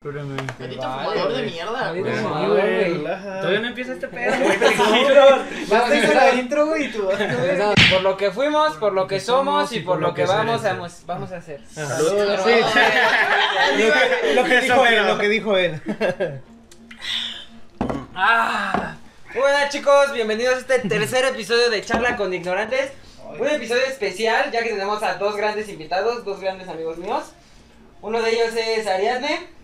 Maldito fumador de mierda, güey. Todavía no empieza este pedo, güey. a empezar. la intro, güey, y tú. Por lo que fuimos, por lo que somos y por lo que vamos a, vamos a hacer. Salud. Pero- Sí. Lo que- dijo él, lo que dijo él. Ah. Hola chicos, bienvenidos a este tercer episodio de Charla con Ignorantes. Un episodio especial, ya que tenemos a dos grandes invitados, dos grandes amigos míos. Uno de ellos es Ariadne,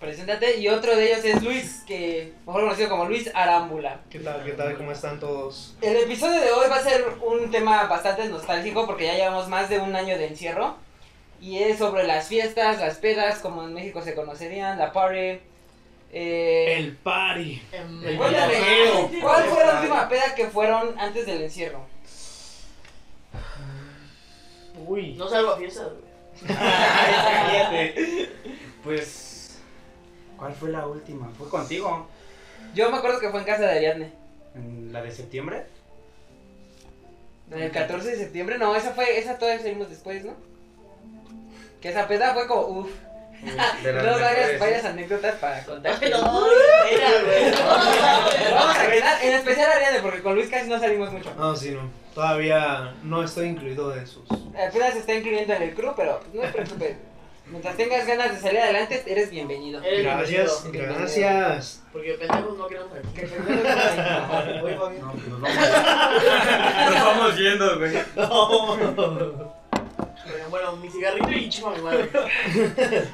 preséntate, y otro de ellos es Luis, que mejor conocido como Luis Arámbula. ¿Qué tal, qué tal? ¿Cómo están todos? El episodio de hoy va a ser un tema bastante nostálgico porque ya llevamos más de un año de encierro. Y es sobre las fiestas, las pedas, como en México se conocerían, la party. Eh, El party. Em, El Cuéntame. ¿cuál fue la última peda que fueron antes del encierro? Uy. No salgo a fiestas, güey. Pues. ¿Cuál fue la última? Fue contigo. Yo me acuerdo que fue en casa de Ariadne. ¿En la de septiembre? En el 14 de septiembre, no, esa fue, esa todavía salimos después, ¿no? Que esa peda fue como, uff, De no varias, anécdotas para contar. No, güey. Vamos a quedar, en especial Ariadne, porque con Luis casi no salimos mucho. No, sí, no. Todavía no estoy incluido en sus. Apenas se está incluyendo en el crew, pero no te preocupes. Mientras tengas ganas de salir adelante, eres bienvenido. Eres Gracias, bienvenido. gracias. Porque pendejos no queremos aquí. Que voy. No, pues nos vamos. nos vamos yendo, güey. Bueno, bueno, mi cigarrito y chico mi madre.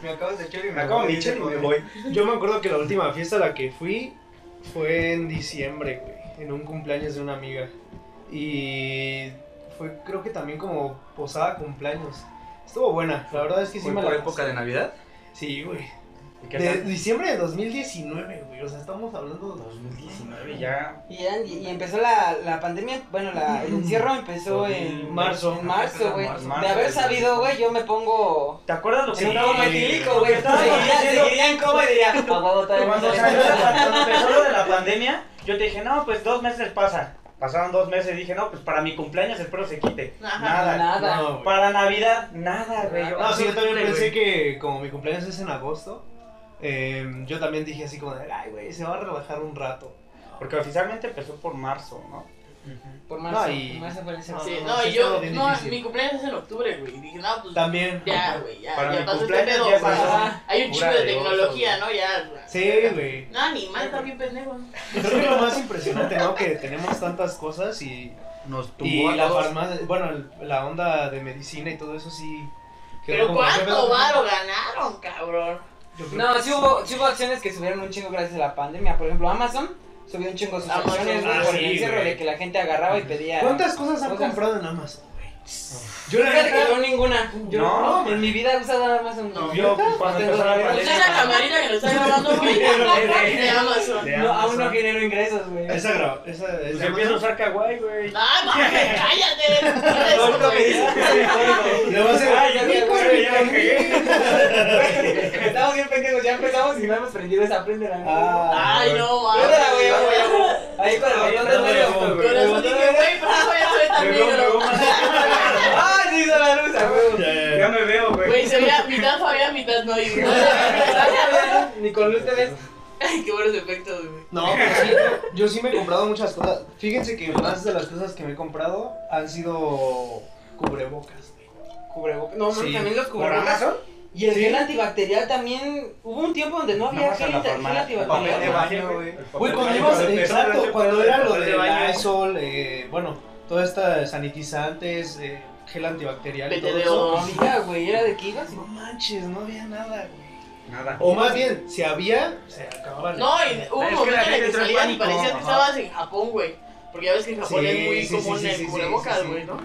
Me acabas de echar y Me acabo mi chel y me voy. Yo me acuerdo que la última fiesta a la que fui fue en diciembre, güey. En un cumpleaños de una amiga. Y fue, creo que también como posada cumpleaños. Estuvo buena, la verdad es que sí ¿Fue me por la época de Navidad? Sí, güey. ¿Y qué De diciembre de 2019, güey. O sea, estamos hablando de 2019 ya. Y, ya- y empezó la, la pandemia, bueno, la, el encierro empezó en Marzo. En marzo, güey. De haber sabido, güey, yo me pongo. ¿Te acuerdas lo que estaba como güey. Seguiría, en coma y diría, a huevo, todavía Cuando, no salió- sale". cuando empezó lo de la pandemia, yo te dije, no, pues dos meses pasa. Pasaron dos meses y dije, no, pues para mi cumpleaños espero se quite. Ajá. Nada. Nada. No. Para Navidad, nada, güey. No, sí, yo también Güey. pensé que como mi cumpleaños es en agosto, eh, yo también dije así como de, ay, güey, se va a relajar un rato. Porque oficialmente empezó por marzo, ¿no? Por marzo. No, y- marzo fue el encierro. Sí, no, y yo, no, difícil. mi cumpleaños es en octubre, güey. Y dije, no, pues También. ya, güey, ya. Para ya mi pasó este pedo. Hay un chingo de tecnología, oso, ¿no? Ya. Sí, güey. No, ni más, está bien pendejo. Creo que lo más impresionante, ¿no? Que tenemos tantas cosas y, Nos y tumbó a la farmacia, bueno, el- la onda de medicina y todo eso sí. Pero como, ¿qué ¿cuánto varo ganaron, cabrón? No, sí hubo, sí hubo acciones que subieron un chingo gracias a la pandemia. Por ejemplo, Amazon subió un chingo sus acciones, güey, ah, por sí, el encierro güey. de que la gente agarraba y pedía. ¿Cuántas cosas han Cosas. comprado en Amazon, güey? Yo la Fíjate que yo ninguna. Yo No, en mi vida he usado Amazon. No. Yo, cuando empezó la pandemia. esa camarita que lo está grabando, güey. De Amazon. De No, aún no genero ingresos, güey. esa gra- esa Pues esa empiezo a usar Kawaii, güey. Ah, no, cállate. Lo único que dice es el código. Le va a hacer- Ay, ya me acuerdo, ya me cagué. Estamos bien pendejos, ya empezamos y no hemos prendido esa prendera. Ah, Ay, no, mames. Güey, güey, güey. Ahí con el Ahí botón está, de medio. güey, Con eso botón de dije, medio. güey, soy tan Luego, luego, negro. ¡Ah, sí hizo la luz, a huevo! Ya, me veo, güey. Güey, se veía mitad Fabián, mitad no. Ni con luz te ves. Ay, qué buenos efectos, güey. No, pero sí, yo sí me he comprado muchas cosas. Fíjense que más de las cosas que me he comprado han sido cubrebocas. güey. Cubrebocas. No, Sí. también los ¿Por cubrebocas. Y el Sí. gel antibacterial también. Hubo un tiempo donde no había gel, farmacia. Papel de antibacterial. baño, güey. Güey, cuando ibas, baño. exacto, cuando era lo de baño. Lysol, eh, bueno, todas estas sanitizantes, eh, gel antibacterial y todo eso. oro. No había, güey, era de que ibas y. No manches, no había nada, güey. Nada. O más bien, si había, se acababan. No, y hubo un momento en el gente que salías y pánico, parecías que estabas en Japón, güey. Porque ya ves que en Japón Sí, es muy sí, común sí, el cubrebocas, sí, sí. güey, ¿no?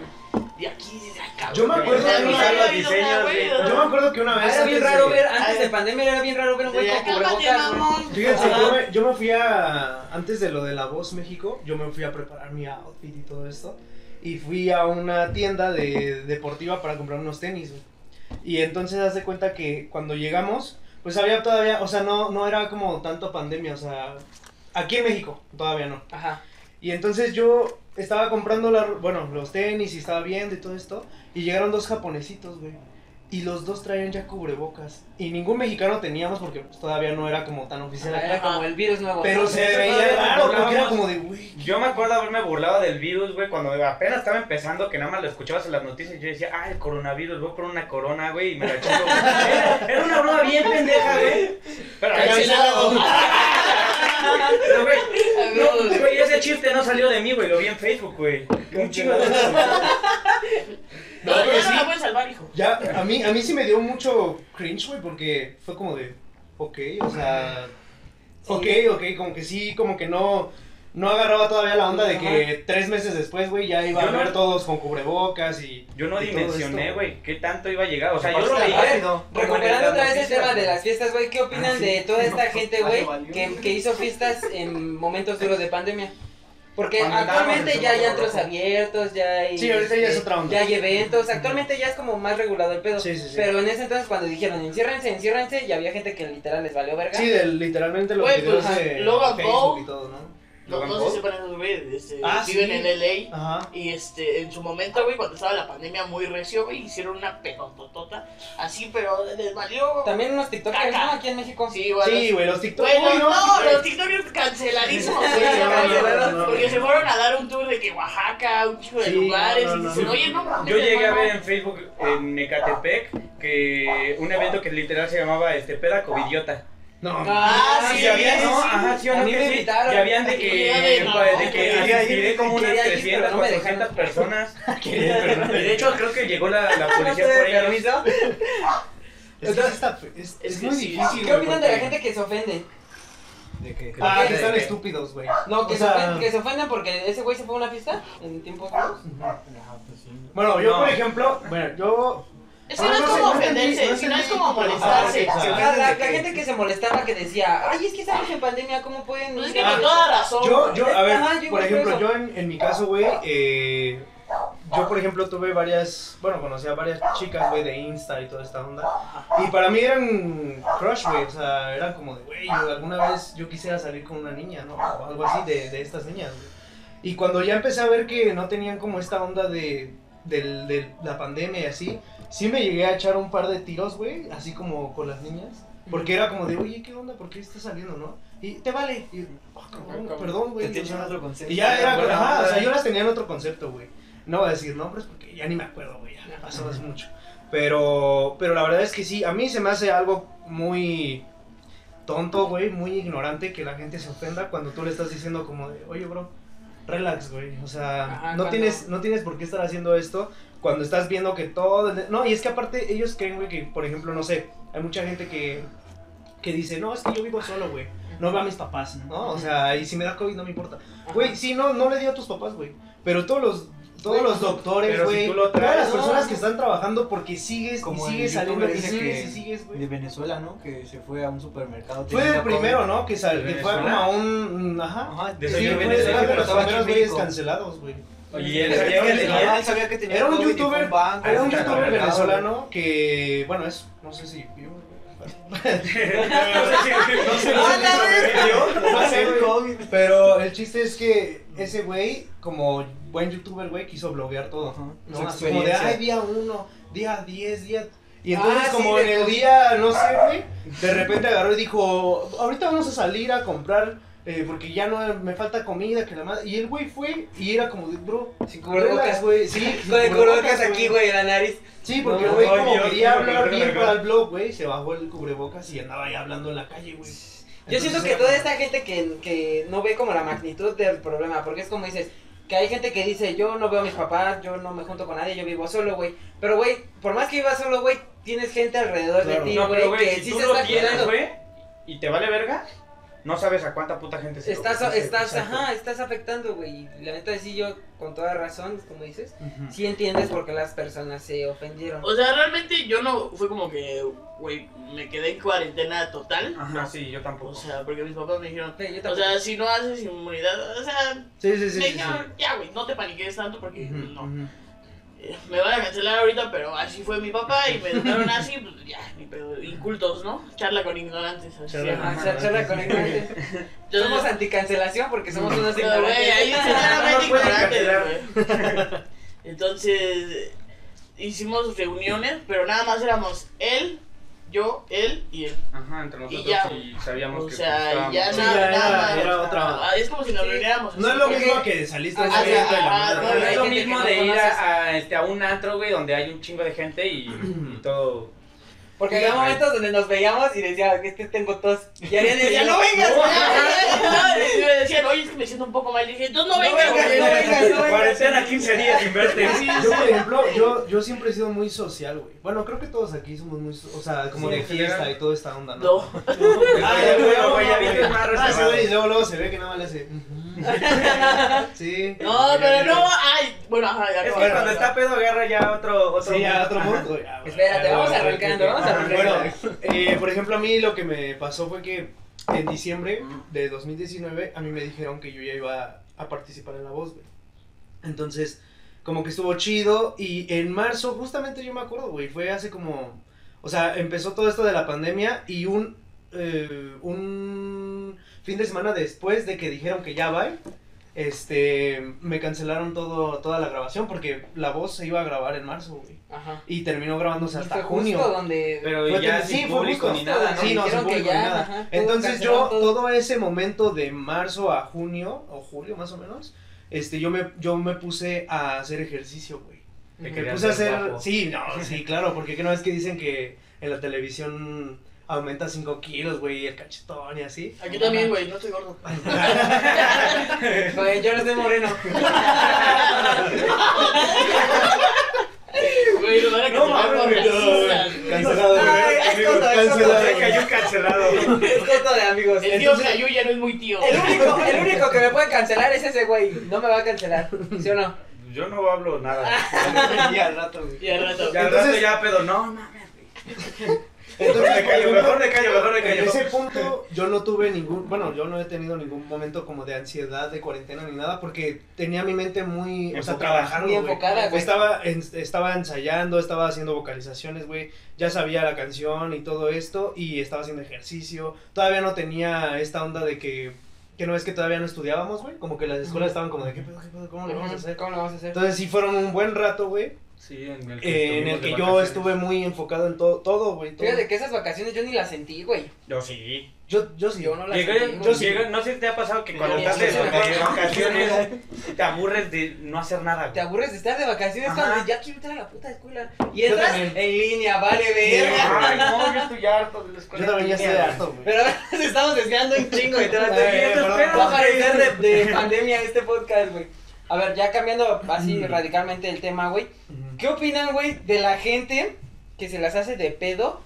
Y aquí ay, cabrón. Yo me acuerdo que una- había los habido diseños, nada, güey. güey. Yo me acuerdo que una vez. Era bien antes raro de- ver, antes de pandemia era bien raro ver un güey con cubrebocas. Fíjense, yo me, yo me fui a. Antes de lo de La Voz México, yo me fui a preparar mi outfit y todo esto. Y fui a una tienda de deportiva para comprar unos tenis. güey. Y entonces haz de cuenta que cuando llegamos, pues había todavía. O sea, no, no era como tanto pandemia, o sea. Aquí en México, todavía no. Ajá. Y entonces yo estaba comprando la, bueno, los tenis y estaba viendo y todo esto. Y llegaron dos japonesitos, güey. Y los dos traían ya cubrebocas. Y ningún mexicano teníamos porque pues, todavía no era como tan oficial. Era acá. como el virus nuevo. Pero ¿no? se veía raro porque era como de, güey. Yo me acuerdo haberme burlado del virus, güey, cuando apenas estaba empezando, que nada más lo escuchabas en las noticias. Yo decía, ah, el coronavirus, voy por una corona, güey, y me la chingo. Era, era una broma bien pendeja, güey. Pero, pero, güey, no, Amigos. güey, ese chiste no salió de mí, güey, lo vi en Facebook, güey. Un chingo de. No, No, pero ya no sí. la puedes salvar, hijo. Ya, a mí, a mí sí me dio mucho cringe, güey, porque fue como de, ok, o sea, Sí. ok, ok, como que sí, como que no, no agarraba todavía la onda de que tres meses después, güey, ya iba Yo a no- ver todos con cubrebocas y... Yo no y dimensioné, güey, qué tanto iba a llegar. O sea, yo lo como en Recuperando otra vez el tema de las fiestas, güey, ¿qué opinan Ah, sí. de toda esta gente, güey, que, que hizo fiestas en momentos duros de pandemia? Porque Cuando actualmente ya hay antros rojo. abiertos, ya hay... Sí, ahorita ya es este, otra onda. Ya hay eventos, actualmente ya es como más regulado el pedo. Sí, sí, sí. Pero en ese entonces cuando dijeron enciérrense, enciérrense, y había gente que literal les valió verga. Sí, del, literalmente los Güey, videos pues, de Logan Facebook Paul. y todo, ¿no? No, Logan no sé Paul. si sepan esos güeyes. Este, Ah, viven sí. en LA. Ajá. Y este, en su momento, güey, cuando estaba la pandemia muy recio, güey, hicieron una pedototota. Así, pero les valió. También unos TikTokers. ¿no? Aquí en México. Sí, güey. Sí, güey, los TikTok. Bueno, no, güey. los TikTokers canceladísimos, Sí, güey. no, cancelados, no, no, porque no. se fueron a dar un tour de que Oaxaca, un chico de Sí, lugares. no, y dicen, no. oye, no mames. Yo llegué a hermano". ver en Facebook en Ecatepec que un evento que literal se llamaba este peda covidiota. No, Ah, sí, y había, sí, no, sí. ajá, sí A no mí me sí, invitaron. habían de que, de- no, de que asistiré como unas quería ir, 300, pero no me 400 personas. Quería, De hecho, creo que llegó la, la ¿No policía por ellos. permiso? Es sí es, Es es que muy sí, difícil. ¿Qué opinan de la gente que se ofende? ¿De qué? Ah, que ¿De están estúpidos, güey. No, que, O se ofenden, que se ofenden porque ese güey se fue a una fiesta en pues sí. Bueno, yo No. por ejemplo, bueno, yo Es que no es Ah, no sé, como no ofenderse, no sino es como molestarse. Ah, La, exacto. la- la gente que se molestaba que decía, ay, es que estamos en pandemia, ¿cómo pueden? Pues es que con toda razón. Yo, yo, a ver, Ajá, yo por ejemplo, eso. yo en, en mi caso, güey, eh, yo por ejemplo tuve varias, bueno, conocí a varias chicas, güey, de Insta y toda esta onda. Y para mí eran crush, güey, o sea, eran como de, güey, alguna vez yo quisiera salir con una niña, ¿no? O algo así de, de estas niñas, güey. Y cuando ya empecé a ver que no tenían como esta onda de, del- de la pandemia y así, sí me llegué a echar un par de tiros, güey, así como con las niñas. Porque era como de, oye, ¿qué onda? ¿Por qué estás saliendo, no? Y te vale. Y, "Ah, cabrón, perdón, güey. Te o sea, tenían otro concepto. y ya era, Buena ajá, o sea, yo las tenía en otro concepto, güey. No voy a decir nombres porque ya ni me acuerdo, güey, ya me pasó hace mucho. Pero, pero la verdad es que sí, a mí se me hace algo muy tonto, güey, muy ignorante que la gente se ofenda cuando tú le estás diciendo como de, oye, bro, relax, güey. O sea, Ajá, no, cuando- tienes, no tienes por qué estar haciendo esto cuando estás viendo que todo... No, y es que aparte ellos creen, güey, que, por ejemplo, no sé, hay mucha gente que, que dice, no, es que yo vivo solo, güey. No veo a mis papás, ¿no? O sea, y si me da COVID no me importa. Güey, sí, no, no le dio a tus papás, güey. Pero todos los, todos los doctores, si güey, lo todas las personas no. que están trabajando porque sigues Como y sigues saliendo y sigues que- y sigues, güey. De Venezuela, ¿no? Que se fue a un supermercado. Fue el primero, COVID. ¿no? Que, sal, ¿De que fue como Venezuela? a un... Ajá. Ajá, De Sí, en de los primeros güeyes cancelados, güey. Oye, él sabía que tenía. él sabía que tenía Era un y youtuber, banco, era un youtuber venezolano que, bueno, es, no sé si vivo. No sé, Ah, la No sé. COVID. Pero el chiste es que ese güey, como buen youtuber, güey, quiso bloguear todo. ¿no? como de, ay, día uno, día 10, día... Y entonces Ah, como en el día, no sé, güey, de repente agarró y dijo, ahorita vamos a salir a comprar, eh, porque ya no me falta comida, que la madre... Y el güey fue y era como de, bro, Sin cubrebocas. güey. Sí, Con el cubrebocas, aquí, güey, en la nariz. Sí, porque No, el güey ay, como Dios, quería hablar bien para el blog, güey, se bajó el cubrebocas y andaba ahí hablando en la calle, güey. Yo siento que toda esta gente que, que no ve como la magnitud del problema, porque es como dices, que hay gente que dice, yo no veo a mis papás, yo no me junto con nadie, yo vivo solo, güey. Pero, güey, por más que vivas solo, güey, tienes gente alrededor Claro. de ti, No, pero güey, güey, que si sí tú se lo está tienes, güey, y te vale verga, no sabes a cuánta puta gente se Estás, estás, exacto. ajá, estás afectando, güey. La neta, sí, yo, con toda razón, como dices, sí entiendes por qué las personas se ofendieron. O sea, realmente yo no fue como que, güey, me quedé en cuarentena total. Ajá, sí, yo tampoco. O sea, porque mis papás me dijeron, Sí, yo o sea, si no haces inmunidad, o sea, Sí, sí, sí. me sí, sí. dijeron, ya, güey, no te paniques tanto porque no. Me van a cancelar ahorita, pero así fue mi papá y me educaron así, pues ya, ni pedo. Incultos, ¿no? Charla con ignorantes, así Charla. Ajá, char- charla con ignorantes. Yo Somos anticancelación porque somos unos Pero, güey, ahí ignorantes. No ignorantes, güey. Entonces, hicimos reuniones, pero nada más éramos él, yo, él y él. Ajá, entre nosotros ya. y sabíamos O que sea, pues, ya Sí, nada, ya era- nada. era otra- Ah, Es como si nos Sí. reuniéramos. No es lo mismo que saliste Ah, y la ah, madre. no, es lo mismo de ir a, este, a un antro, güey, donde hay un chingo de gente y, y todo. Porque había momentos donde nos veíamos y decía, que este tengo tos. Y Ariel decía, no vengas, y me decían, oye, es que me siento un poco mal. Y dije, no No vengas, no vengas, no vengas. Cuarentena 15 días sin verte. Yo, por ejemplo, yo, yo siempre he sido muy social, güey. Bueno, creo que todos aquí somos muy, o sea, como de fiesta y toda esta onda, ¿no? No. Ah, ya, güey, ya viste más y luego, luego se ve que nada más le hace. Sí. No, pero no, ay, bueno, ajá, ya Es que cuando está pedo agarra ya otro, otro Sí, ya, otro. Ah, Espérate, vamos arrancando, vamos arrancando. Bueno, eh, por ejemplo, a mí lo que me pasó fue que en diciembre de 2019 a mí me dijeron que yo ya iba a participar en La Voz, güey. Entonces, como que estuvo chido y en marzo, justamente yo me acuerdo, güey, fue hace como, o sea, empezó todo esto de la pandemia y un, eh, un fin de semana después de que dijeron que ya va, este, me cancelaron todo, toda la grabación porque La Voz se iba a grabar en marzo, güey. Ajá. Y terminó grabándose Y hasta fue junio. justo donde... Pero Fue ya sin sí, fue público justo. ni nada, ¿no? Sí, no, sin público ya, ni nada. ajá, Entonces yo, todo. todo ese momento de marzo a junio, o julio más o menos, este, yo me, yo me puse a hacer ejercicio, güey. Me puse a hacer, guapo. sí, no, sí, claro, porque que no es que dicen que en la televisión aumenta 5 kilos, güey, el cachetón y así. Aquí también, güey, no estoy gordo. Güey, yo no soy moreno. Güey, nos van a No cancelar por mames, racistas, güey. Cancelado, güey. Ay, es Amigo, cosa, es cancelado. Se cayó cancelado. Es coto de amigos. El tío Entonces, Cayu ya no es muy tío. el único, el único que me puede cancelar es ese güey. No me va a cancelar. ¿Sí o no? Yo no hablo nada. Y al rato, güey. Y al rato. Ya al Entonces- rato ya pedo, no mames. Entonces, me callo, mejor me callo, mejor me En ese punto yo no tuve ningún, bueno, yo no he tenido ningún momento como de ansiedad, de cuarentena ni nada, porque tenía mi mente muy, o sea, trabajando, Muy enfocada, güey. Estaba, en- estaba ensayando, estaba haciendo vocalizaciones, güey, ya sabía la canción y todo esto, y estaba haciendo ejercicio, todavía no tenía esta onda de que, que no es que todavía no estudiábamos, güey, como que las escuelas estaban como de, ¿qué pedo, qué pedo, cómo le vamos a hacer? ¿Cómo lo vamos a hacer? Entonces sí fueron un buen rato, güey, Sí, en el eh, en el que yo estuve muy enfocado en todo, todo, güey. todo. Fíjate que esas vacaciones yo ni las sentí, güey. Yo sí. Yo, yo sí. Yo no las Llegué- sentí. yo sí. llegué- no sé si te ha pasado que cuando estás de, vacaciones te aburres de no hacer nada. Te aburres de estar de vacaciones Ajá. cuando ya quiero entrar a la puta escuela. Y entras en línea, vale, verga. Ay, no, yo estoy harto de la escuela. Yo también ya estoy harto, güey. Pero ahora nos estamos desviando un chingo y te vas a Eh. Va a parecer de, de pandemia este podcast, güey. A ver, ya cambiando así radicalmente el tema, güey. ¿Qué opinan, güey, de la gente que se las hace de pedo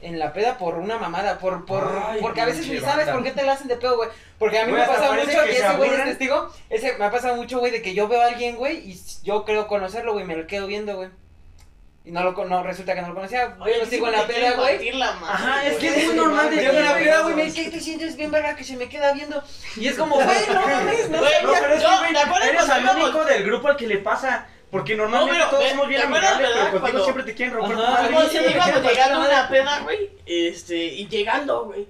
en la peda por una mamada? Por, por, Ay, porque a veces ni sabes por qué te la hacen de pedo, güey. Porque a mí Güey, me pasa mucho, que y se ese güey es testigo, ese me ha pasado mucho, güey, de que yo veo a alguien, güey, y yo creo conocerlo, güey, me lo quedo viendo, güey. Y no lo no, resulta que no lo conocía, Oye, yo lo sigo en la peda, güey. partir la madre, Ajá, es que es muy normal de Llego en la peda, güey, me dice, ¿qué te sientes bien, verga? Que se me queda viendo. Y es como, güey, no mames, no. No, pero es Yo, que, güey, ¿te acuerdas eres el único del grupo al que le pasa. Porque normalmente pero, todos somos bien ¿te acuerdas, amigables, pero contigo cuando- siempre te quieren romper tu Ajá, madre. Como sí, si sí, íbamos sí, llegando a una peda, güey, este, y llegando, güey,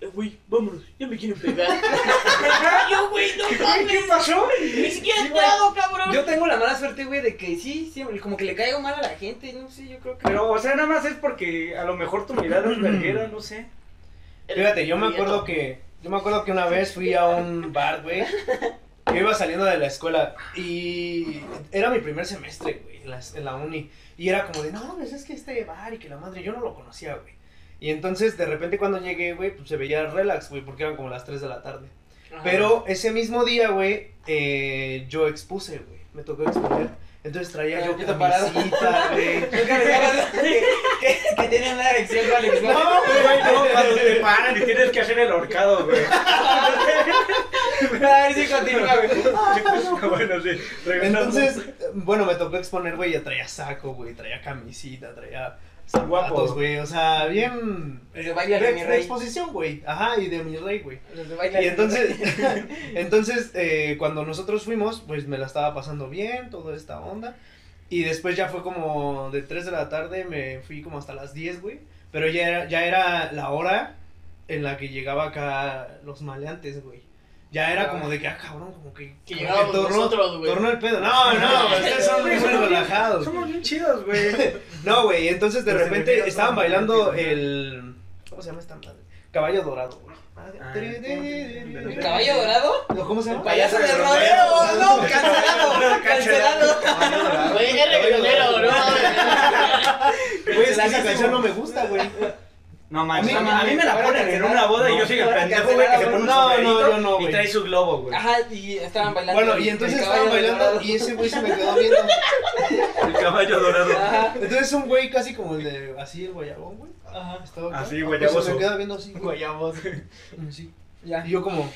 eh, güey, vámonos, ya me quieren pegar. yo, güey, no ¿Qué, mames, ¿Qué pasó? ni siquiera he entrado, cabrón. Yo tengo la mala suerte, güey, de que sí, sí, como que le caigo mal a la gente, no sé, yo creo que... Pero, o sea, nada más es porque a lo mejor tu mirada es verguera, no sé. Fíjate, yo me acuerdo que yo me acuerdo que una vez fui a un bar, güey. Yo iba saliendo de la escuela y era mi primer semestre, güey, en la, en la uni. Y era como de, no, pues es que este bar y que la madre, yo no lo conocía, güey. Y entonces, de repente, cuando llegué, güey, pues se veía relax, güey, porque eran como las 3 de la tarde. Ajá. Pero ese mismo día, güey, eh, yo expuse, güey. Me tocó exponer. Entonces traía yo camisita, güey. Que, que, tienen una erección con Alex, ¿no? No, Güey, no, cuando te paran y tienes que hacer el horcado, güey. A ver si continúa, güey. bueno, sí. Entonces, bueno, me tocó exponer, güey, ya traía saco, güey, traía camisita, traía zapatos, Guapo. güey, o sea, bien... De baile De, de mi de rey. exposición, güey, ajá, y de mi rey, güey. De baile Y entonces, entonces eh, cuando nosotros fuimos, pues me la estaba pasando bien, toda esta onda. Y después ya fue como de 3 de la tarde, me fui como hasta las 10, güey. Pero ya era, ya era la hora en la que llegaba acá los maleantes, güey. Ya era como de que, ah, cabrón, como que. Que llegábamos nosotros, güey. Tornó el pedo. No, no, ustedes son muy relajados. Somos bien chidos, güey. No, güey, entonces de repente estaban bailando el. ¿Cómo se llama esta madre? Caballo dorado, güey. Ah, ¿El caballo dorado? ¿Cómo se llama? Payaso de de rodeo, rodeo. no, cancelado, cancelado. Güey, es reggaetonero, ¿no? Güey, es que esa canción no me gusta, güey. No manches, a A mí, a mí me la ponen en una boda y yo No, soy el no, pendejo, güey, que se pone un no, no, yo no, y trae su globo, güey. Ajá, y estaban bailando. Bueno, y entonces estaban bailando dorado. y ese güey se me quedó viendo. El caballo dorado. Ajá, Entonces un güey casi como el de así el guayabón, güey. ajá, Estaba. Así, Pues guayaboso. se me queda viendo así. Guayabos. Sí. ya. Y yo como.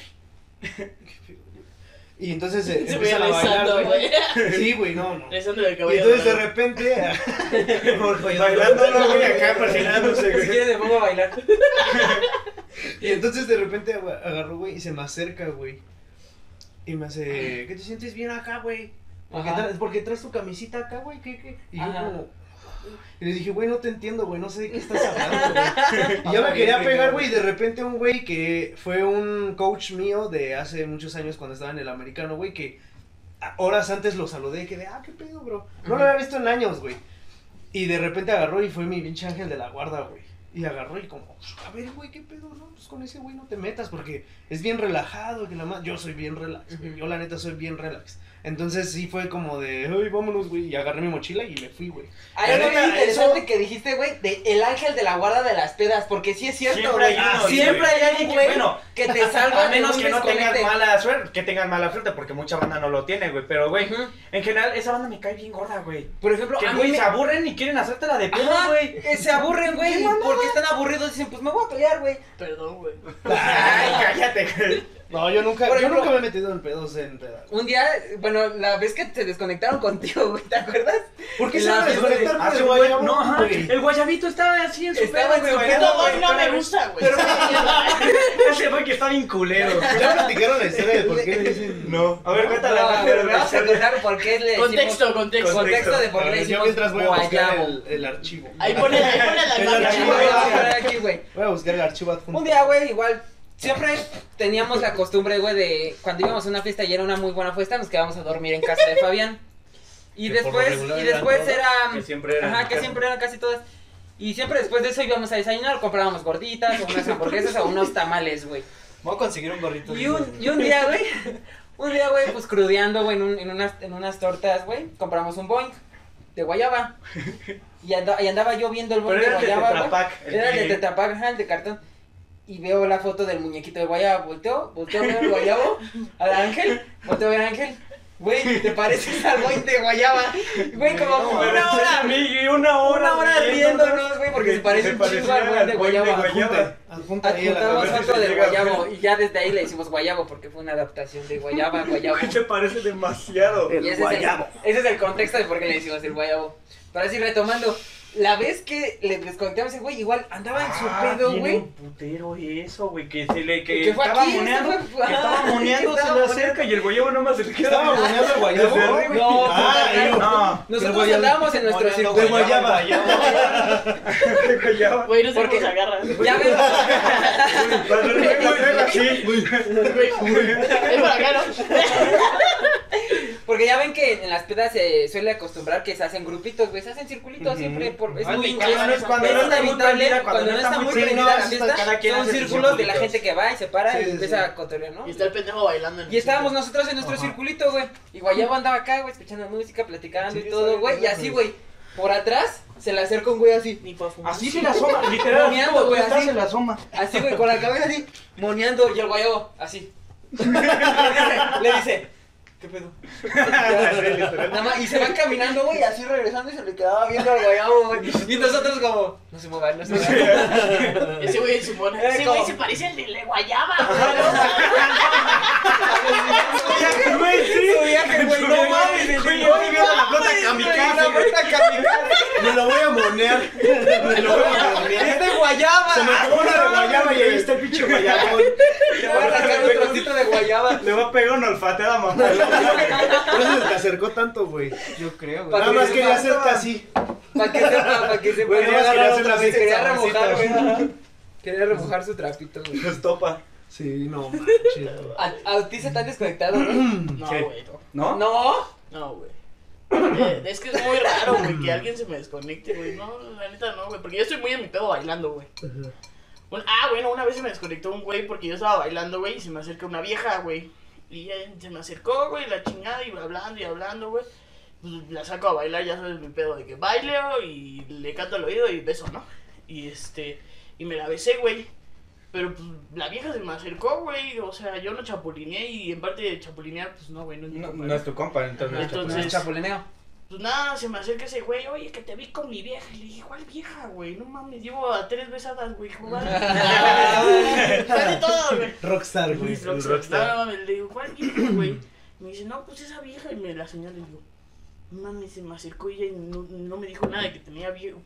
Y entonces eh, Se empiezan a bailar, besando, güey. güey. Sí, güey, no, no. Besando el Y caballo. entonces de repente. Bailándolo, güey, acá persinándose, Si güey. quieres me pongo a bailar. Y entonces de repente agarró, güey, y se me acerca, güey. Y me hace, ¿qué te sientes bien acá, güey? ¿Por qué Ajá. tra- ¿Por qué traes tu camisita acá, güey? ¿Qué, qué? Y yo como... Y le dije, güey, no te entiendo, güey, no sé de qué estás hablando, güey. Y ya me quería pegar, güey, y de repente un güey que fue un coach mío de hace muchos años cuando estaba en el americano, güey, que horas antes lo saludé y quedé, ah, qué pedo, bro. No lo había visto en años, güey. Y de repente agarró y fue mi pinche ángel de la guarda, güey. Y agarró y como, a ver, güey, qué pedo, no, pues con ese güey no te metas porque es bien relajado, que la yo soy bien relax, güey. Yo la neta soy bien relax. Entonces sí fue como de, ay, vámonos, güey, y agarré mi mochila y me fui, güey. Hay algo bien neta, interesante eso- que dijiste, güey, de el ángel de la guarda de las pedas, porque sí es cierto, Siempre hay güey. Siempre güey. hay alguien, güey, Bueno, que te salva A menos que no tengas mala suerte, que tengan mala suerte, porque mucha banda no lo tiene, güey. Pero, güey, en general, esa banda me cae bien gorda, güey. Por ejemplo, Que, a mí güey, me... se aburren y quieren hacértela de pedo, güey. eh, se aburren, güey, porque están aburridos dicen, pues me voy a pelear, güey. Perdón, güey. Ay, cállate. No, yo nunca, yo nunca me he metido en pedos en pedas. Un día, bueno, la vez que se desconectaron contigo, güey, ¿te acuerdas? ¿Por qué se la van a fiesta de- desconectar por Hace el guayabo, No, ajá. El guayabito estaba así en su Estaba en pedo, su güey, hoy no me gusta, güey. Pero- Ese güey que está bien culero. ¿Ya platicaron la historia de por qué le dicen? No. A ver, cuéntala. Pero vamos a contar por qué le Contexto, decimos- contexto. Contexto de por qué le yo mientras voy a buscar el, archivo. Ahí pone, ahí pone las El Sí, marcas. archivo, güey, güey. vamos a poner aquí, güey. Voy a buscar el archivo adjunto. Un día, güey, igual, siempre teníamos la costumbre, güey, de cuando íbamos a una fiesta y era una muy buena fiesta, nos quedábamos a dormir en casa de Fabián. Y Que después, y eran después era... Que siempre eran Ajá, que casi- siempre eran casi todas. Y siempre después de eso íbamos a desayunar, comprábamos gorditas, o unas hamburguesas, o unos tamales, güey. Voy a conseguir un gorrito. Y de un, y un día, güey, un día, güey, pues crudeando, güey, en, un- en, unas, en unas tortas, güey, compramos un boing de guayaba. Y, anda- y andaba yo viendo el boing Pero de era el de guayaba, Era el de que- Tetra Pak, ajá, el de cartón. Y veo la foto del muñequito de guayaba, volteo, volteo a ver al guayabo, al ángel, volteo a ver al ángel. Güey, ¿te pareces al boing de guayaba? Güey, como No, una güey, hora, y una hora. una hora riéndonos, güey, porque se parece un chingo al boing de guayaba. Adjuntamos foto de guayabo y ya desde ahí le hicimos guayabo porque fue una adaptación de guayaba guayabo. Güey, se parece demasiado. Y ese es, el, ese es el contexto de por qué le decimos el guayabo. Pero así retomando, la vez que le desconectamos ese güey, igual andaba en su Ah, pedo, güey. un putero eso, güey, que se le que, Que fue estaba aquí, moneando, este fue- que estaba Ajá, moneando, se le acerca y el guayabo nomás se le queda ¿Estaba moneando el guayabo? No, Ah, no, yo- No, Nosotros guayabo- andábamos en nuestro circuito. De guayaba. de guayaba. Güey, no sé Porque- cómo se agarra. Ya ves, Para arriba, así. Güey, Es por acá, ¿no? porque ya ven que en las pedas se suele acostumbrar que se hacen grupitos, güey, se hacen circulitos Ujú. siempre por es Ay, muy cuando no es- cuando es no está muy inevitable, prendida, cuando no está muy prendida, la fiesta, cada quien son círculos de la gente que va y se para Sí, y empieza sí. a cotorrear, ¿no? Y está el pendejo bailando en el Y estábamos sitio. nosotros en nuestro Ajá. circulito, güey. Y Guayabo andaba acá, güey, escuchando música, platicando Sí, y está todo, güey. Y está así, güey, por atrás se le acerca un güey así. Ni para fumar. Así se la asoma, literal, así Moneando, güey, así. en la asoma. Así, güey, con la cabeza así, moneando. Y el Guayabo, así. le, dice, le dice, ¿qué pedo? Nada más, y se van caminando, güey, así regresando y se le quedaba viendo al Guayabo, güey. Y nosotros como, no se muevan, no se muevan. Ese güey en su mono. Era Ese güey se parece al de la guayaba, Güey, sí. Su viaje, güey, no mames. el Güey, de- yo viviendo la flota mames, kamikaze, güey, La güey. flota kamikaze. Me lo voy a monear. Me lo voy a monear. Es de guayaba. Se me acabó una de guayaba y ahí está el pinche guayabón. Le voy a sacar un trocito de guayaba. Le va a pegar una olfateada, mamá. Por eso se te acercó tanto, güey. Yo creo, güey. Nada más quería hacerte así. Para que sepa, para que más quería remojar, güey. Quería remojar su trapito, güey. Estopa. Sí, no manches. ¿A, a ti se te han desconectado, güey? No, güey, no. ¿No? No. No, güey. Eh, es que es muy raro, güey, que alguien se me desconecte, güey. No, la neta no, güey. Porque yo estoy muy en mi pedo bailando, güey. Un- ah, bueno, una vez se me desconectó un güey porque yo estaba bailando, güey, y se me acerca una vieja, güey. Y ella se me acercó, güey, la chingada, iba hablando y hablando, güey. Pues la saco a bailar, ya sabes mi pedo de que baileo y le canto al oído y beso, ¿no? Y este, y me la besé, güey. Pero pues la vieja se me acercó, güey. O sea, yo no chapulineé y en parte de chapulinear, pues no, güey, no es mi No, compa, no es tu compa, entonces. no es tu Entonces- No es chapulineo. Pues nada, se me acerca ese güey, oye, que te vi con mi vieja. Y le dije, ¿cuál vieja, güey? No mames, llevo a tres besadas, güey. ¿Cuál? Todo, güey. Rockstar, güey. Luis Rockstar. No, no mames, le digo, ¿cuál vieja, güey? Me dice, no, pues esa vieja. Y me la señala y digo, no mames, se me acercó y ella y no, no me dijo nada de que tenía viejo.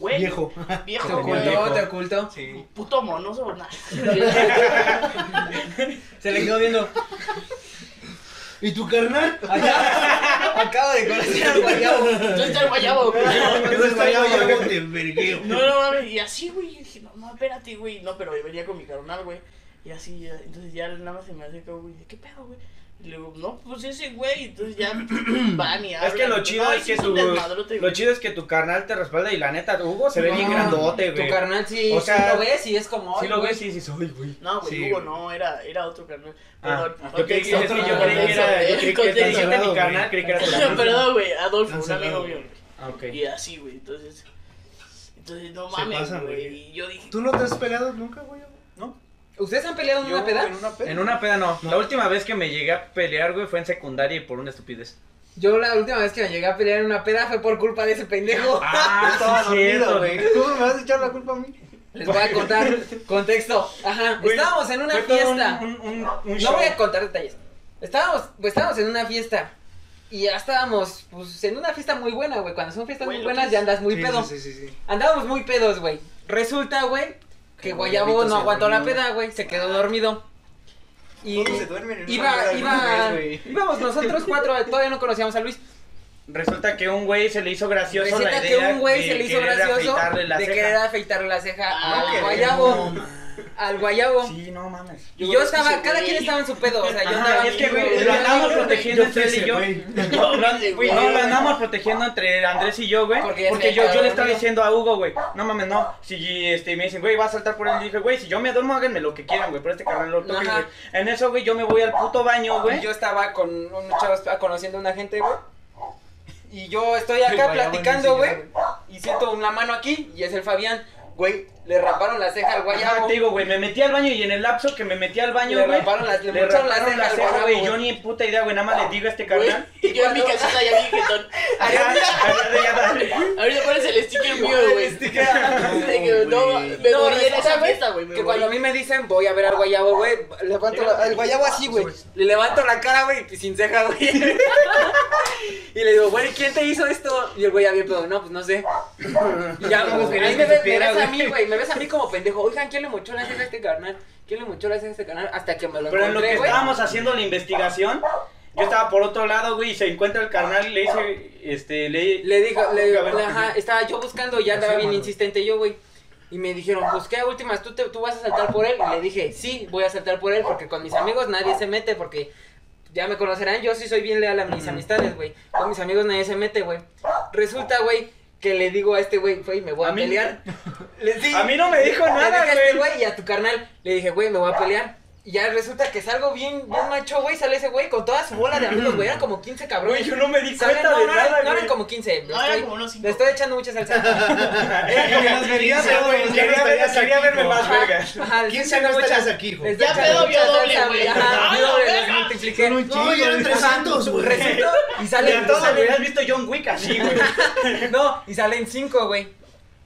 Güey, Viejo. Te Viejo, güey. ocultó, viejo. te ocultó. Sí. Puto monoso, nada. Se le quedó viendo. ¿Y tu carnal? Acabo de conocer al guayabo. Entonces está el guayabo, güey. Eso está ya te vergueo. No, no mames, y así, güey, y dije, no, no, espérate, güey, no, pero venía con mi carnal, güey, y así, ya, entonces ya nada más se me acerca, güey, ¿de qué pedo, güey? Y le digo, no, pues ese güey, entonces ya van y hablan. Es que lo chido no, es sí que tu, desmadrote, lo chido es que tu carnal te respalda y la neta, Hugo se ve bien No, grandote, güey. Tu carnal sí, O sí sea, lo ves y es como. Si ay, lo güey. ves y dices, ay, güey. No, güey, Sí, Hugo güey. no, era, era otro carnal. Ah, Perdón, yo creí que, es que yo creí que era, yo creí que mi carnal, güey. creí que era tu carnal. Perdón, güey, Adolfo, un amigo mío, Ah, güey. Y así, güey, entonces, entonces no mames, güey, yo dije, ¿Tú no te has peleado nunca, güey? ¿Ustedes han peleado en Yo una peda? en una peda. En una peda no. No. La última vez que me llegué a pelear, güey, fue en secundaria y por una estupidez. Yo la última vez que me llegué a pelear en una peda fue por culpa de ese pendejo. Ah, Estaba dormido, güey. ¿Cómo me vas a echar la culpa a mí? Les voy a contar contexto. Ajá, Güey, estábamos en una fiesta. Un, un, un, un No show. voy a contar detalles. Estábamos, pues estábamos en una fiesta. Y ya estábamos, pues, en una fiesta muy buena, güey. Cuando son fiestas Güey, muy buenas, ya andas muy Sí, pedo. Sí, sí, sí. sí. Andábamos muy pedos, güey. Resulta, güey, que Que Guayabo no aguantó la peda, güey. Se quedó dormido. Y se duermen en iba, iba, vez, íbamos nosotros cuatro, todavía no conocíamos a Luis. Resulta que un güey se le hizo gracioso Resulta la que idea un güey de se le hizo querer gracioso afeitarle la de ceja. querer afeitarle la ceja Ah, qué Guayabo. Al Guayabo. Sí, no mames. Y yo estaba, ese cada güey. quien estaba en su pedo, o sea, yo Ajá, andaba y es que, güey, lo andamos protegiendo entre él y yo. güey. No, lo, andamos protegiendo entre Andrés y yo, güey. Porque yo, yo le estaba diciendo a Hugo, güey, no mames, no. Si este, me dicen, güey, va a saltar por él. Y dije, güey, si yo me duermo, háganme lo que quieran, güey. Pero este carnal lo toque, güey. En eso, güey, yo me voy al puto baño, Y güey. yo estaba con un chavo, estaba conociendo a una gente, güey. Y yo estoy acá platicando, güey. Y siento una mano aquí y es el Fabián. Güey, le raparon la ceja al Ajá, guayabo. te digo, güey, me metí al baño y en el lapso que me metí al baño, Le güey. raparon la- le le mocharon la raparon ceja la ceja, güey. Yo ni puta idea, güey, nada más le digo a este carnal. y yo en mi casita ya vi que dale. Ahorita pones el sticker mío, güey. No, me No, morí en esa fiesta, güey. Que cuando a mí me dicen, voy a ver al guayabo, güey, levanto la- al guayabo así, güey. Le levanto la cara, güey, y sin ceja, güey. y le digo, güey, ¿quién te hizo esto? Y el güey ya bien pedo, no, pues no sé. Y ya, pues, me, ves- me supiera, ves a mí, güey, me ves a mí como pendejo. Oigan, ¿quién le mochó la ceja a este carnal? ¿Quién le mochó la ceja a este carnal? Hasta que me lo Pero en lo que güey. estábamos haciendo la investigación, yo estaba por otro lado, güey, y se encuentra el carnal y le dice, este, le... Le dijo, le, ajá, estaba yo buscando y ya andaba bien insistente yo, güey. Y me dijeron, pues qué últimas, ¿Tú, te- tú vas a saltar por él. Y le dije, sí, voy a saltar por él porque con mis amigos nadie se mete porque ya me conocerán, yo sí soy bien leal a mis amistades, güey. Con mis amigos nadie se mete, güey. Resulta, güey, que le digo a este güey, güey, me voy a, A mí- pelear. Le- sí, A mí no me dijo le nada, dije a este güey. güey y a tu carnal le dije, güey, me voy a pelear. Y ya resulta que salgo bien, bien macho, güey, sale ese güey con toda su bola de amigos, güey, eran como 15 cabrones. Güey, yo no me di cuenta No, de no, nada, eran, no güey. eran como 15. Le No, eran como unos cinco. le estoy echando mucha salsa. Güey, ya quería no quería verme más vergas. ajá, le ¿Quién estoy se no echando estarías aquí, estoy Ya pedo vio doble, güey. Ajá, ¡Ah, vi la doble, multipliqué. Un chingo, eran 300, güey. Resulta, y sale, Ya todos hubieras visto John Wick así, güey. no, y salen 5, güey.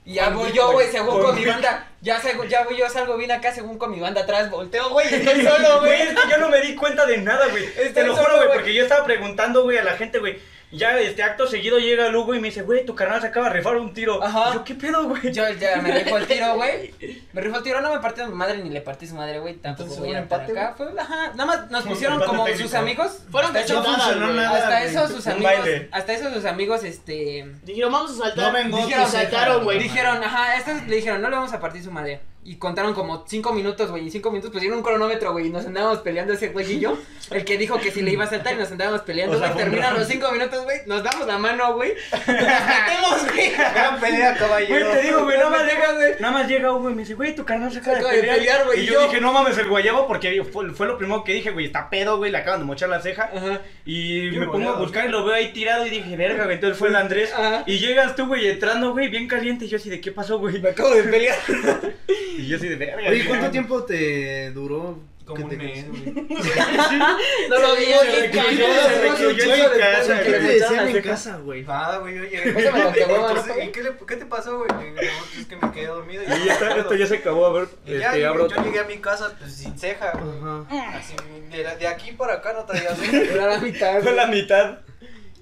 Y ya voy yo, güey, según Con mi banda. Ya, segu- ya voy yo, salgo bien acá, según con mi banda atrás. Volteo, güey, estoy solo, Güey, güey. es que yo no me di cuenta de nada, güey. Te lo juro, güey. porque yo estaba preguntando, güey, a la gente, güey. Ya, este acto seguido llega Lugo y me dice, güey, tu carnal se acaba de rifar un tiro. Ajá. Yo, ¿qué pedo, güey? Yo ya me rifo el tiro, güey. Me rifo el tiro, no me partió mi madre ni le partí su madre, güey. Tampoco voy ¿fue a empate, acá. Fue, ajá, nada más nos pusieron como técnico. sus amigos. Fueron Hasta funcionó güey. nada. hasta eso sus amigos, baile. hasta eso sus amigos, este... Dijeron, vamos a saltar. No vengo, Dijeron, saltaron, güey. Dijeron, ajá, estos le dijeron, no le vamos a partir su madre. Y contaron como cinco minutos, güey. Y cinco minutos pusieron un cronómetro, güey. Y nos andábamos peleando ese güey y yo. El que dijo que si le iba a saltar y nos andábamos peleando, O sea, güey. un Terminan los cinco minutos, güey. Nos damos la mano, güey. Nos metemos, güey. Gran pelea, caballero. Güey, te digo, güey, nada más llega, güey. nada más llega Hugo y me dice, güey, tu carnal se acaba de acaba de pelear. pelear, güey, y y yo, yo- dije, no mames, el guayabo, porque fue, fue lo primero que dije, güey, está pedo, güey, le acaban de mochar la ceja. Ajá. Y Qué me pongo a buscar y lo veo ahí tirado y dije, verga, güey, entonces fue el Andrés. Ajá. Y llegas tú, güey, entrando, güey, bien caliente. Y yo así, ¿de qué pasó, güey? Me acabo de pelear. Y yo así de verga. Oye, güey. ¿cuánto tiempo te duró? Como que un te mes, conociste? No lo vi, güey. güey, en casa, ¿Qué güey. te decían en casa, güey? Nada, güey, yo llegué. Pásame la caguama, Entonces, ¿no? ¿y qué, le- qué te pasó, güey? No, es que me quedé dormido. Y ya está, esto ya se acabó, a ver, este, yo, abro. yo llegué a mi casa pues, sin ceja, güey. Ajá. Así, de, la- de aquí para acá no traía ceja. Era la mitad. Fue güey. la mitad.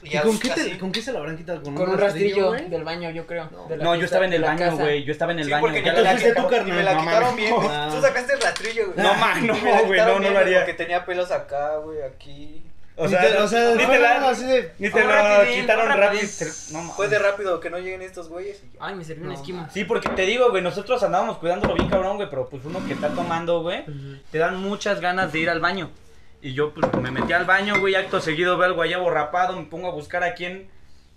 ¿Y con qué, así- te, con qué se lo habrán quitado? ¿Con, Con un rastrillo del baño, yo creo. No, yo estaba en el baño, güey. Yo estaba en el Sí, baño. porque Ya la, fuiste tú, carnal. me la No quitaron bien. Tú sacaste el rastrillo, güey. No, man, no, güey, no, no lo haría. Porque tenía pelos acá, güey, aquí. O Ni sea, te- o sea, ni te algo la, así de... ni te Fue la rapidín, quitaron rápido. No. Fue de rápido que no lleguen estos güeyes. Ay, me sirvió un No, esquimo. Sí, porque te digo, güey, nosotros andábamos cuidándolo bien cabrón, güey, pero pues uno que está tomando, güey, te dan muchas ganas de ir al baño. Y yo pues me metí al baño, güey, acto seguido veo al guayabo rapado, me pongo a buscar a quién,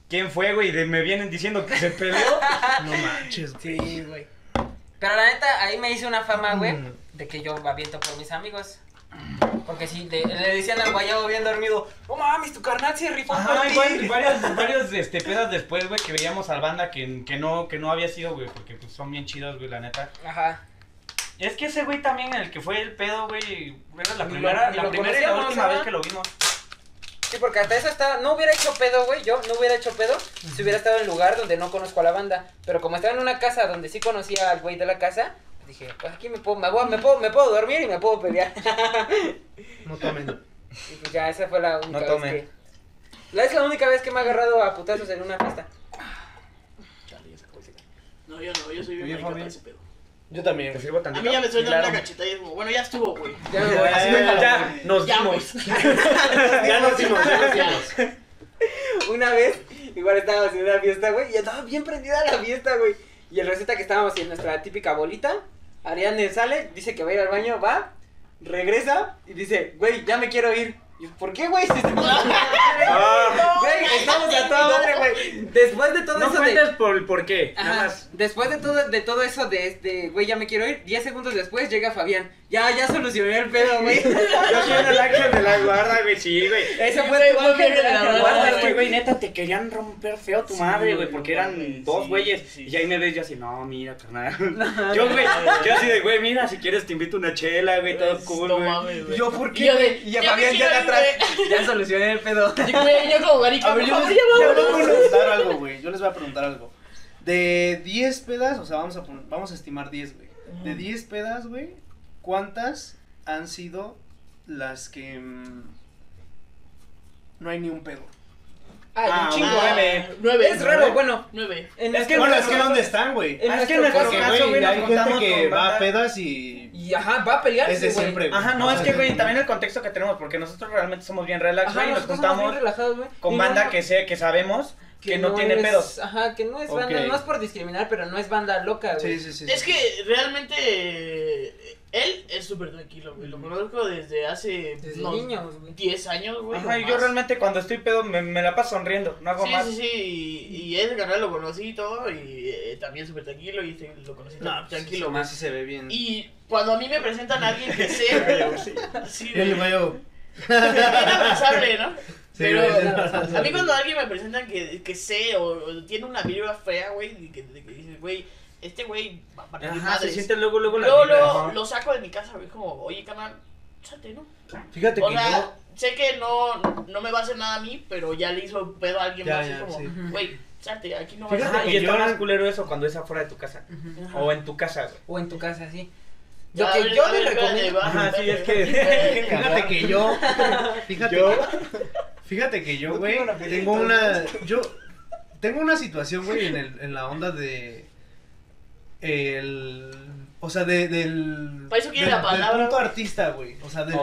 quién fue, güey, y de- me vienen diciendo que se peleó. No manches, güey. Sí, güey. Pero la neta, ahí me hice una fama, güey, Mm. de que yo aviento por mis amigos. Porque sí, le, le decían al guayabo bien dormido, oh mames, tu carnal se rifó por Ajá, ti". igual, varios, varios este, pedas después, güey, que veíamos al banda que, que, no, que no había sido, güey, porque pues son bien chidos, güey, la neta. Ajá. Es que ese güey también, el que fue el pedo, güey, era la primera, la primera y la última vez que lo vimos. Sí, porque hasta eso está, no hubiera hecho pedo, güey, yo no hubiera hecho pedo si hubiera estado en un lugar donde no conozco a la banda. Pero como estaba en una casa donde sí conocía al güey de la casa, dije, pues aquí me puedo, me, voy- me puedo, me puedo dormir y me puedo pelear. No tomen. Y pues ya, esa fue la única No vez tomen. que... La, es la única vez que me ha agarrado a putazos en una fiesta. Chale, ya se acabó ese cara. No, yo no, yo soy bien Fabián. ese pedo. Yo también. ¿Te sirvo A tantito? mí ya me suena Claro. una cacheta y es como, bueno, ya estuvo, güey. Ya voy. Ya, ya, ya, nos Ya, dimos. Ya nos dimos, ya nos dimos. Una vez, igual estábamos en una fiesta, güey, y andaba bien prendida la fiesta, güey. Y el receta que estábamos en nuestra típica bolita, Ariane sale, dice que va a ir al baño, va, regresa y dice, güey, ya me quiero ir. ¿Por qué, güey? Ah, Güey, estamos a toda madre, güey. Después de todo no eso de... cuentes por, por qué, nada Ajá, más. después de todo, de todo eso de, de, güey, ya me quiero ir, 10 segundos después llega Fabián. Ya, ya solucioné el pedo, güey. Yo soy el ángel de la guarda, güey, sí, güey. Ese Sí, fue tu ángel de la guarda, es güey. neta, te querían romper feo tu Sí, madre, güey, porque no eran dos güeyes. sí, y ahí me ves yo así, no, mira, carnal. Yo, güey, yo así de, güey, mira, si quieres te invito una chela, güey, todo cool, No güey. mames, güey. Yo, ¿por Y qué, yo de, güey? Y a Fabián ya de atrás. Ya solucioné el pedo. Güey, yo como marica, A ver, yo les, voy a preguntar algo, güey. Yo les voy a preguntar algo. De 10 pedas, o sea, vamos a, vamos a estimar 10, güey. De 10 pedas, güey, ¿cuántas han sido las que mm, no hay ni un pedo? Ay, Ah, un chingo, nueve. Nueve. Es raro, bueno. Nueve. En Es que bueno, es que ¿dónde están, güey? Ah, es que en nuestro caso- Porque, caso, güey, hay gente que va a pedas y Y ajá, va a pelear. es de siempre, güey. Ajá, no, es que, güey, también el contexto que tenemos, porque nosotros realmente somos bien relax, güey, y nos juntamos con banda no- que sé, que sabemos que, no, tiene es- pedos. Ajá, que no es banda, no es por discriminar, pero no es banda loca, güey. Sí, sí, sí. Es sí. que realmente él es súper tranquilo, güey. Lo conozco desde hace Desde unos niños, güey. 10 años, güey. Ajá, o y yo más. realmente cuando estoy pedo me, me la paso sonriendo, no hago Sí, más. sí, sí, y, y ese canal lo conocí y todo, y eh, también súper tranquilo, y este lo conocí No, también pues, tranquilo, más si se ve bien. Y cuando a mí me presentan a alguien que sé, sí, Y el de- güey, bien abrazable, ¿no? Sí, Pero güey, sí. a mí cuando alguien me presentan que, que sé o, o tiene una vibra fea, güey, de que, de que dices, güey, este güey va a partir Ajá, se siente luego, luego la Luego, vibra, luego lo saco de mi casa, güey, como, oye, canal, chate, ¿no? Fíjate O que sea, yo. sé que no, no me va a hacer nada a mí, pero ya le hizo pedo a alguien Ya, más, ya, así como, sí. güey, chate, aquí no va a Fíjate ser Ajá, que y está yo- más culero eso cuando es afuera de tu casa. Ajá. O en tu casa, güey. O en tu casa, sí. Ya, Lo a que ver, yo a les ver, espérate, recomiendo. va, Ajá, sí, es que. Fíjate que yo. Fíjate, Yo- fíjate que yo, No güey, tengo una pelea, tengo entonces. una. Yo tengo una situación, güey, en, el, en la onda de. El. O sea, de, del. Para eso quiere del, la palabra, Del punto artista, güey. O sea, del,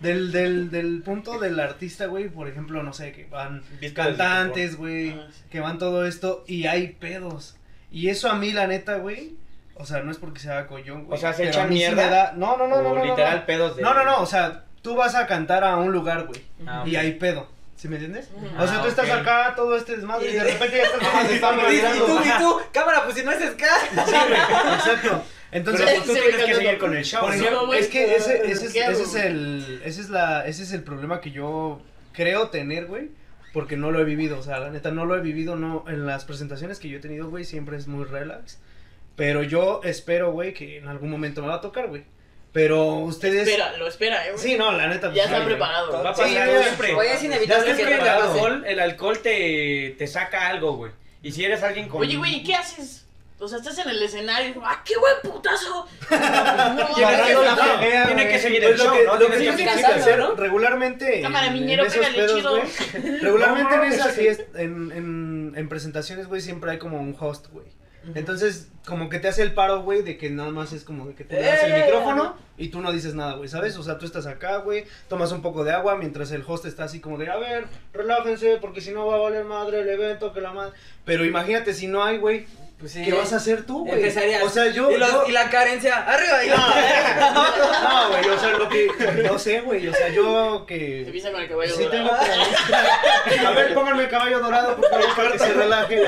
del, del, del punto del artista, güey. Por ejemplo, no sé, que van Vista cantantes, güey. Ah, sí. Que van todo esto y hay pedos. Y eso a mí, la neta, güey. O sea, no es porque sea collón, güey. O sea, ¿se pero echan a mí sí mierda? da- No, no, no, no, no, no, literal no. pedos de. No, no, no, o sea, tú vas a cantar a un lugar, güey. Ah, Y hay pedo. ¿Sí me entiendes? O sea, Ah, tú estás ok. acá, todo este desmadre, y de repente ya estás nomás están Y, y bailando. tú, y tú, cámara, pues si no es ska. Sí, güey, exacto. Entonces, Pero tú tienes que seguir con el show. por es que ese, ese, es, ¿qué hago, ese es el, ese es la, ese es el problema que yo creo tener, güey, porque no lo he vivido, o sea, la neta no lo he vivido, no, en las presentaciones que yo he tenido, güey, siempre es muy relax, pero yo espero, güey, que en algún momento me va a tocar, güey, pero ustedes, Espera, lo espera, eh, güey. sí, no, la neta, Ya pues, está sí, preparado. Va a Sí, pasar ya, siempre. Güey, es Ya inevitable es que el alcohol, el alcohol te, te saca algo, güey. Y si eres alguien con. Oye, güey, ¿y qué haces? O sea, estás en el escenario y ¡ah, qué buen putazo! No, Tienes que, no, no. tiene que seguir Pues el show, que, ¿no? lo que Tienes que hacer ¿no? regularmente Cámara, miñero, pégale chido. regularmente en esas sí. fiestas, en, en, en presentaciones, güey, siempre hay como un host, güey. Entonces, como que te hace el paro, güey, de que nada más es como que tú le das el ¡Eh! micrófono y tú no dices nada, güey, ¿sabes? O sea, tú estás acá, güey, tomas un poco de agua mientras el host está así como de, a ver, relájense, porque si no va a valer madre el evento, que la madre. Pero imagínate si no hay, güey, Pues sí. ¿qué vas a hacer tú, güey? Empezarías. O sea, yo. y, los- yo- y la carencia, arriba. Y No, güey, o sea, lo que. No sé, güey, o sea, yo Te que. empieza con el caballo Sí, tengo dorado. que- A ver, pónganme el caballo dorado, por favor, para que se relaje.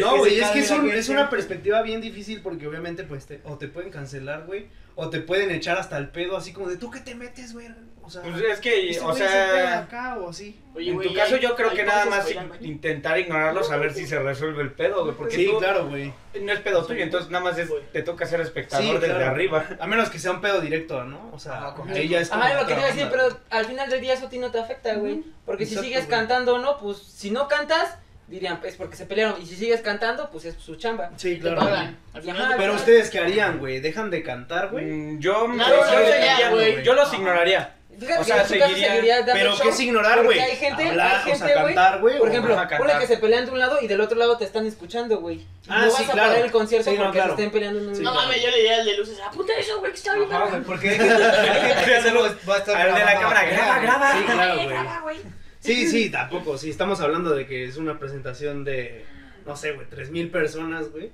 No, güey, es que es, un- es una perspectiva bien difícil porque obviamente, pues, te, o te pueden cancelar, güey, o te pueden echar hasta el pedo, así como de, ¿tú qué te metes, güey? O sea, Pues es que, este o sea. acá o así. Oye, en güey, tu caso, hay- yo creo que nada más intentar ignorarlo, saber si se resuelve el pedo, güey. Porque Sí, tú- claro, güey. no es pedo tuyo, entonces nada más es- te toca ser espectador Sí, desde claro. arriba. A menos que sea un pedo directo, ¿no? O sea, Ah, con- ahí ya es como Ajá, lo que te iba a decir, pero al final del día eso a ti no te afecta, güey. Porque si sigues güey. cantando o no, pues si no cantas, dirían, es porque se pelearon. Y si sigues cantando, pues es su chamba. Sí, Te claro. pagan. Ajá, Pero ustedes, ¿qué harían, güey? ¿Dejan de cantar, güey? Mm, Yo, No, yo, seguiría, güey. yo los ignoraría. Fíjate O sea, que seguiría- seguirías dando Pero show, ¿qué es ignorar, güey? hay gente, Hablar, hay gente, o sea, güey, cantar, güey. Por ejemplo, cantar. que se pelean de un lado y del otro lado te están escuchando, güey. Ah, no sí, vas a claro. parar el concierto Sí, no, porque claro. se estén peleando en un Sí, No mames, yo le diría al de luces, apunta eso, güey, que está bien. Ajá, verga". güey, porque hay que solo va a estar Al de la cámara, graba, graba. Sí, claro, güey. Sí, sí, tampoco. Sí, estamos hablando de que es una presentación de, no sé, güey, tres mil personas, güey.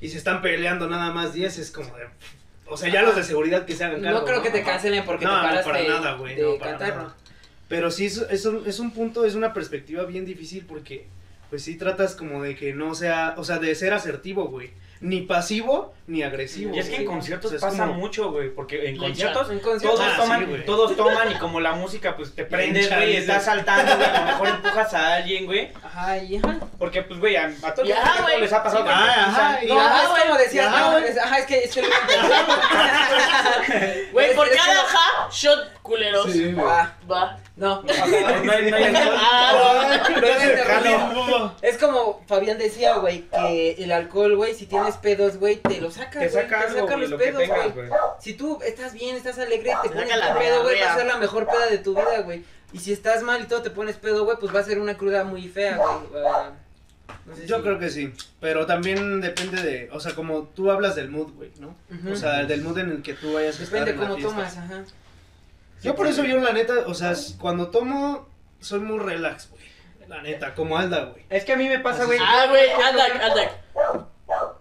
Y se están peleando nada más 10, es como de... O sea, ya los de seguridad que se hagan cargo, No creo que te cancelen porque No, te no, paraste para nada, güey, no, para nada. ¿no? Pero sí, es, es, un, es un punto, es una perspectiva bien difícil porque, pues sí tratas como de que no sea, o sea, de ser asertivo, güey. Ni pasivo, ni agresivo. Y es que en conciertos O sea, pasa como- mucho, güey, porque en conciertos En conciertos, todos Ah, toman, sí, todos toman y como la música pues te prendes, güey, estás saltando, güey, a lo mejor empujas a alguien, güey, Ajá, y ajá. porque pues güey, a, a todos güey. les ha pasado Ah, pisan. ajá, y- No, Ajá, es güey. como decías, Ajá, no, es, ajá, es que es que Güey, Es- por es cada ja, shot culeros. Sí, güey. Ah, Va. no. No hay, no hay alcohol. No es como Fabián decía, güey, que el alcohol, güey, si tienes pedos, güey, te lo saca, Te güey, saca algo, güey, los lo pedos, güey. Si tú estás bien, estás alegre, te Te pones saca la un pedo, güey, va a ser la mejor peda de tu vida, güey. Y si estás mal y todo te pones pedo, güey, pues va a ser una cruda muy fea, güey. Ah, no sé Yo si- creo que sí, pero también depende de, o sea, como tú hablas del mood, güey, ¿no? O sea, del mood en el que tú vayas a estar Depende en la cómo tomas, ajá. Yo por eso yo la neta, o sea, cuando tomo soy muy relax, güey. La neta, como Alda, güey. Es que a mí me pasa, güey. Ah, güey, anda, anda.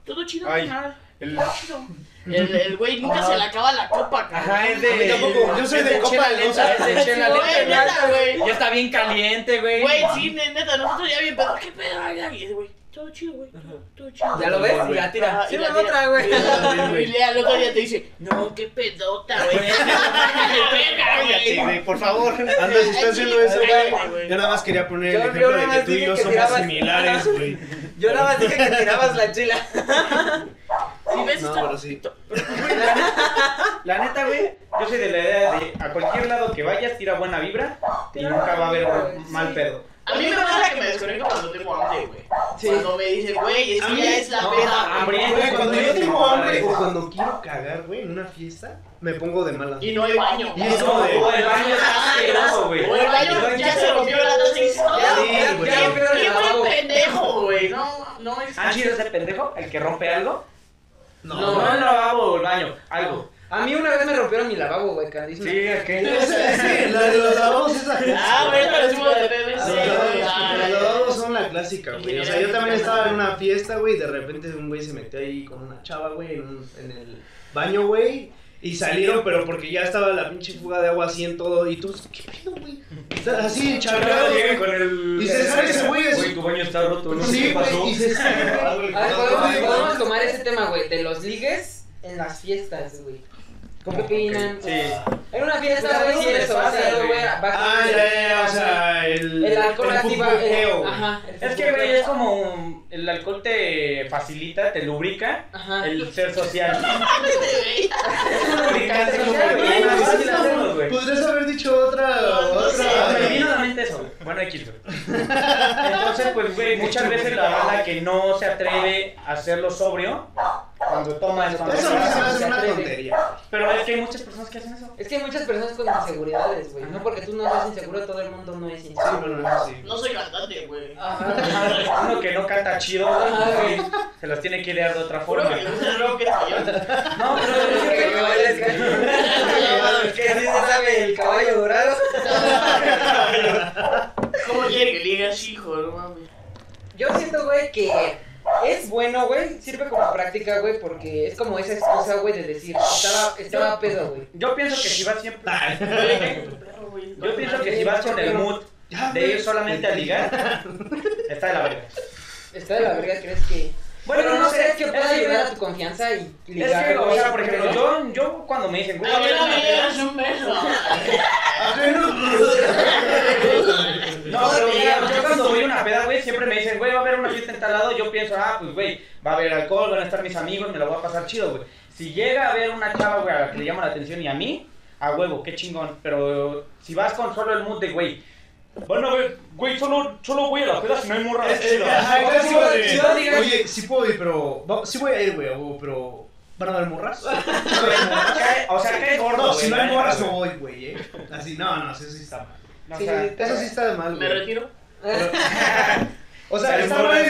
Todo chido. Ay, nada. el- Todo chido. El, el güey nunca se le acaba la copa, cabrón. Ajá, es de. Tampoco, yo soy de copa chela de lenta, es de chela Güey, lenta, neta, güey. Ya está bien caliente, güey. Güey, sí, ne- neta, nosotros ya bien pedo. ¿Qué pedo? Y ese güey, todo chido, güey. Todo, todo chido. Ya lo ves y la tira. Sí, y la otra, güey. Y Lea el otro día te dice, no, qué pedota, güey. Cállate, güey. por favor. Anda, si está haciendo eso, güey. Yo nada más quería poner el ejemplo de que tú y yo somos similares, güey. Yo nada más dije que tirabas la chela. Si ves No, esta- pero sí. La neta, güey, yo soy de la idea de a cualquier lado que vayas, tira buena vibra y nunca va a haber mal pedo. A mí me pasa que me desconecto cuando tengo hambre, güey. Sí. Cuando me dicen, güey, es A que mí- ya es la no, peda. hambre, güey. Cuando yo tengo hambre o cuando quiero cagar, güey, en una fiesta, me pongo de malas. Y no hay baño. Y es como de- O el baño está asqueroso, güey. O el baño ya se rompió la taza y Ya, "Ah, qué pendejo, güey. No, no es. ¿Han sido ese pendejo? ¿El que rompe algo? No, No, no el lavabo o el baño, algo. A mí una vez me rompieron mi lavabo, güey, carísimo. Sí, es que. Sí, la de los lavabos es la Ah, güey, lo decimos de PVC, Los lavabos- Ah, los lavabos son la clásica, güey. O sea, yo también estaba en una fiesta, güey, y de repente un güey se metió ahí con una chava, güey, en, un- en el baño, güey. Y salieron, pero porque ya estaba la pinche fuga de agua así en todo. Y tú, ¿qué pedo, güey? Está Así encharcado. Llega con el. Y se sale ese güey. Güey, tu baño está roto, ¿no? Sí, ¿Qué pasó? güey, y se sale. A ver, podemos, podemos tomar ese tema, güey, de los ligues en las fiestas, güey. ¿Cómo opinan? Sí. En una fiesta, güey, ¿a si eres soltero, güey? va Ah, ya, ya, o sea, el. El alcohol el activa. el-. Ajá. el Es que, güey, es como. un- El alcohol te facilita, te lubrica Ajá. el ser social. Es un lubricante social, güey. Podrías haber dicho otra. Otra. Me vino a la mente eso, güey. Bueno, X, güey. Entonces, pues, güey, muchas veces la banda que no se atreve a hacerlo sobrio, cuando toma es cuando Eso no se hace una tontería. Pero es que hay muchas personas que hacen eso. Es que hay muchas personas con inseguridades, güey. No porque tú no seas inseguro, todo el mundo no es Sí, inseguro. bueno, no, sí. No soy cantante, güey. Ajá. Uno que no canta chido, güey, se los tiene que idear de otra forma. que no que. No, pero es que, así se sabe el caballo dorado. ¿Cómo quiere que le digas hijo? No mames. Yo siento, güey, que es bueno, güey. Sirve como práctica, güey, porque es como esa excusa, güey, de decir, estaba, estaba pedo, güey. yo pienso que si vas siempre. Güey. Yo pienso que si vas con el mood de ir solamente a ligar, está de la verga. Está de la verga, ¿crees que...? Bueno, Bueno, no no sé, crees que es pueda que- ayudar a tu confianza y Es ligar, que, o sea, por ejemplo, yo, yo cuando me dicen, güey, A mí ver no una me peda. dieras un beso. No, pero mira, yo cuando voy a una peda, güey, siempre me dicen, güey, va a haber una fiesta en tal lado. Yo pienso, ah, pues, güey, va a haber alcohol, van a estar mis amigos, me lo voy a pasar chido, güey. Si llega a haber una chava, güey, a la que le llama la atención y a mí, a huevo, qué chingón. Pero si vas con solo el mood de, güey, bueno, güey, solo, solo voy a la peda si no hay morra. De, Oye, sí puedo ir, pero. va- Sí voy a ir, güey, o- pero. ¿Van a dar morras? O sea, cae gordo, No, si no hay morras, no voy, güey, eh. Así, no, no, eso sí está mal. O Sí, sea, Eso sí está mal, Me güey. retiro. O sea, está mal.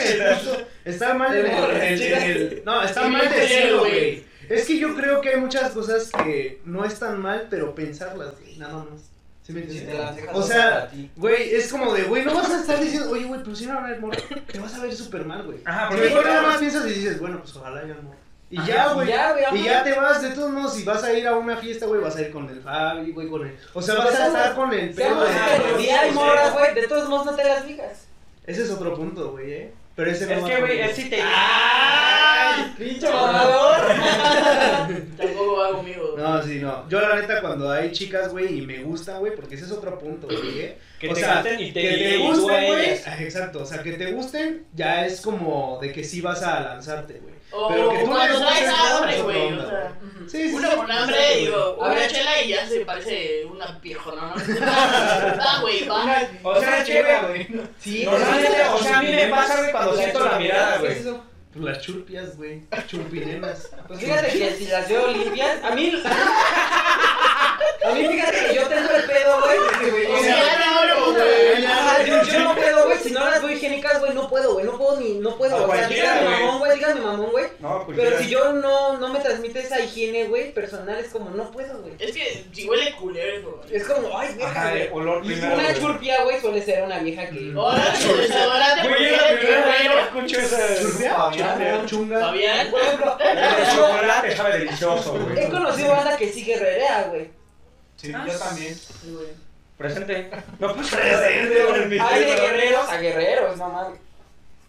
Está mal en el. No, está mal decirlo, güey. Es que yo creo que hay muchas cosas que no están mal, pero pensarlas, güey, nada más. ¿Sí me Si entiendes? te las dejas O sea, güey, es como de, güey, no vas a estar diciendo, oye, güey, pero si no va a haber morra, te vas a ver súper mal, güey. Ajá, porque mejor nada más piensas y dices, bueno, pues ojalá haya amor. Y Ajá, ya, güey. Y ya te vas, de todos modos, si vas a ir a una fiesta, güey, vas a ir con el Fabi, güey, con el. O sea, vas a estar con el pedo si hay morras, güey, de todos modos no te las digas. Ese es otro punto, güey, eh. Pero ese Es que, güey, es si te. ¡Ay! Pinche mamador. Tampoco va conmigo. No, sí, no. Yo, la neta, cuando hay chicas, güey, y me gustan, güey, porque ese es otro punto, güey, eh. Que o te sea, gusten y te- que te gusten, güey. Exacto, o sea, que te gusten, ya es como de que sí vas a lanzarte, güey. Pero que tú cuando les traes gustes, hambre, es otra güey. onda, O sea, Sí, hambre, digo, una ver. chela y ya se parece una piejona, ¿no? Va, güey, va. O sea, que, güey, Sí, Normalmente, o sea, a mí me pasa, güey, cuando siento la mirada, ¿Qué güey. es eso? Pues las churpias, güey. Churpinenas. Pues fíjate que si las veo limpias, a mí. A mí fíjate que yo tengo el pedo, güey. O sea, sea, no, güey. Ajá, yo, no puedo, güey. Si no las veo higiénicas, güey, no puedo, güey. No puedo ni, no puedo. O sea, güey. mamón, güey, díganme mamón, güey. No, pues Pero ya. si yo no, no me transmite esa higiene, güey, personal, es como, no puedo, güey. Es que si huele culero, güey. Es como, ay, güey. olor primero. una churpia, güey, suele ser una vieja que. Ahora su desodorante, Güey, la primera vez que escucho esa. ¿Churpia? Churpia. Chunga. Fabián. Por ejemplo, El chocolate sabe delicioso, he güey. conocido banda que sí guerrerea, güey. Sí, yo también. Presente. No, pues presente, güey. Hay de guerreros a guerreros, no mames.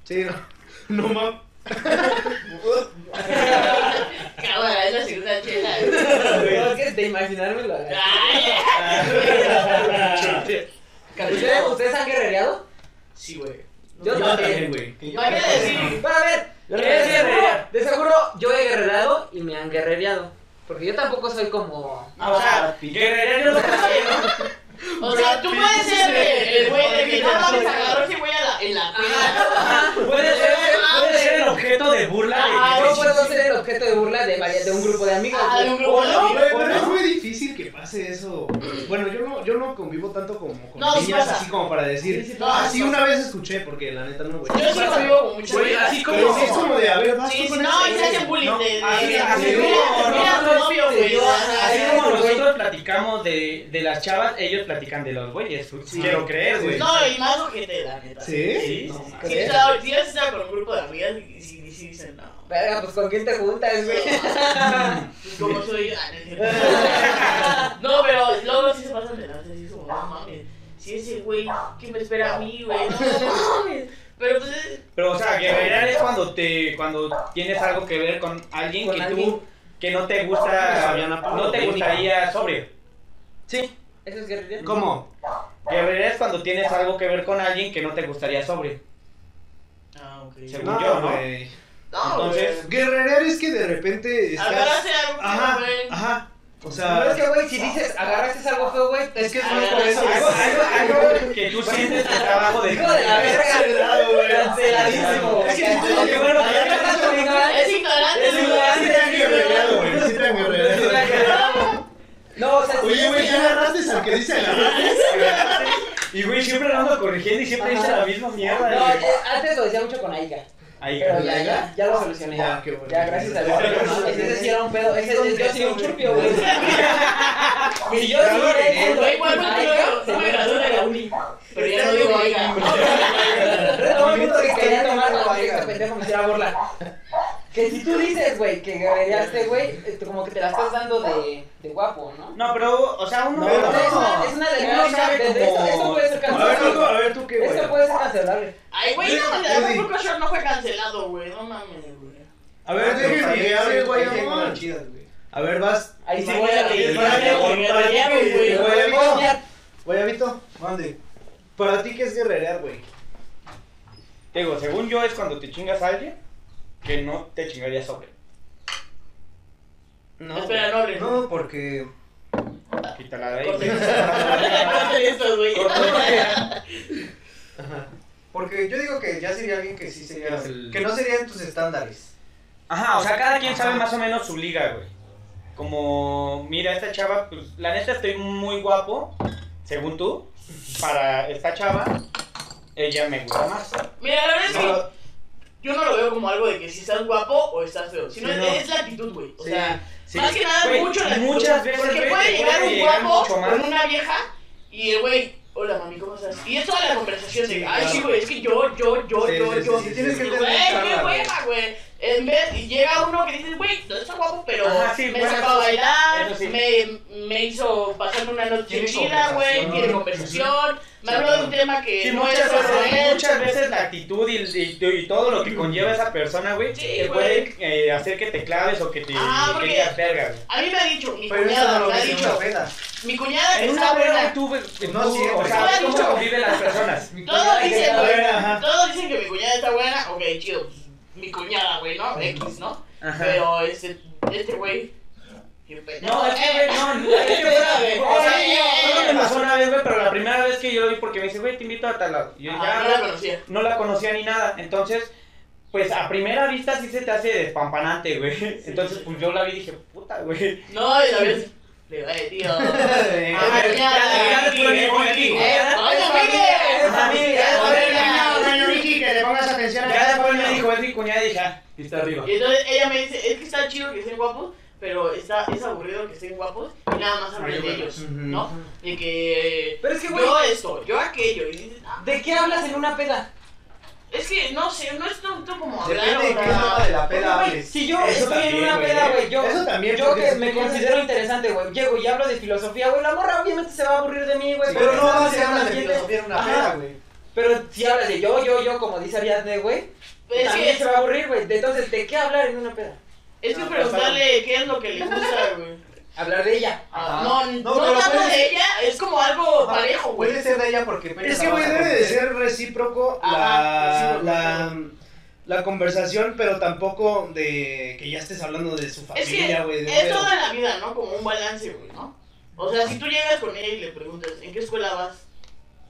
Sí, no. No mames. Cámara, es la segunda chela. No, es que de imaginármelo. güey. Ay, ¿Ustedes, ¿Ustedes han guerrereado? Sí, güey. Yo Yo también. güey. Va a ver, de seguro yo he guerrereado y me han guerrereado. Porque yo tampoco soy como. Ah, o sea, guerrero no O sea, tú puedes ser el güey de que no mames, agarró ese güey a la- en la pena. Puede ser, puede ser el objeto de burla Ah, Yo puedo ser el objeto de burla de, varias- de un grupo de amigos. Ah, de un grupo ¿O de no? amigos. Güey, ¿O pero es muy difícil que pase eso. Bueno, yo no, yo no convivo tanto como con niñas pasa. así como para decir. Sí, sí ah, pasa. sí, una vez escuché, porque la neta no, güey. Yo sí convivo con muchas Güey, amigas. así como- sí es como de, a ver, vas tú con no, se hacen bullying de, así- así como nosotros, Así platicamos de, de las chavas, ellos platican de los güeyes. Sí. Quiero creer, güey. No, y más ojete, la neta. ¿Sí? Sí, No, sí, mames. Si ya estaba con un grupo de amigas y si dicen no. Verga, pues con quién te juntas, güey. Como soy. ah, no pero luego sí se pasan de lanza, así es como, no mames. Si ese güey, ¿qué me espera a mí, güey? No mames. Pero pues. Pero, o sea, guerrerar es cuando te cuando tienes algo que ver con alguien Con que alguien. tú que no te gusta, no te gustaría sobre. Sí. ¿Eso es guerrilla? ¿Cómo? Guerrerar es cuando tienes algo que ver con alguien que no te gustaría sobre. Ah, ok. Según yo, ¿no? güey. No, Entonces, güey. Guerrerear es que de repente estás. Agarrarse a algo Ajá, feo, güey. ajá. O No, es sea, que, güey, si dices agarraste algo feo, güey, es que es muy Ah, por eso. Algo, algo, algo que tú sientes que está abajo de Hijo de la verga. Cancelado, güey. Canceladísimo. Es que sí te- Qué bueno, ya que estás con ignorancia. Es ignorante, Es güey. ignorante. No, o sea, Oye, güey, ¿ya agarraste al que dice agarraste? Y güey, siempre lo ando corrigiendo y siempre dice la misma mierda. No, güey. eh, antes lo decía mucho con Aiga. Ahí, Pero ya, ya, ya lo solucioné. Ya, qué bueno. Ya, gracias a Dios. Ese sí era un pedo. Ese yo sí un churpio, güey. Si yo lo sí era Güey, ¿cuál fue tu Aiga, novio? se No me gradué de la uni. Pero ya no digo, oiga. Todo el mundo que quería tomar la este pendejo me hiciera burla. Que si tú dices, güey, que guerrereaste, güey, eh, como que te la estás dando de, de guapo, ¿no? No, pero, o sea, uno. No, no. es una, es una delgada sabe de- esto, como- esto puede ser A ver, tú, cancelable. a ver, tú qué, güey. Esto puede ser cancelable. Ay, güey, no, el Acapulco Shore no fue cancelado, güey. No mames, güey. A ver, déjenme que hable, güey. A ver, vas. Ahí sí voy a güey. Guayabito, Mande. para ti, ¿qué es guerrerear, güey? Digo, según yo es cuando te chingas a alguien que no te chingaría sobre. No. Espera, no hables. No, porque. Quítala de ahí. Corte. güey. Ajá. Porque yo digo que ya sería alguien que sí sería. El- Que no sería en tus estándares. Ajá, o sea, cada quien sabe más o menos su liga, güey. Como, mira, esta chava, pues, la neta estoy muy guapo, según tú, para esta chava, ella me gusta más. Mira, la verdad es que No, yo no lo veo como algo de que si estás guapo o estás feo. Sino Sí, no. es la actitud, güey. O Sí. sea, Sí. más que nada mucho la actitud. muchas veces, Porque puede llegar un llegar guapo con una vieja y el güey, hola mami, ¿cómo estás? Y es toda la conversación de, ay, claro. sí, güey, es que yo, yo, yo, yo, yo. sí, tienes que Güey, qué hueva, güey. En vez, y llega uno que dice, güey, no está guapo, pero Ajá, me sacó a bailar, me, me hizo pasar una noche chida, güey, tiene conversación, me habló de un tema que Sí, no es muchas solo veces, muchas veces la actitud y, y- y todo lo que conlleva esa persona, güey, Sí, te puede eh, hacer que te claves o que te, Ah, que digas verga, güey. A mí me ha dicho, mi Pero cuñada, no me ha dicho, mi cuñada En está una buena. tú, No siempre. o sea, ¿cómo dicho- conviven las personas? Todos dicen, todos dicen que mi cuñada está buena, ok, chido, pues, mi cuñada, güey, ¿no? X, ¿no? Ajá. Pero este, este güey, pendejo, No, es que, eh, güey, no, no, es que, güey, Espérame, o sea, solo me pasó una vez, güey, pero la primera vez que yo lo vi porque me dice, güey, te invito a tal lado. Y yo ya no la conocía. no la conocía ni nada, entonces, pues a primera vista sí se te hace despampanante, güey. Entonces, pues yo la vi y dije, puta, güey. No, y la vez, le va de tío. Eh, Ah. Eh, que le pongas atención Ya después me dijo, es mi cuñada y dije, ah, está arriba. Y entonces ella me dice, es que está chido que estén guapos, pero está, es aburrido que estén guapos y nada más hablan de ellos, ¿no? De que Pero es que, güey, yo esto, yo aquello, y dices, ah, ¿de qué hablas en una peda? es que no sé, no es tanto como hablar, Depende de qué tema de la peda hables. si yo Eso estoy en una güey. peda, güey, yo, Eso también, yo porque que me considero interesante, güey, llego y hablo de filosofía, güey, la morra obviamente se va a aburrir de mí, güey. Pero no vas a hablar de filosofía en una Ajá. peda, güey. Pero si hablas de yo, yo, yo, como dice Ariadne, güey, es también que, se va a aburrir, güey. Entonces, ¿de qué hablar en una peda? Es que No, preguntarle qué es lo que le gusta, güey. Hablar de ella. Ah, Ajá. No, No, no, tanto puede- de ella, es como algo Ajá, parejo, güey. Puede ser de ella porque Es que, güey, debe de ser recíproco Ajá, la, recíproco. la, la conversación, pero tampoco de que ya estés hablando de su Es familia, güey. que de es toda la vida, ¿no? Como un balance, güey, ¿no? O sea, si tú llegas con ella y le preguntas, ¿en qué escuela vas?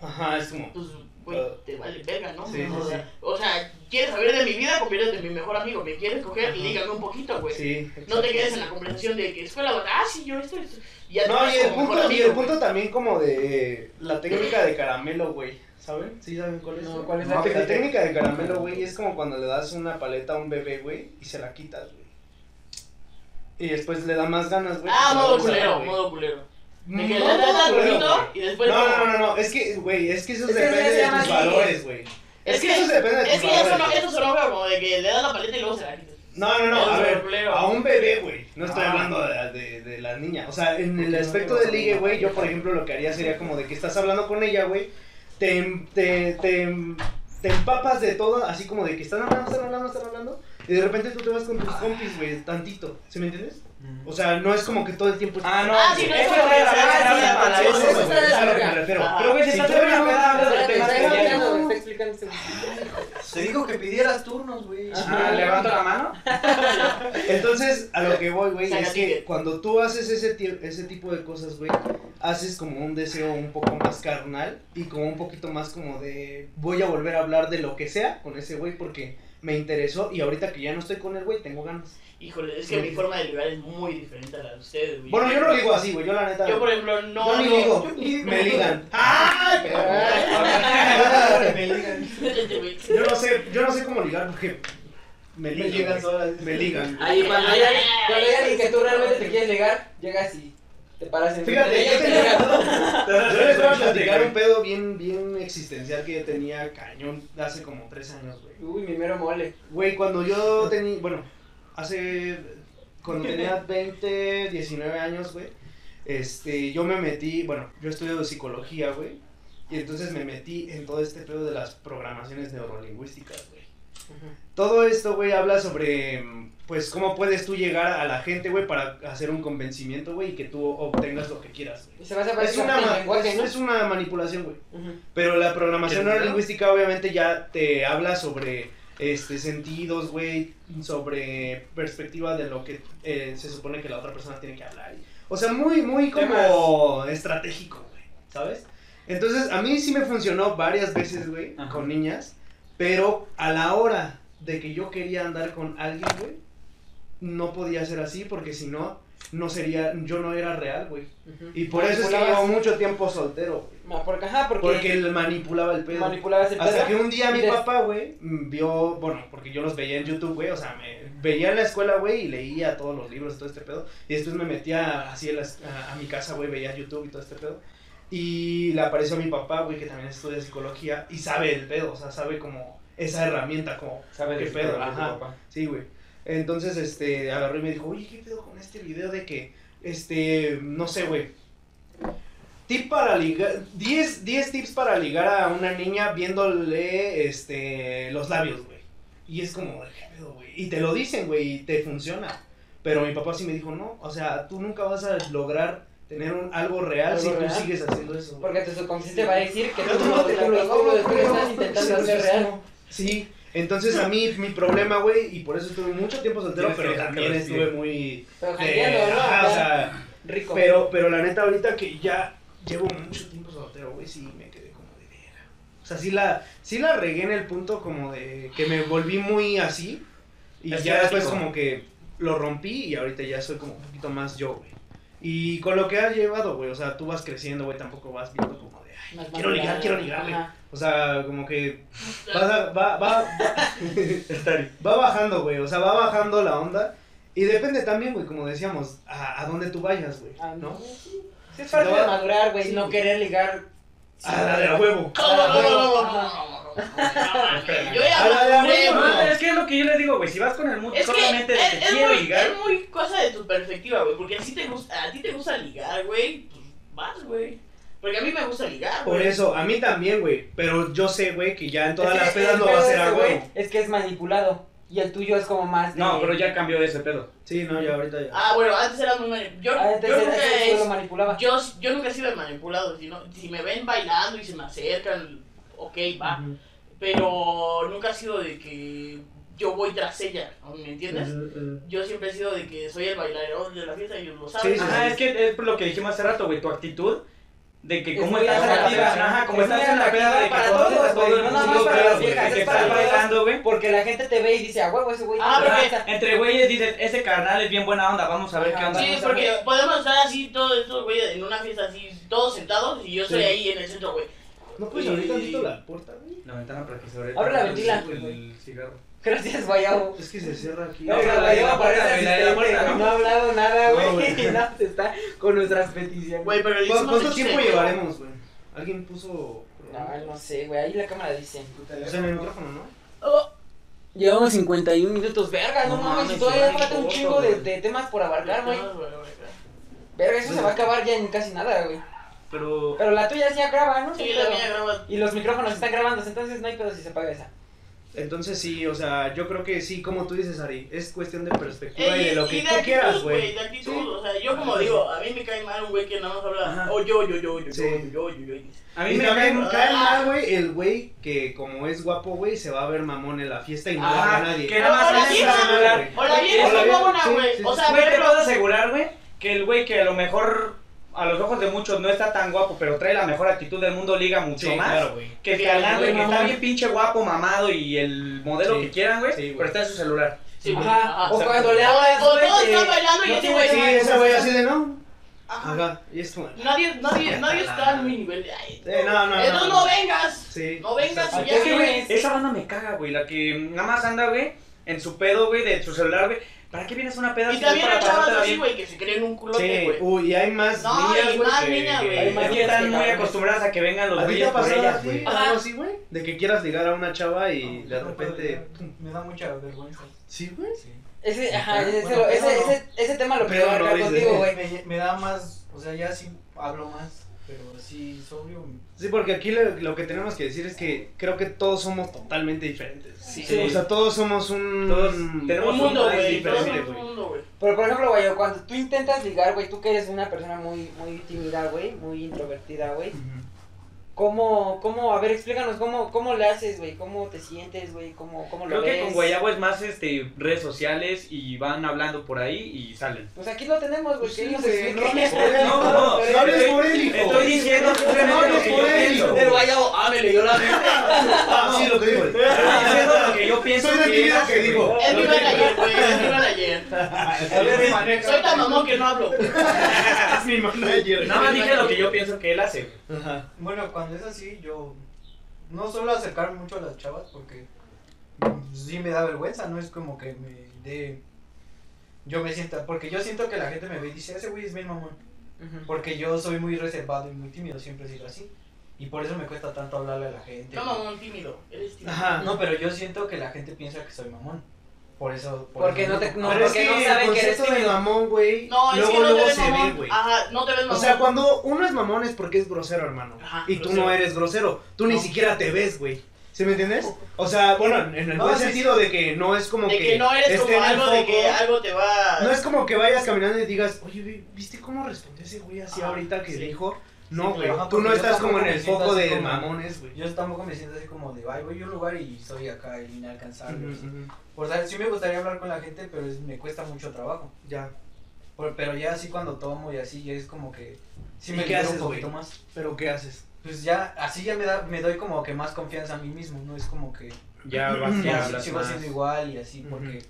Ajá, es como... Pues, güey, Ah. te vale verga, ¿no? Sí, o, sí, sea, o sea, quieres saber de mi vida, conviértete en mi mejor amigo. Me quieres coger, lígame un poquito, güey. Sí. No te quedes en la conversación de que escuela, ah, sí, yo esto, esto. Y ya No, y el punto, y amigo, el punto también como de la técnica de caramelo, güey. ¿Saben? ¿Sí saben cuál es? No, ¿cuál es No, la técnica? La técnica de caramelo, güey, es como cuando le das una paleta a un bebé, güey, y se la quitas, güey. Y después le da más ganas, güey. Ah, modo culero, güey. modo culero. De que No, güey. y después. No, no, no, no, es que, güey, es que eso Es que depende de tus valores, güey. Es que, eso depende de tus es que valores, sonó, güey. eso sonó como de que le das la paleta y luego se la quitas. No, no, no, a es ver, a un bebé, güey. No estoy Ah. hablando de, de, de la niña. O sea, en el no aspecto a ligue, güey, yo, por ejemplo, lo que haría sería como de que estás hablando con ella, güey. Te, te, te, te empapas de todo, así como de que están hablando, están hablando, están hablando. Y de repente tú te vas con tus compis, güey, tantito. ¿Sí me entiendes? O sea, no es como que todo el tiempo. Ah, no, Ah, sí, no, eso es ah, a lo que me refiero. Pero, güey, si estás tú en una peda, Se dijo que pidieras turnos, güey. Ah, levanto la mano. Entonces, a lo que voy, güey, es que cuando tú haces ese, ese tipo de cosas, güey, haces como un deseo un poco más carnal y como un poquito más como de voy a volver a hablar de lo que sea con ese güey porque me interesó y ahorita que ya no estoy con el güey, tengo ganas. Híjole, es que mi forma de ligar es muy diferente a la de ustedes, güey. Bueno, yo no lo digo así, güey, yo la neta. Yo, por ejemplo, no. yo ni no- ligo, me ligan. ¡Ay! Me ligan. Yo no sé, yo no sé cómo ligar porque me Me ligan. ligan güey. solas. Me ligan. Ahí cuando hay alguien, cuando hay alguien que tú realmente te quieres ligar, llegas y te paras en Fíjate, yo tenía-. Yo les voy a platicar un pedo bien, bien existencial que yo tenía cañón hace como tres años, güey. Uy, mi mero mole. Güey, cuando yo tenía, bueno, hace, cuando tenía 20, 19 años, güey, este, yo me metí, bueno, yo estudio psicología, güey, y entonces me metí en todo este pedo de las programaciones neurolingüísticas, güey. Todo esto, güey, habla sobre, pues, cómo puedes tú llegar a la gente, güey, para hacer un convencimiento, güey, y que tú obtengas lo que quieras, güey. Es ¿no? es una manipulación, güey. Pero la programación ¿Quieres neurolingüística obviamente ya te habla sobre este sentidos, güey, sobre perspectiva de lo que eh, se supone que la otra persona tiene que hablar. O sea, muy, muy como estratégico, güey, ¿sabes? Entonces, a mí sí me funcionó varias veces, güey, con niñas, pero a la hora de que yo quería andar con alguien, güey, no podía ser así porque si no, no sería, yo no era real, güey. Y por eso es que llevo mucho tiempo soltero, güey. Porque, ajá, porque, Porque él manipulaba el pedo. manipulabas el Hasta pedo. que un día mi Des- papá, güey, vio, bueno, porque yo los veía en YouTube, güey, o sea, me veía en la escuela, güey, y leía todos los libros y todo este pedo. Y después me metía así a, las- a- a mi casa, güey, veía YouTube y todo este pedo. Y le apareció a mi papá, güey, que también estudia psicología y sabe el pedo, o sea, sabe como esa herramienta, como, Sabe qué pedo, ajá. Sí, güey. Entonces, este, agarró y me dijo, oye, ¿qué pedo con este video de que, este, no sé, güey. Tip para ligar, 10, 10 tips para ligar a una niña viéndole, este, los labios, güey. Y es como, ¿qué pedo, güey? Y te lo dicen, güey, y te funciona. Pero mi papá sí me dijo, no, o sea, tú nunca vas a lograr tener un, algo real Algo si real. tú sigues haciendo eso. güey. Porque tu subconsciente va a decir que Yo tú no te lo, lo estás intentando hacer real. Sí, entonces a mí mi problema, güey, y por eso estuve mucho tiempo soltero, pero también estuve muy... Pero eh, ¿no? o sea, rico. pero, pero la neta ahorita que ya llevo mucho tiempo soltero, güey, sí me quedé como de vera. O sea, sí la, sí la regué en el punto como de que me volví muy así. Y Es ya después como que lo rompí y ahorita ya soy como un poquito más yo, güey. Y con lo que has llevado, güey, o sea, tú vas creciendo, güey, tampoco vas viendo como de, Quiero ligar, quiero ligar, güey. O sea, como que va, va, va, va bajando, güey. O sea, va bajando la onda. Y depende también, güey, como decíamos, a, a dónde tú vayas, güey. ¿No? Sí, es parte de madurar, güey. Sí, no wey. querer ligar. A la de a huevo. Yo ya a la de a huevo. Es que es lo que yo les digo, güey. Si vas con el mood solamente que de que quiero ligar. Es muy cosa de tu perspectiva, güey. Porque si te gusta, a ti te gusta ligar, güey. Pues vas, güey. Porque a mí me gusta ligar, güey. Por eso, a mí también, güey, pero yo sé, güey, que ya en todas Es las pedas no va a de ser a güey. Es que es manipulado. Y el tuyo es como más. de- No, pero ya cambió ese pedo. Sí, no, ya ahorita ya. Ah, bueno, antes era muy Yo, Antes yo era- nunca lo manipulaba. yo, yo nunca he sido manipulado. Sino, si me ven bailando y se me acercan, ok, va. Pero nunca ha sido de que yo voy tras ella, ¿no? ¿me entiendes? Yo siempre he sido de que soy el bailarín de la fiesta y ellos lo saben. Sí, sí, Ajá, es que es por lo que dijimos hace rato, güey. Tu actitud de que muy estás en la atractiva, peda, ajá, como estás en la peda de que todos, a todo güey, el no nada mundo, más para las viejas, que es para estás todos. bailando, güey. Porque la gente te ve y dice, a huevo, ese güey. Ah, te porque- lanza". Entre güeyes dices, ese carnal es bien buena onda, vamos a ver Ajá, qué onda. Sí, porque podemos estar así todos estos güeyes en una fiesta así, todos sentados y yo estoy Sí. ahí en el centro, güey. ¿No puedes abrir tantito la puerta, güey? La ventana para que se abra. Abre la ventila. El cigarro. Gracias, Guayabo. Es que se cierra aquí. No, No, pero la- Guayabo parece güey, ¿no? no ha hablado nada, No, güey. güey. Y no, está con nuestras peticiones. Güey, pero le ¿Cu- hicimos ¿Cuánto tiempo llevaremos, güey? ¿Alguien puso...? No, no sé, güey, ahí la cámara dice. O sea, en el micrófono, ¿no? Oh, Llevamos 51 minutos, verga, no, No mames, todavía falta un corto, chingo de, güey. de temas por abarcar, güey. no, güey, güey, Verga, eso se va a acabar ya en casi nada, güey. Pero. Pero la tuya sí ya graba, ¿no? Sí, la mía graba. Y los micrófonos están grabando, entonces no hay pedo si se apaga esa. Entonces sí, o sea, yo creo que sí, como tú dices, Ari, es cuestión de perspectiva y Ey, de lo que y tú de actitud, quieras, güey. De actitud, Sí. o sea, yo como digo, a mí me cae mal un güey que nada más habla, Ajá. o yo, yo, yo, yo, Sí. yo, yo, yo, yo. A mí y me cae. cae Ah. mal, güey, el güey que como es guapo, güey, se va a ver mamón en la fiesta y no habla a nadie. que nada más celular. güey. O la la es sí, güey. sí, O sea, Güey, te pero- puedo asegurar, güey, que el güey que a lo mejor a los ojos de muchos no está tan guapo, pero trae la mejor actitud del mundo, liga mucho Sí, más. claro. Que el canal, güey, que está bien pinche guapo, mamado y el modelo Sí. que quieran, güey, pero está en su celular. Sí, güey. Ajá, Ajá. o cuando le hablas, O güey, todos están bailando y ese güey Sí, ese güey así de no. Ajá. Ajá, y es como. Nadie, nadie, nadie está en mi nivel de ahí. Sí, no, no, Entonces no. no vengas. Sí. No vengas y ya, Es que, güey. güey, Esa banda me caga, güey, la que nada más anda, güey, en su pedo, güey, de su celular, güey. ¿Para qué vienes a una peda Y también hay chavas así, güey, que se creen un culote, Sí, güey. uy, y hay más No, niñas, y güey. más niñas, güey. Hay más Es que niñas están que muy acostumbradas a que vengan los ¿A ti te güeyes por ellas, güey. Ajá. algo así, güey? De que quieras ligar a una chava y de repente. Me da mucha vergüenza. Sí, güey. Sí. Ese, ajá, ese, bueno, ese, ese, ese tema lo quiero dice. contigo, güey. Me da más, o sea, ya sí hablo más, pero sí sobrio. Sí, porque aquí lo, lo que tenemos que decir es que creo que todos somos totalmente diferentes. Sí. O sea, todos somos un. Todos tenemos Un mundo, güey. Todos diferente, güey. mundo, güey. Pero por ejemplo, güey, cuando tú intentas ligar, güey, tú que eres una persona muy, muy tímida, güey, muy introvertida, güey. ¿Cómo, cómo, a ver, explícanos cómo, cómo le haces, güey, cómo te sientes, güey, cómo, cómo lo Creo que con Guayabo es más este redes sociales y van hablando por ahí y salen. Pues aquí lo tenemos, güey, que sí, nos güey, explique. no No, no, no hables por él, hijo. Estoy diciendo No simplemente lo hables que por yo él, pienso. hijo. El guayabo, ah, leyó la. Ah, sí, lo que digo. Estoy diciendo lo que yo pienso Soy de que mi vida es, que digo. Es mi manager, güey. Es mi manager. A ver, maneja. Soy tan mamón que no hablo. Es mi manager. Nada más dije lo que yo pienso que él hace. Ajá. Bueno, cuando es así, yo no suelo acercarme mucho a las chavas porque mm, sí me da vergüenza, no es como que me dé. Yo me sienta, porque yo siento que la gente me ve y dice, ese güey es bien mamón. Ujú. Porque yo soy muy reservado y muy tímido, siempre he sido así. Y por eso me cuesta tanto hablarle a la gente. No, mamón, tímido. Eres tímido. Ajá. No, pero yo siento que la gente piensa que soy mamón. Por eso. por Porque eso no te- digo. no, Pero es porque que no saben el que eres concepto de mamón, güey, No, es luego, que no te luego ves se ve, güey. Ajá, no te ves O mamón. sea, cuando uno es mamón es porque es grosero, hermano. Ajá, y tú grosero. no eres grosero. Tú ni siquiera te ves, güey. ¿Sí me entiendes? O sea, bueno, en el No, buen sí, sentido de que no es como De que. que no eres como algo de que algo te va. No es como que vayas caminando y digas, oye, vi- ¿viste cómo respondió ese güey así ahorita que sí. dijo? No, Sí, güey. tú no estás como en el foco de como- mamones, güey. Yo tampoco me siento así como de, ay, voy a un lugar y soy acá inalcanzable. Ujú, ujú. O sea, sí me gustaría hablar con la gente, pero es- me cuesta mucho trabajo. Ya. Por- pero ya así cuando tomo y así, ya es como que sí ¿Y me qué haces, un poquito güey? más. Pero ¿qué haces? Pues ya, así ya me, da, me doy como que más confianza a mí mismo, no es como que Ya vas Ya, ya sigo más. siendo igual y así, porque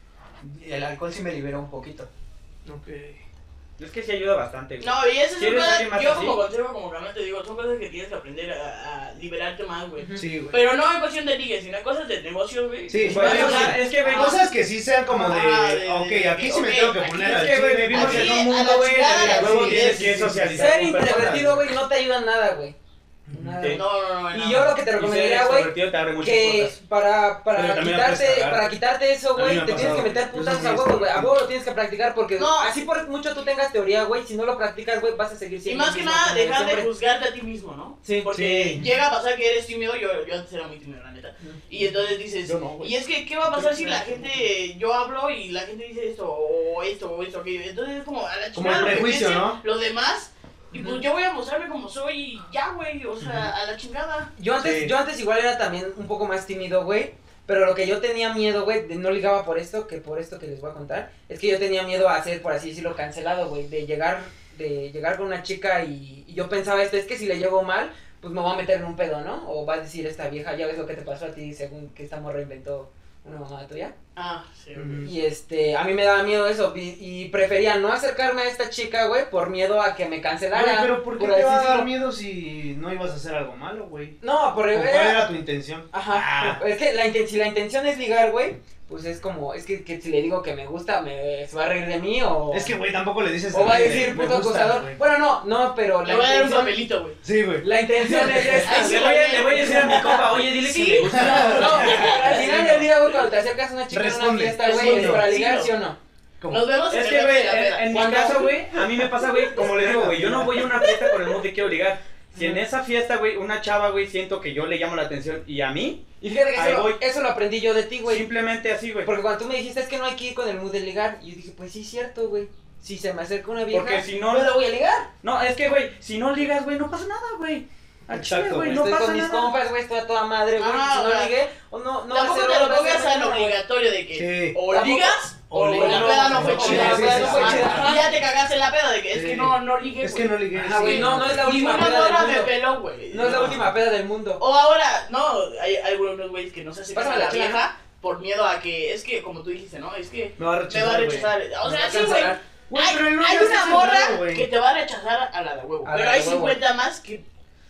el alcohol sí me libera un poquito. Ok. Es que sí ayuda bastante, güey. No, y esas son ¿Quieres cosas, alguien más yo así? como consejo, como canal te digo, son cosas que tienes que aprender a, a liberarte más, güey. Sí, güey. Pero no en cuestión de ligue, sino en cosas de negocios, güey. Sí, Pues, es que vengo. Cosas que sí sean como de, Ah, de- ok, de- aquí sí me tengo que poner Es al que, güey, chile. vivimos en un a mundo, la güey. Ser introvertido, güey, no te ayuda en nada, güey. Nada. Sí. No, no, no. Y yo lo que te Y recomendaría, güey, que para, para quitarte, para quitarte eso, güey, te tienes que meter soy a huevo, güey. A huevo lo tienes que practicar porque No. así por mucho tú tengas teoría, güey, si no lo practicas, güey, vas a seguir Y siendo más el que mismo nada, dejar de juzgarte a ti mismo, ¿no? Sí. Porque Sí. llega a pasar que eres tímido, yo, yo antes era muy tímido, la neta. Y entonces dices, Yo no, güey. y es que, ¿qué va a pasar si la gente, yo hablo y la gente dice esto, o esto, o esto, aquello? Entonces es como a la chingada lo que prejuicio, piensen ¿no? Los demás, y pues yo voy a mostrarme como soy y ya, güey, o sea, a la chingada. Yo antes, Sí. yo antes igual era también un poco más tímido, güey. Pero lo que yo tenía miedo, güey, de- no ligaba por esto, que por esto que les voy a contar, es que yo tenía miedo a ser, por así decirlo, cancelado, güey. De llegar de llegar con una chica y, y yo pensaba esto, es que si le llego mal, pues me voy a meter en un pedo, ¿no? O va a decir esta vieja, ya ves lo que te pasó a ti según que esta morra inventó una mamá tuya. Ah, sí. Y este, a mí me daba miedo eso y, y prefería no acercarme a esta chica, güey, por miedo a que me cancelara. Güey, pero ¿por qué por te va a así dar decirlo. miedo si no ibas a hacer algo malo, güey? No, por ¿O ¿Cuál era tu intención? Ajá, Ah. es que la inten- si la intención es ligar, güey, pues es como, es que, que si le digo que me gusta, me, se va a reír de mí o... Es que, güey, tampoco le dices O va a decir puto güey. Bueno, no, no, pero Le voy a dar un papelito, güey. Sí, güey. la intención es esta. Sí, Le voy, a, le voy a decir a mi compa, oye, dile Sí. que me gusta. No, al final del día, güey, cuando te acercas a una chica en una Responde, fiesta, güey, ¿es responde. para Sí, ligar, no. sí o no? ¿Cómo? Nos vemos Es en que, güey, en, mi caso, güey, a mí me pasa, güey, como le digo, güey, yo no voy a una fiesta con el mood de quiero ligar. Si en esa fiesta, güey, una chava, güey, siento que yo le llamo la atención y a mí, Y fíjate que Ahí eso, voy. lo, eso lo aprendí yo de ti, güey. simplemente así, güey. Porque cuando tú me dijiste es que no hay que ir con el mood de ligar, y yo dije, pues sí, cierto, güey. Si se me acerca una vieja, Porque si no- no la voy a ligar. No, es que, güey, si no ligas, güey, no pasa nada, güey. Al chile, Exacto, güey, no Estoy pasa con mis nada. compas, güey, estoy a toda madre, güey. Ah, si no ligué, o no, no va a Tampoco te lo pongas tan obligatorio de que Sí. o ligas o, o la no, peda no fue chida. la peda no fue Ajá. chida. Y ya te cagaste en la peda de que es Sí. que no, no ligué. Es que no ligué. Ajá, güey, sí. no, no es la última peda del mundo. peló. No es la última peda del mundo. O ahora, no, hay, algunos güeyes que no se Pásame la vieja por miedo a que, es que como tú dijiste, ¿no? Es que Me va a me rechazar, va a rechazar. O sea, sí, güey. Hay, hay una morra que te va a rechazar a la de huevo. A pero hay huevo. 50 más que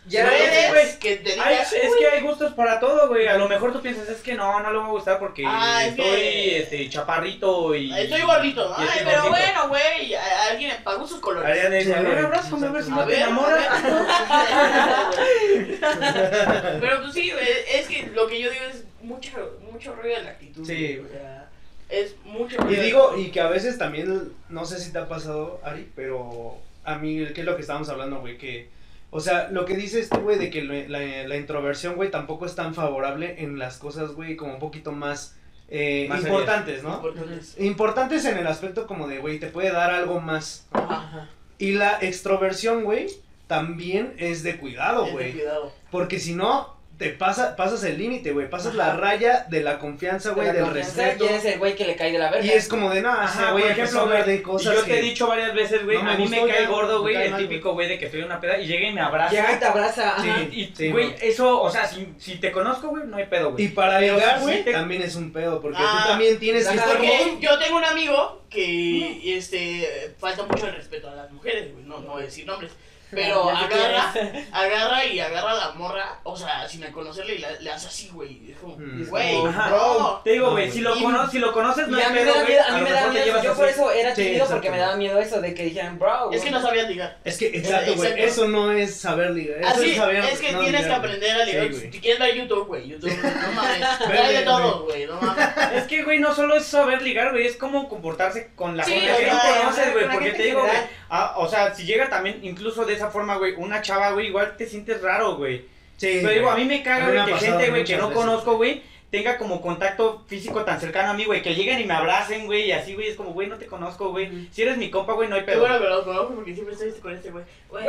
Ya puedes güey. que te Ay, digas, es "Uy, que hay gustos para todo, güey. A lo mejor tú piensas, es que no, no le va a gustar porque Ah, es estoy que- este, chaparrito y. Estoy gordito, ¿no? y estoy Ay, pero gordito. bueno, güey, a- alguien para gustos colores. Ariana dice, Sí, a ver, abrázame a ver si A no te ver, enamoras. a ver. Pero pues sí, güey, es que lo que yo digo es mucho, mucho rollo de la actitud. Sí, güey, o sea, es mucho Y rollo. digo, y que a veces también, no sé si te ha pasado, Ari, pero a mí, ¿qué es lo que estábamos hablando, güey? Que, o sea, lo que dice este güey de que lo- la, la introversión, güey, tampoco es tan favorable en las cosas, güey, como un poquito más, eh, Más importantes, ¿no? Importantes. Importantes en el aspecto como de, güey, te puede dar algo más. Ajá. Y la extroversión, güey, también es de cuidado, güey. cuidado. Porque si no, te pasa, pasas el límite, güey. Pasas la raya de la confianza, güey, De del confianza, respeto. Y eres el güey que le cae de la verga. Y es como de, no, Ajá, güey ejemplo, güey, de y cosas yo te he dicho varias veces, güey, no a mí me cae ya, gordo, güey, el mal, típico güey de que estoy en una peda y llega y me abraza. Llega y te abraza. Sí. ajá. Y, Sí, güey, eso, o sea, si, si te conozco, güey, no hay pedo, güey. Y para sí güey, te- también es un pedo, porque Ah, tú también tienes que estar yo tengo un amigo que este falta mucho el respeto a las mujeres, güey, no, no voy a decir nombres. Pero agarra, es. agarra y agarra a la morra, o sea, sin conocerle y la- le hace así, güey. Es como, Mm. güey, bro. Te digo, No, güey, si lo, cono- si lo conoces, no Y mí me pedo, da güey. miedo, a mí lo me da mejor te miedo, llevas yo así. por eso era Sí, tímido porque exacto. me daba miedo eso de que dijeran, bro. Es que no sabía ligar. Es que, exacto, güey, Exacto. eso no es saber ligar. Eso Así, es saber es que no tienes que ligar, güey. aprender a ligar. Sí, güey. si quieres ver YouTube, güey, YouTube, no mames. Ve, Hay de todo, güey, no mames. Es que, güey, no solo es saber ligar, güey, es cómo comportarse con la Sí, gente que no conoces, güey. la Porque gente te digo, güey, general. ah, o sea, si llega también, incluso de esa forma, güey, una chava, güey, igual te sientes raro, güey. Sí, Pero digo, a mí me caga, güey, que gente, güey, que no veces, conozco, güey. tenga como contacto físico tan cercano a mí, güey, que lleguen y me abracen, güey, y así, güey, es como, güey, no te conozco, güey. Si eres mi compa, güey, no hay Qué pedo. bueno que lo conozco porque siempre estoy con este güey. Güey,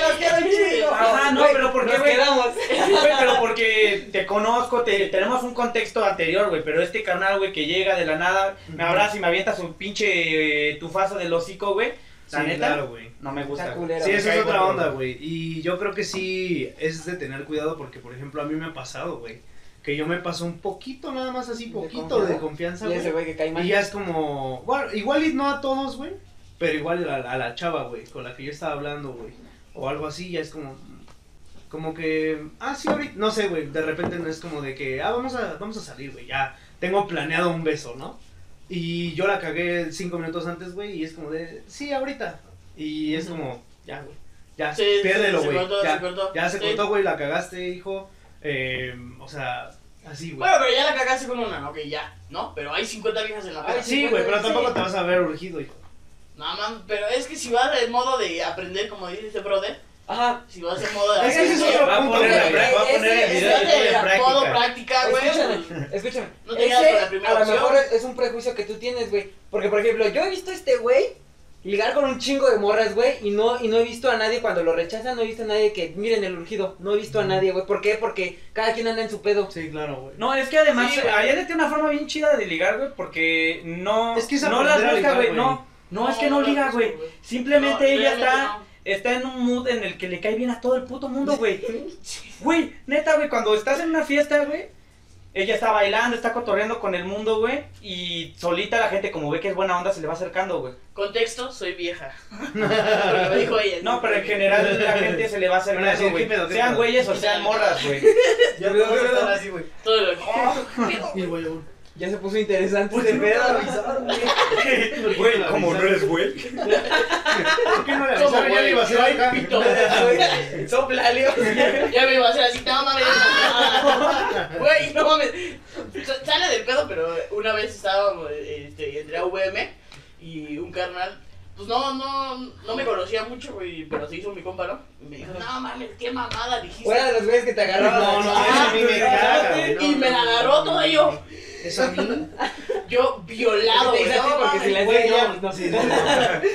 los quiero un chingo. Ajá, no, Güey, pero ¿por qué, nos güey? quedamos. Güey, pero porque te conozco, te, tenemos un contexto anterior, güey. Pero este carnal, güey, que llega de la nada, me abraza y me avienta su pinche eh, tufazo del hocico, güey. La Sí, neta, claro, güey. no me gusta. Culero. Sí, eso es otra onda, güey. Y yo creo que sí es de tener cuidado porque, por ejemplo, a mí me ha pasado, güey. Que yo me paso un poquito, nada más así, poquito de confianza. Y güey. güey que cae mal. Y ya es como, bueno, igual y no a todos, güey. Pero igual a, a la chava, güey, con la que yo estaba hablando, güey. O algo así, ya es como, como que, ah, sí, ahorita, no sé, güey. De repente no es como de que, ah, vamos a, vamos a salir, güey. Ya tengo planeado un beso, ¿no? Y yo la cagué cinco minutos antes, güey, y es como de, sí, ahorita. Y es como, ya, güey. Ya, Sí, piérdelo, güey. cortó, Ya, se cortó. ya se Sí. cortó, güey, la cagaste, hijo. Eh, o sea, así, güey. Bueno, pero ya la cagaste con una, ok, ya, ¿no? Pero hay 50 viejas en la peda. Sí, güey, pero tampoco te vas a ver urgido, hijo. No, man, pero es que si vas en modo de aprender, como dice este brother, Ajá. si vas en modo de Es que es otro Va a punto, poner, va a poner el video de práctica. práctica, güey. Escúchame, escúchame. No te quedas con la Ese primera a lo mejor es, es un prejuicio que tú tienes, güey. Porque, por ejemplo, yo he visto a este güey ligar con un chingo de morras, güey. Y no, y no he visto a nadie cuando lo rechazan. No he visto a nadie que, miren el urgido. No he visto a nadie, güey. ¿Por qué? Porque cada quien anda en su pedo. Sí, claro, güey. No, es que además, Sí. Ariana tiene una forma bien chida de ligar, güey, porque no, Es que es no las busca, güey, no. No, es que no liga, güey. Simplemente No, ella está, no. Está en un mood en el que le cae bien a todo el puto mundo, güey. Güey, neta, güey, cuando estás en una fiesta, güey, ella está bailando, está cotorreando con el mundo, güey, y solita la gente, como ve que es buena onda, se le va acercando, güey. Contexto, soy vieja. Me dijo ella. No, pero en general la gente se le va acercando, güey. ¿qué pedo, qué Sean güeyes o sean morras, güey. Ya están así, güey. Todo lo que. A Ya se puso interesante ¿Por este qué no me pedo. avisaron, güey? Güey, como no eres güey. ¿Por qué no le ¿Cómo, avisaron? Ya güey? iba a hacer acá. Pito. Sopla, Leo. Ya me iba a hacer así, no mames. Güey, no mames. Sa- Sale del pedo, pero una vez estábamos, este, entré a VM y un carnal, pues no, no, no me conocía mucho, güey, pero se hizo mi compa, ¿no? Y me dijo, no mames, qué mamada dijiste. Fuera de los güeyes que te agarraron. No, no, a me No, me no, la agarró todo yo, ¿Es a mí? yo violado, Te güey. Dice a porque mames. si la Güey, no. Sí, sé. sí,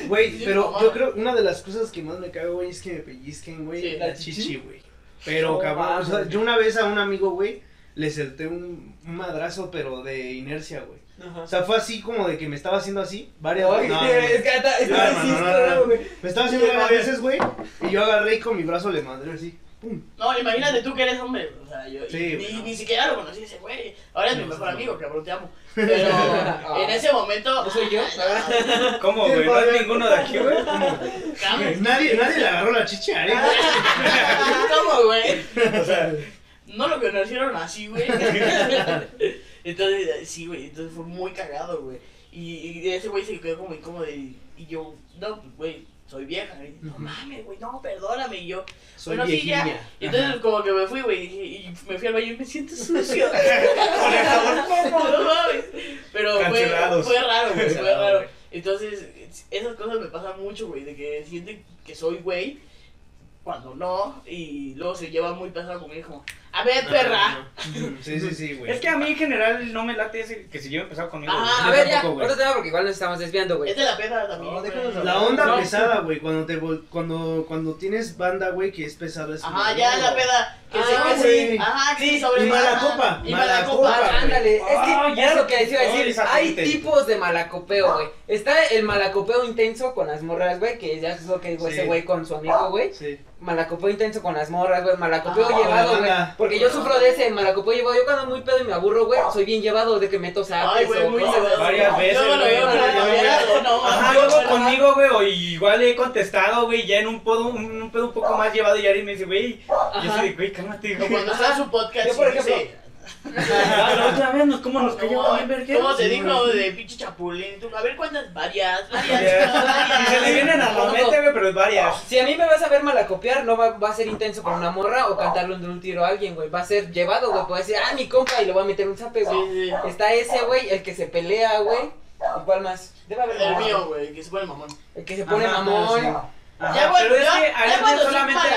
sí. Güey, pero yo creo una de las cosas que más me caga, güey, es que me pellizquen, güey, Sí. la chichi, güey. Pero, No cabrón, o sea, yo una vez a un amigo, güey, le solté un, un madrazo, pero de inercia, güey. O sea, fue así como de que me estaba haciendo así, varias Ay, no, es que está, está no. Me estaba haciendo varias veces, güey, y yo agarré y con mi brazo le mandé así, pum. No, imagínate tú que eres hombre, o sea, yo Sí, ni, ni siquiera lo conocí ese güey. Ahora es mi mejor amigo, no. cabrón, te amo. Pero en ese momento. ¿No soy yo? ¿Cómo, güey? ¿No es ninguno de aquí, güey? Cabrón. Nadie, nadie le agarró la chichi a Ari, güey. ¿Cómo, güey? O sea, no lo conocieron así, güey. Entonces, sí, güey, entonces fue muy cagado, güey. Y, y ese güey se quedó como incómodo y, y yo, no, pues, güey, soy vieja. Y, no mames, güey, no, perdóname. Y yo, Soy bueno, sí, ya. Y entonces como que me fui, güey, y, me fui al baño y me siento sucio. Con el jabón, No mames. Pero fue, fue raro, güey, fue raro. Entonces, esas cosas me pasan mucho, güey, de que sienten que soy güey cuando no, y luego se lleva muy pesado conmigo, como, a ver, perra. Sí, sí, sí, güey. Es que a mí en general no me late ese que se lleve empezado conmigo. Ah. A Yo ver, ya, otro tema porque igual nos estamos desviando, güey. Es de la peda también. No, güey. déjanos hablar. La onda No. pesada, güey, cuando te vol- cuando cuando tienes banda, güey, que es pesada es Ajá, ya la peda. Que Ah, se se- Ajá, que Sí, se sobre y mala copa, Y mala copa. Ándale, es que Ah, ya. es lo que les iba a decir. Hay tipos de malacopeo, güey. Está el malacopeo intenso con las morras, güey, que ya es lo que dijo Sí. ese güey con su amigo, güey. Sí. Malacopeo intenso con las morras, güey. Malacopeo Ah, llevado, güey. Porque yo sufro de ese malacopeo llevado. Yo cuando muy pedo y me aburro, güey, soy bien llevado de que meto Ay, sapes güey, muy llevado. Varias veces, Yo lo veo, Ajá, luego conmigo, güey, o igual he contestado, güey, ya en un pedo un, pedo un poco más llevado y Ari me dice, güey, yo soy de, güey, cálmate, Como cuando está en su podcast. Yo, por ejemplo, Ah, La otra vez nos, ¿cómo nos cayó ¿Cómo, bien, verga? ¿Cómo te dijo de pinche chapulín? Tú, a ver cuántas, varias, varias, Y se le vienen a la mente, güey, pero es varias. Si a mí me vas a ver malacopiar, no va, va a ser intenso con una morra o cantarle un, un tiro a alguien, güey. Va a ser llevado, güey. Puede decir, ah, mi compa, y le voy a meter un zape, güey. Sí, sí. Está ese, güey, el que se pelea, güey. ¿Y cuál más? Debe haber El mío, güey, que se pone mamón. El que se pone Ajá, mamón. sí. Ajá, Ya, güey, pero es que ya solamente.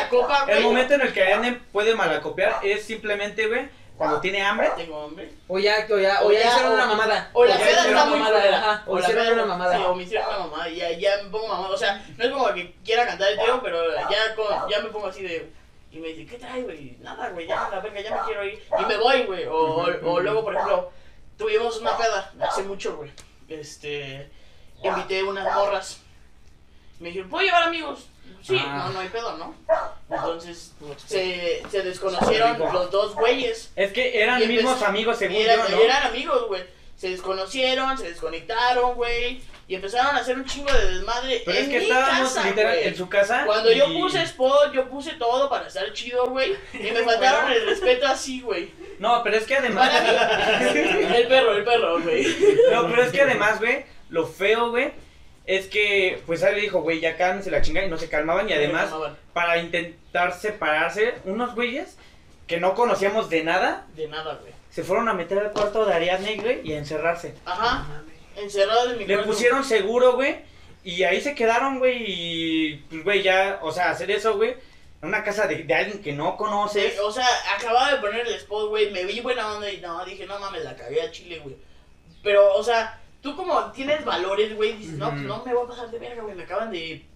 El momento en el que Ariadne puede malacopiar es simplemente, güey, cuando tiene hambre. Tengo hambre. O ya, o ya, o O ya ya, hicieron o- una mamada. O la peda está una muy mamada, culera. ajá, O la hicieron una mamada. Sí, o me hicieron una mamada. Y ya, ya me pongo mamada. O sea, no es como que quiera cantar el tiro, pero ya, con- ya me pongo así de. Y me dice, ¿qué traes, güey? Nada, güey, ya, la verga, ya me quiero ir. Y me voy, güey. O, o, o luego, por ejemplo, tuvimos una peda hace mucho, güey. Este. Invité unas morras. Me dijeron, ¿puedo llevar amigos? Sí, Ah. no, no hay pedo, ¿no? Entonces, se, se desconocieron los dos güeyes. Es que eran mismos amigos, según Eran, yo, ¿no? eran amigos, güey. Se desconocieron, se desconectaron, güey. Y empezaron a hacer un chingo de desmadre. Pero en es que mi estábamos casa, literal en su casa. Cuando yo puse spot, yo puse todo para estar chido, güey. Y me faltaron el respeto así, güey. No, pero es que además. Para mí. El perro, el perro, güey. No, pero es que además, güey, lo feo, güey, es que, pues él le dijo, güey, ya cálmense la chingada y no se calmaban. Y además, para intentar separarse, unos güeyes que no conocíamos de nada, De nada, güey. se fueron a meter al cuarto de Ariadne, güey, y a encerrarse. Ajá. Encerrado en mi Le cuarto. pusieron seguro, güey, y ahí se quedaron, güey, y, pues, güey, ya, o sea, hacer eso, güey, en una casa de, de alguien que no conoces. Sí, o sea, acababa de poner el spot, güey. Me vi buena onda y no, dije, no mames, la cagué a Chile, güey. Pero, o sea, tú como tienes valores, güey, dices, no, pues no me voy a pasar de verga, güey. Me acaban de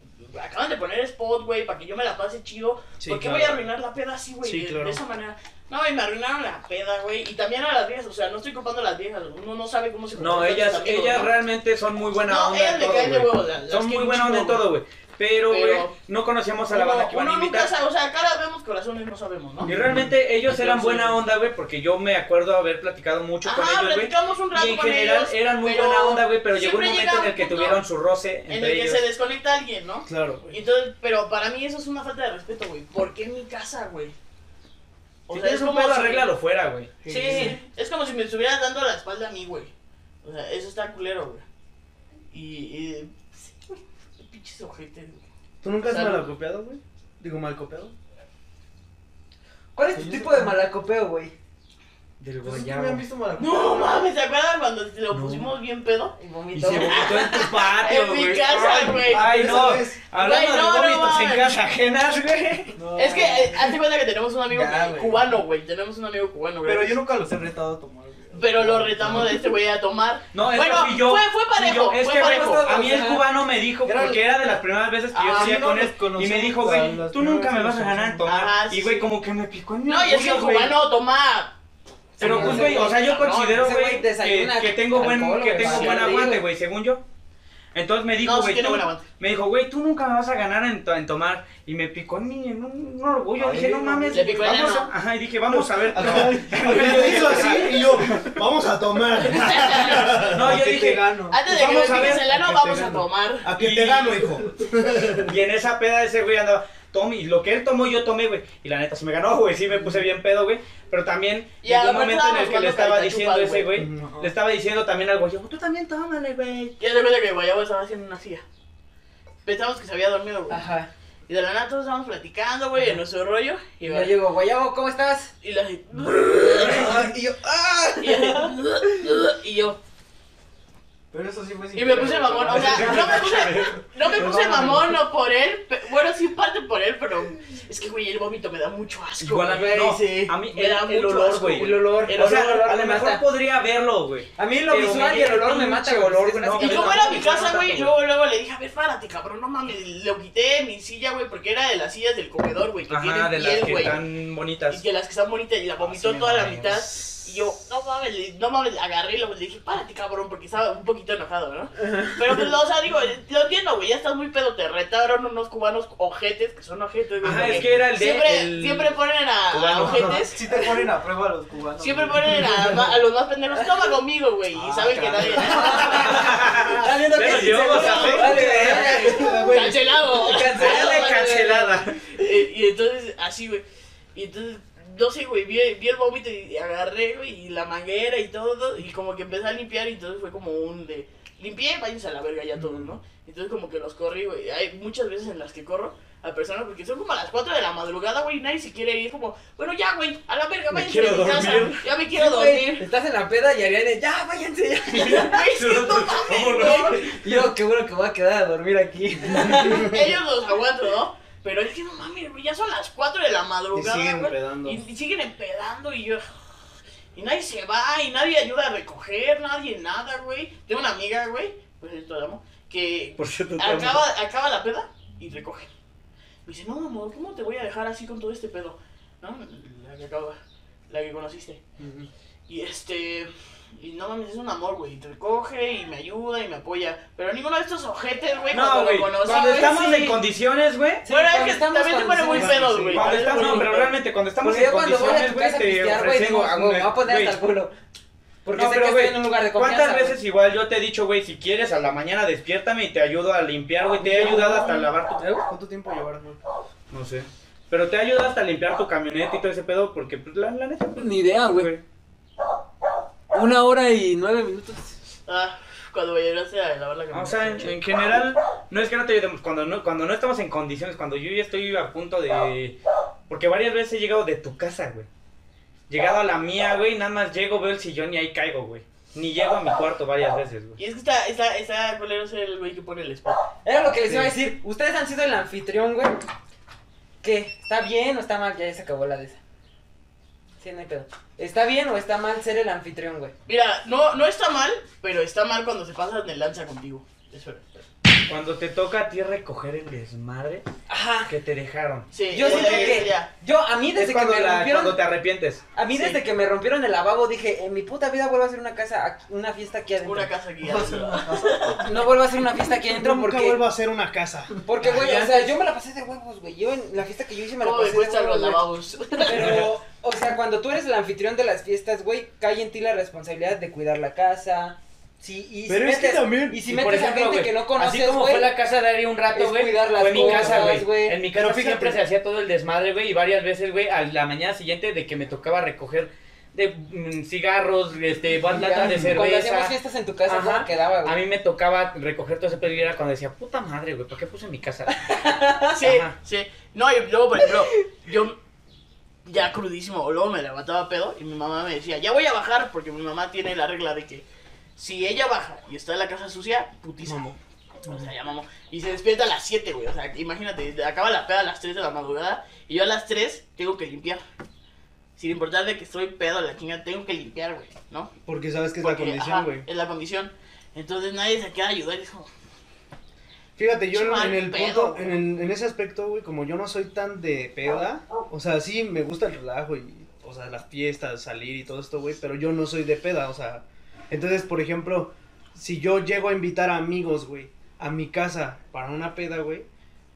acaban de poner spot, güey, para que yo me la pase chido. Sí, ¿Por qué claro. voy a arruinar la peda así, güey? Sí, de, claro. de esa manera. No, y me arruinaron la peda, güey. Y también a las viejas, o sea, no estoy culpando a las viejas. Uno no sabe cómo se No, ellas, amigos, ellas ¿no? realmente son muy buena No, onda ellas en le todo, caen de las Son muy buena onda en todo, güey. Pero, güey, Pero- no conocíamos a la banda que iban a nunca invitar. sabe, o sea, cara vemos corazones, no sabemos, ¿no? Y realmente ellos eran Entonces- buena onda, güey, porque yo me acuerdo haber platicado mucho con ellos, güey. platicamos un rato Y en con general ellos, eran muy pero buena onda, güey, pero llegó un momento en el que tuvieron su roce En entre el que se desconecta alguien, ¿no? Claro, güey. entonces, pero para mí eso es una falta de respeto, güey. ¿Por qué en mi casa, güey? O Si sea, tienes es un como pedo, si- arréglalo fuera, güey. Sí, es como si me estuvieras dando la espalda a mí, güey. O sea, eso está culero, güey. Y, sí, pinches ojetes, güey. ¿Tú nunca has Salud. malacopeado, güey? Digo, malcopeado. ¿Cuál es tu tipo de malacopeo, güey? Del Pues me han visto No mames, ¿te acuerdas cuando lo No. pusimos bien pedo? Y Y vomitó. se vomitó en tu patio, En mi güey. casa, Ay, güey. Ay, no. Esa vez. Hablando Güey, no, de no vómitos en mames. casa ajenas, güey. No. Es que, eh, hazte cuenta que tenemos un amigo Ya, que- güey. cubano, güey. Tenemos un amigo cubano, güey. Pero yo nunca los he retado a tomar. Pero lo retamos de este güey a tomar. No, es bueno, que yo. fue, fue parejo. yo. Es fue que, parejo. güey, a mí el cubano me dijo, Era- porque era de las primeras veces que yo Ah, no, con él, y me dijo, güey, tú nunca me vas a ganar en tomar. Ajá, y, güey, como que me picó en mi No, y es que el cubano toma. Pero, pues, güey, o sea, yo considero, güey, que, desayuna que tengo buen, que tengo buen aguante, güey, según yo. Entonces me dijo, No, sí güey, me dijo, güey, tú nunca me vas a ganar en, to- en tomar. Y me picó en, mi, en un, un orgullo. Ay, dije, no no, mames, le picó el vamos a, Ajá, y dije, vamos a ver. Ajá. Yo hizo así y yo, vamos a tomar. No, ¿A yo dije, te gano? Antes de que me Vamos a piques ver, el ano, vamos a tomar. A que Y- te gano, hijo. Y en esa peda ese güey andaba, tome, y lo que él tomó yo tomé, güey. Y la neta se me ganó, güey, sí me puse bien pedo, güey. Pero también Y llegó un momento en el que le estaba diciendo chupas, ese güey. le estaba diciendo también algo, yo, tú también tómale, güey. Ya te cuenta que Guayabo estaba haciendo una silla. Pensamos que se había dormido, güey. Ajá. Y de la nada todos estábamos platicando, güey, en nuestro rollo. Y, Y yo llego, Guayabo, ¿cómo estás? y la y Ah, Y yo, ¡ah! yo, y yo, Pero eso sí fue sin y me puse mamón, o sea, no me puse, no me puse mamón no por él, bueno, sí parte por él, pero es que, güey, el vómito me da mucho asco. Igual a mí, güey. no, sí. a mí Me el, da el mucho olor, asco, güey. El olor. El O sea, olor, a lo me mejor mata. podría verlo, güey. A mí lo Pero visual y el olor me mata, güey. olor, güey, no, Y yo me fuera a mi casa, güey, tanto, luego, luego le dije, a ver, párate, cabrón, no mames, lo quité de mi silla, güey, porque era de las sillas del comedor, güey, que Ajá, tienen de las piel, que güey. están bonitas. Y que las que están bonitas, y la vomitó me toda la mitad. Y yo, no mames, le- no mames, agarré y le le dije, párate, cabrón, porque estaba un poquito enojado, ¿no? Pero pues, o sea, digo, lo entiendo, güey, ya estás muy pedo, te retaron unos cubanos ojetes, que son ojetes, güey. Ajá, es que era el de- Siempre, el siempre ponen a, a ojetes. Sí te ponen a prueba los cubanos. Siempre güey. ponen a, a los más pendejos, toma conmigo, güey, y Ah, saben que nadie... Está viendo que a. ¡Cancelado! Dale cancelada. Eh, y entonces, así, güey. Y entonces, no sé, güey, vi, vi el vómito y agarré, güey, y la manguera y todo. Y como que empecé a limpiar y entonces fue como un de... Limpié, váyanse a la verga ya todos, ¿no? Entonces como que los corrí, güey. Hay muchas veces en las que corro a personas porque son como a las 4 de la madrugada, güey, y nadie se quiere ir. como, bueno, ya, güey, a la verga, váyanse a mi casa. Ya me quiero dormir. Estás en la peda y Ariane, ya, váyanse ya. Güey, no mames, yo, qué bueno que voy a quedar a dormir aquí. Ellos los aguanto, ¿no? Pero es que no mames, güey, ya son las 4 de la madrugada. Y siguen güey, empedando. Y, y siguen empedando y yo. Y nadie se va, y nadie ayuda a recoger, nadie nada, güey. Tengo una amiga, güey, pues esto amo, que Por cierto, acaba, acaba la peda y recoge. Me dice, no, amor, ¿cómo te voy a dejar así con todo este pedo? ¿No? La que acaba, la que conociste. Y este. Y no mames, es un amor, güey. Te recoge y me ayuda y me apoya. Pero ninguno de estos ojetes, güey, No, cuando güey. lo conocí. Cuando güey, estamos sí. en condiciones, güey. Sí, bueno, es cuando que estamos también cuando pone muy pedos, güey. Cuando estamos, no, pero realmente cuando estamos Porque en condiciones, güey, te digo, huevo, me voy a poner hasta el culo. Porque No, sé pero, que güey, estoy en un lugar de confianza. ¿Cuántas veces igual yo te he dicho, güey, si quieres a la mañana despiértame y te ayudo a limpiar, güey? Te he ayudado hasta a lavar tu... ¿Cuánto tiempo llevarás, güey? No sé. Pero te he ayudado hasta a limpiar tu camioneta y todo ese pedo porque, pues, la, la neta, pues, Ni idea, güey. Una hora y nueve minutos. Ah, cuando vayas a lavar la camioneta. O sea, en, en general, no es que no te ayudemos, cuando no, cuando no estamos en condiciones, cuando yo ya estoy a punto de... Porque varias veces he llegado de tu casa, güey. Llegado a la mía, güey, nada más llego, veo el sillón y ahí caigo, güey. Ni llego a mi cuarto varias veces, güey. Y es que está, está, está culero ser el güey que pone el spot. Era lo que les iba a decir. Ustedes han sido el anfitrión, güey. ¿Qué? ¿Está bien o está mal? Ya se acabó la de esa. Sí, no hay pedo. ¿Está bien o está mal ser el anfitrión, güey? Mira, no, no está mal, pero está mal cuando se pasan de lanza contigo. Espera, espera. Cuando te toca a ti recoger el desmadre Ajá. que te dejaron. Sí, Yo siento que ya. yo a mí Es desde que cuando, me la- rompieron cuando te arrepientes. a mí Sí. desde que me rompieron el lavabo dije, en mi puta vida vuelvo a hacer una casa aquí- una fiesta aquí adentro. Una casa aquí. Vamos a hacer una casa. No vuelvo a hacer una fiesta aquí adentro Nunca porque vuelvo a hacer una casa. porque güey, o sea, yo me la pasé de huevos, güey. Yo en la fiesta que yo hice me la ¿Cómo me pasé de los huevos, güey. lavabos? Pero, o sea, cuando tú eres el anfitrión de las fiestas, güey, cae en ti la responsabilidad de cuidar la casa. Sí, y Pero si es que también- Y si metes por ejemplo, a gente que no conoces, Así como fue la casa de Ari un rato, güey. cuidar las Fue mi casa, güey. En mi Pero casa fíjate. siempre se hacía todo el desmadre, güey. Y varias veces, güey, a la mañana siguiente de que me tocaba recoger de mm, cigarros, este, latas de Cuando hacíamos cerveza. fiestas en tu casa, Ajá. ¿cómo quedaba, A güey? mí me tocaba recoger todo ese pedo y era cuando decía, puta madre, güey, ¿por qué puse mi casa? Sí, Ajá. sí. No, y luego, por ejemplo, yo ya crudísimo, luego me levantaba pedo y mi mamá me decía, ya voy a bajar, porque mi mamá tiene la regla de que si ella baja y está en la casa sucia, putísimo. O sea, ya mamó. Y se despierta a las 7, güey. O sea, imagínate, acaba la peda a las 3 de la madrugada y yo a las 3 tengo que limpiar. Sin importar de que estoy pedo a la chinga, tengo que limpiar, güey, ¿no? Porque sabes que es Porque, la condición, güey. Es la condición. Entonces nadie se queda a ayudar como, Fíjate, yo en, el pedo, punto, en ese aspecto, güey, como yo no soy tan de peda, o sea, sí me gusta el relajo y, o sea, las fiestas, salir y todo esto, güey, pero yo no soy de peda, o sea, entonces, por ejemplo, si yo llego a invitar a amigos, güey, a mi casa para una peda, güey,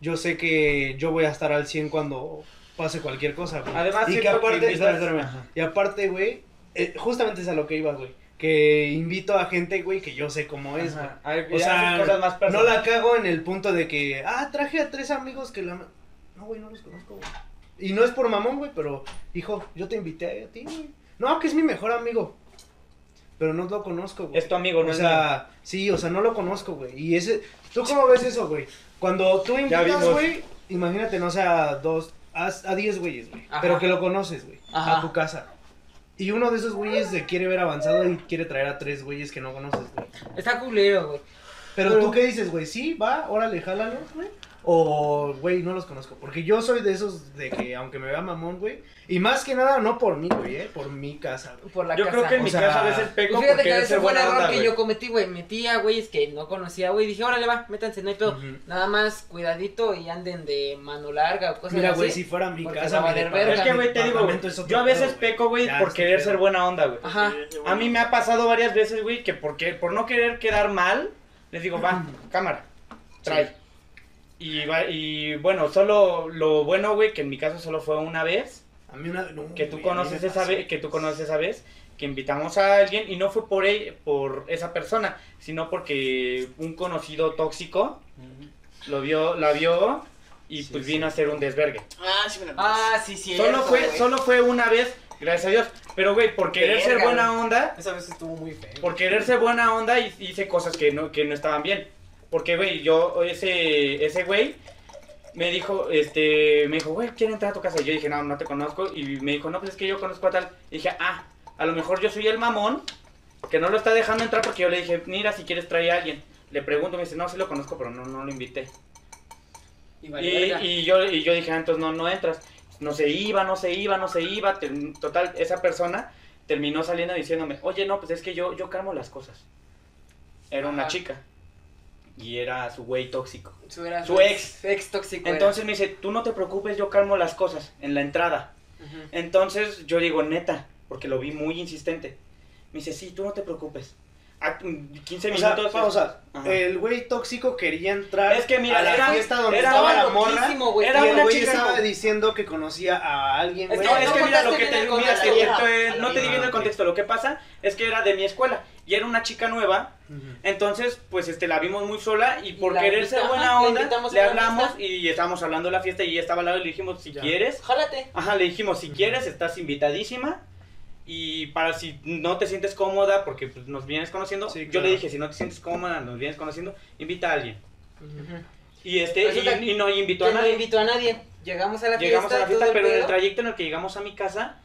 yo sé que yo voy a estar al 100 cuando pase cualquier cosa, güey. Además, y que que aparte, espera, espérame. Y aparte, güey, eh, justamente es a lo que iba, güey, que invito a gente, güey, que yo sé cómo es, güey. Ajá. Ay, O sea, cosas más no la cago en el punto de que, ah, traje a tres amigos que la... No, güey, no los conozco, güey. Y no es por mamón, güey, pero, hijo, yo te invité a ti, güey. No, que es mi mejor amigo. Pero no lo conozco, güey. Es tu amigo, no O es sea, sí, o sea, no lo conozco, güey. Y ese, ¿tú cómo ves eso, güey? Cuando tú invitas, güey, imagínate, no sea dos, a, a diez güeyes, güey. Pero que lo conoces, güey, a tu casa. Y uno de esos güeyes se quiere ver avanzado y quiere traer a tres güeyes que no conoces, güey. Está culero, güey. Pero, Pero- tú qué dices, güey, sí, va, órale, jálalos, güey. O, güey, no los conozco. Porque yo soy de esos de que, aunque me vea mamón, güey. Y más que nada, no por mí, güey, eh, por mi casa, güey. Por la Yo casa. creo que en O mi sea, casa a veces peco Pues fíjate porque que ese fue el error onda, que güey. yo cometí, güey. Metí a güeyes que no conocía, güey. Dije, órale, va, métanse, no hay pedo. Nada más cuidadito y anden de mano larga o cosas Mira, así. güey, si fuera mi casa, va a verga. Es que, güey, te digo, güey, es yo a veces pedo, güey. peco, güey, por querer pedo. ser buena onda, güey. Ajá. A mí me ha pasado varias veces, güey, que porque, por no querer quedar mal, les digo, va, cámara, trae. Y, va- y bueno, solo lo bueno, güey, que en mi caso solo fue una vez, A mí una... no, que tú güey, conoces esa vez, que tú conoces esa vez, que invitamos a alguien y no fue por él, por esa persona, sino porque un conocido tóxico lo vio, la vio y Sí, pues sí. vino a hacer un desvergue. Ah, sí me lo Ah, sí, sí. Solo fue, solo fue una vez, gracias a Dios. Pero, güey, por querer ser Verga, buena güey. onda, Esa vez estuvo muy feo. por querer ser buena onda, hi- hice cosas que no, que no estaban bien. Porque, güey, yo, ese, ese güey, me dijo, este, me dijo, güey, ¿quiere entrar a tu casa? Y yo dije, no, no te conozco. Y me dijo, no, pues es que yo conozco a tal. Y dije, ah, a lo mejor yo soy el mamón que no lo está dejando entrar porque yo le dije, mira, si quieres traer a alguien. Le pregunto, me dice, no, sí lo conozco, pero no, no lo invité. Y, Y, yo, y yo dije, ah, entonces no, no entras. No se iba, no se iba, no se iba. Total, esa persona terminó saliendo diciéndome, oye, no, pues es que yo, yo calmo las cosas. Era una chica. Y era su güey tóxico. Su, era su ex. Ex tóxico. era. Entonces me dice, tú no te preocupes, yo calmo las cosas en la entrada. Entonces yo digo, neta, porque lo vi muy insistente. Me dice, sí, tú no te preocupes. A 15 O sea, minutos. pausa. Ajá. El güey tóxico quería entrar Es que mira, a la era- fiesta donde era estaba la morra. güey. Era y el güey estaba como- diciendo que conocía a alguien, Es güey. No, que es que mira lo que te, el mira, no te Ah, el ok. contexto. Lo que pasa es que era de mi escuela y era una chica nueva. Entonces, pues este la vimos muy sola y por la querer ser buena onda, a le la hablamos fiesta. y estábamos hablando de la fiesta y ella estaba al lado y le dijimos, si Ya. quieres, Jálate. ajá, le dijimos, si quieres, estás invitadísima. Y para si no te sientes cómoda, porque pues, nos vienes conociendo, Sí, yo le dije, si no te sientes cómoda, nos vienes conociendo, invita a alguien. Y este, y, y no invitó Yo a no nadie. invito a nadie. Llegamos a la Llegamos fiesta. a la fiesta, pero en el trayecto en el que llegamos a mi casa,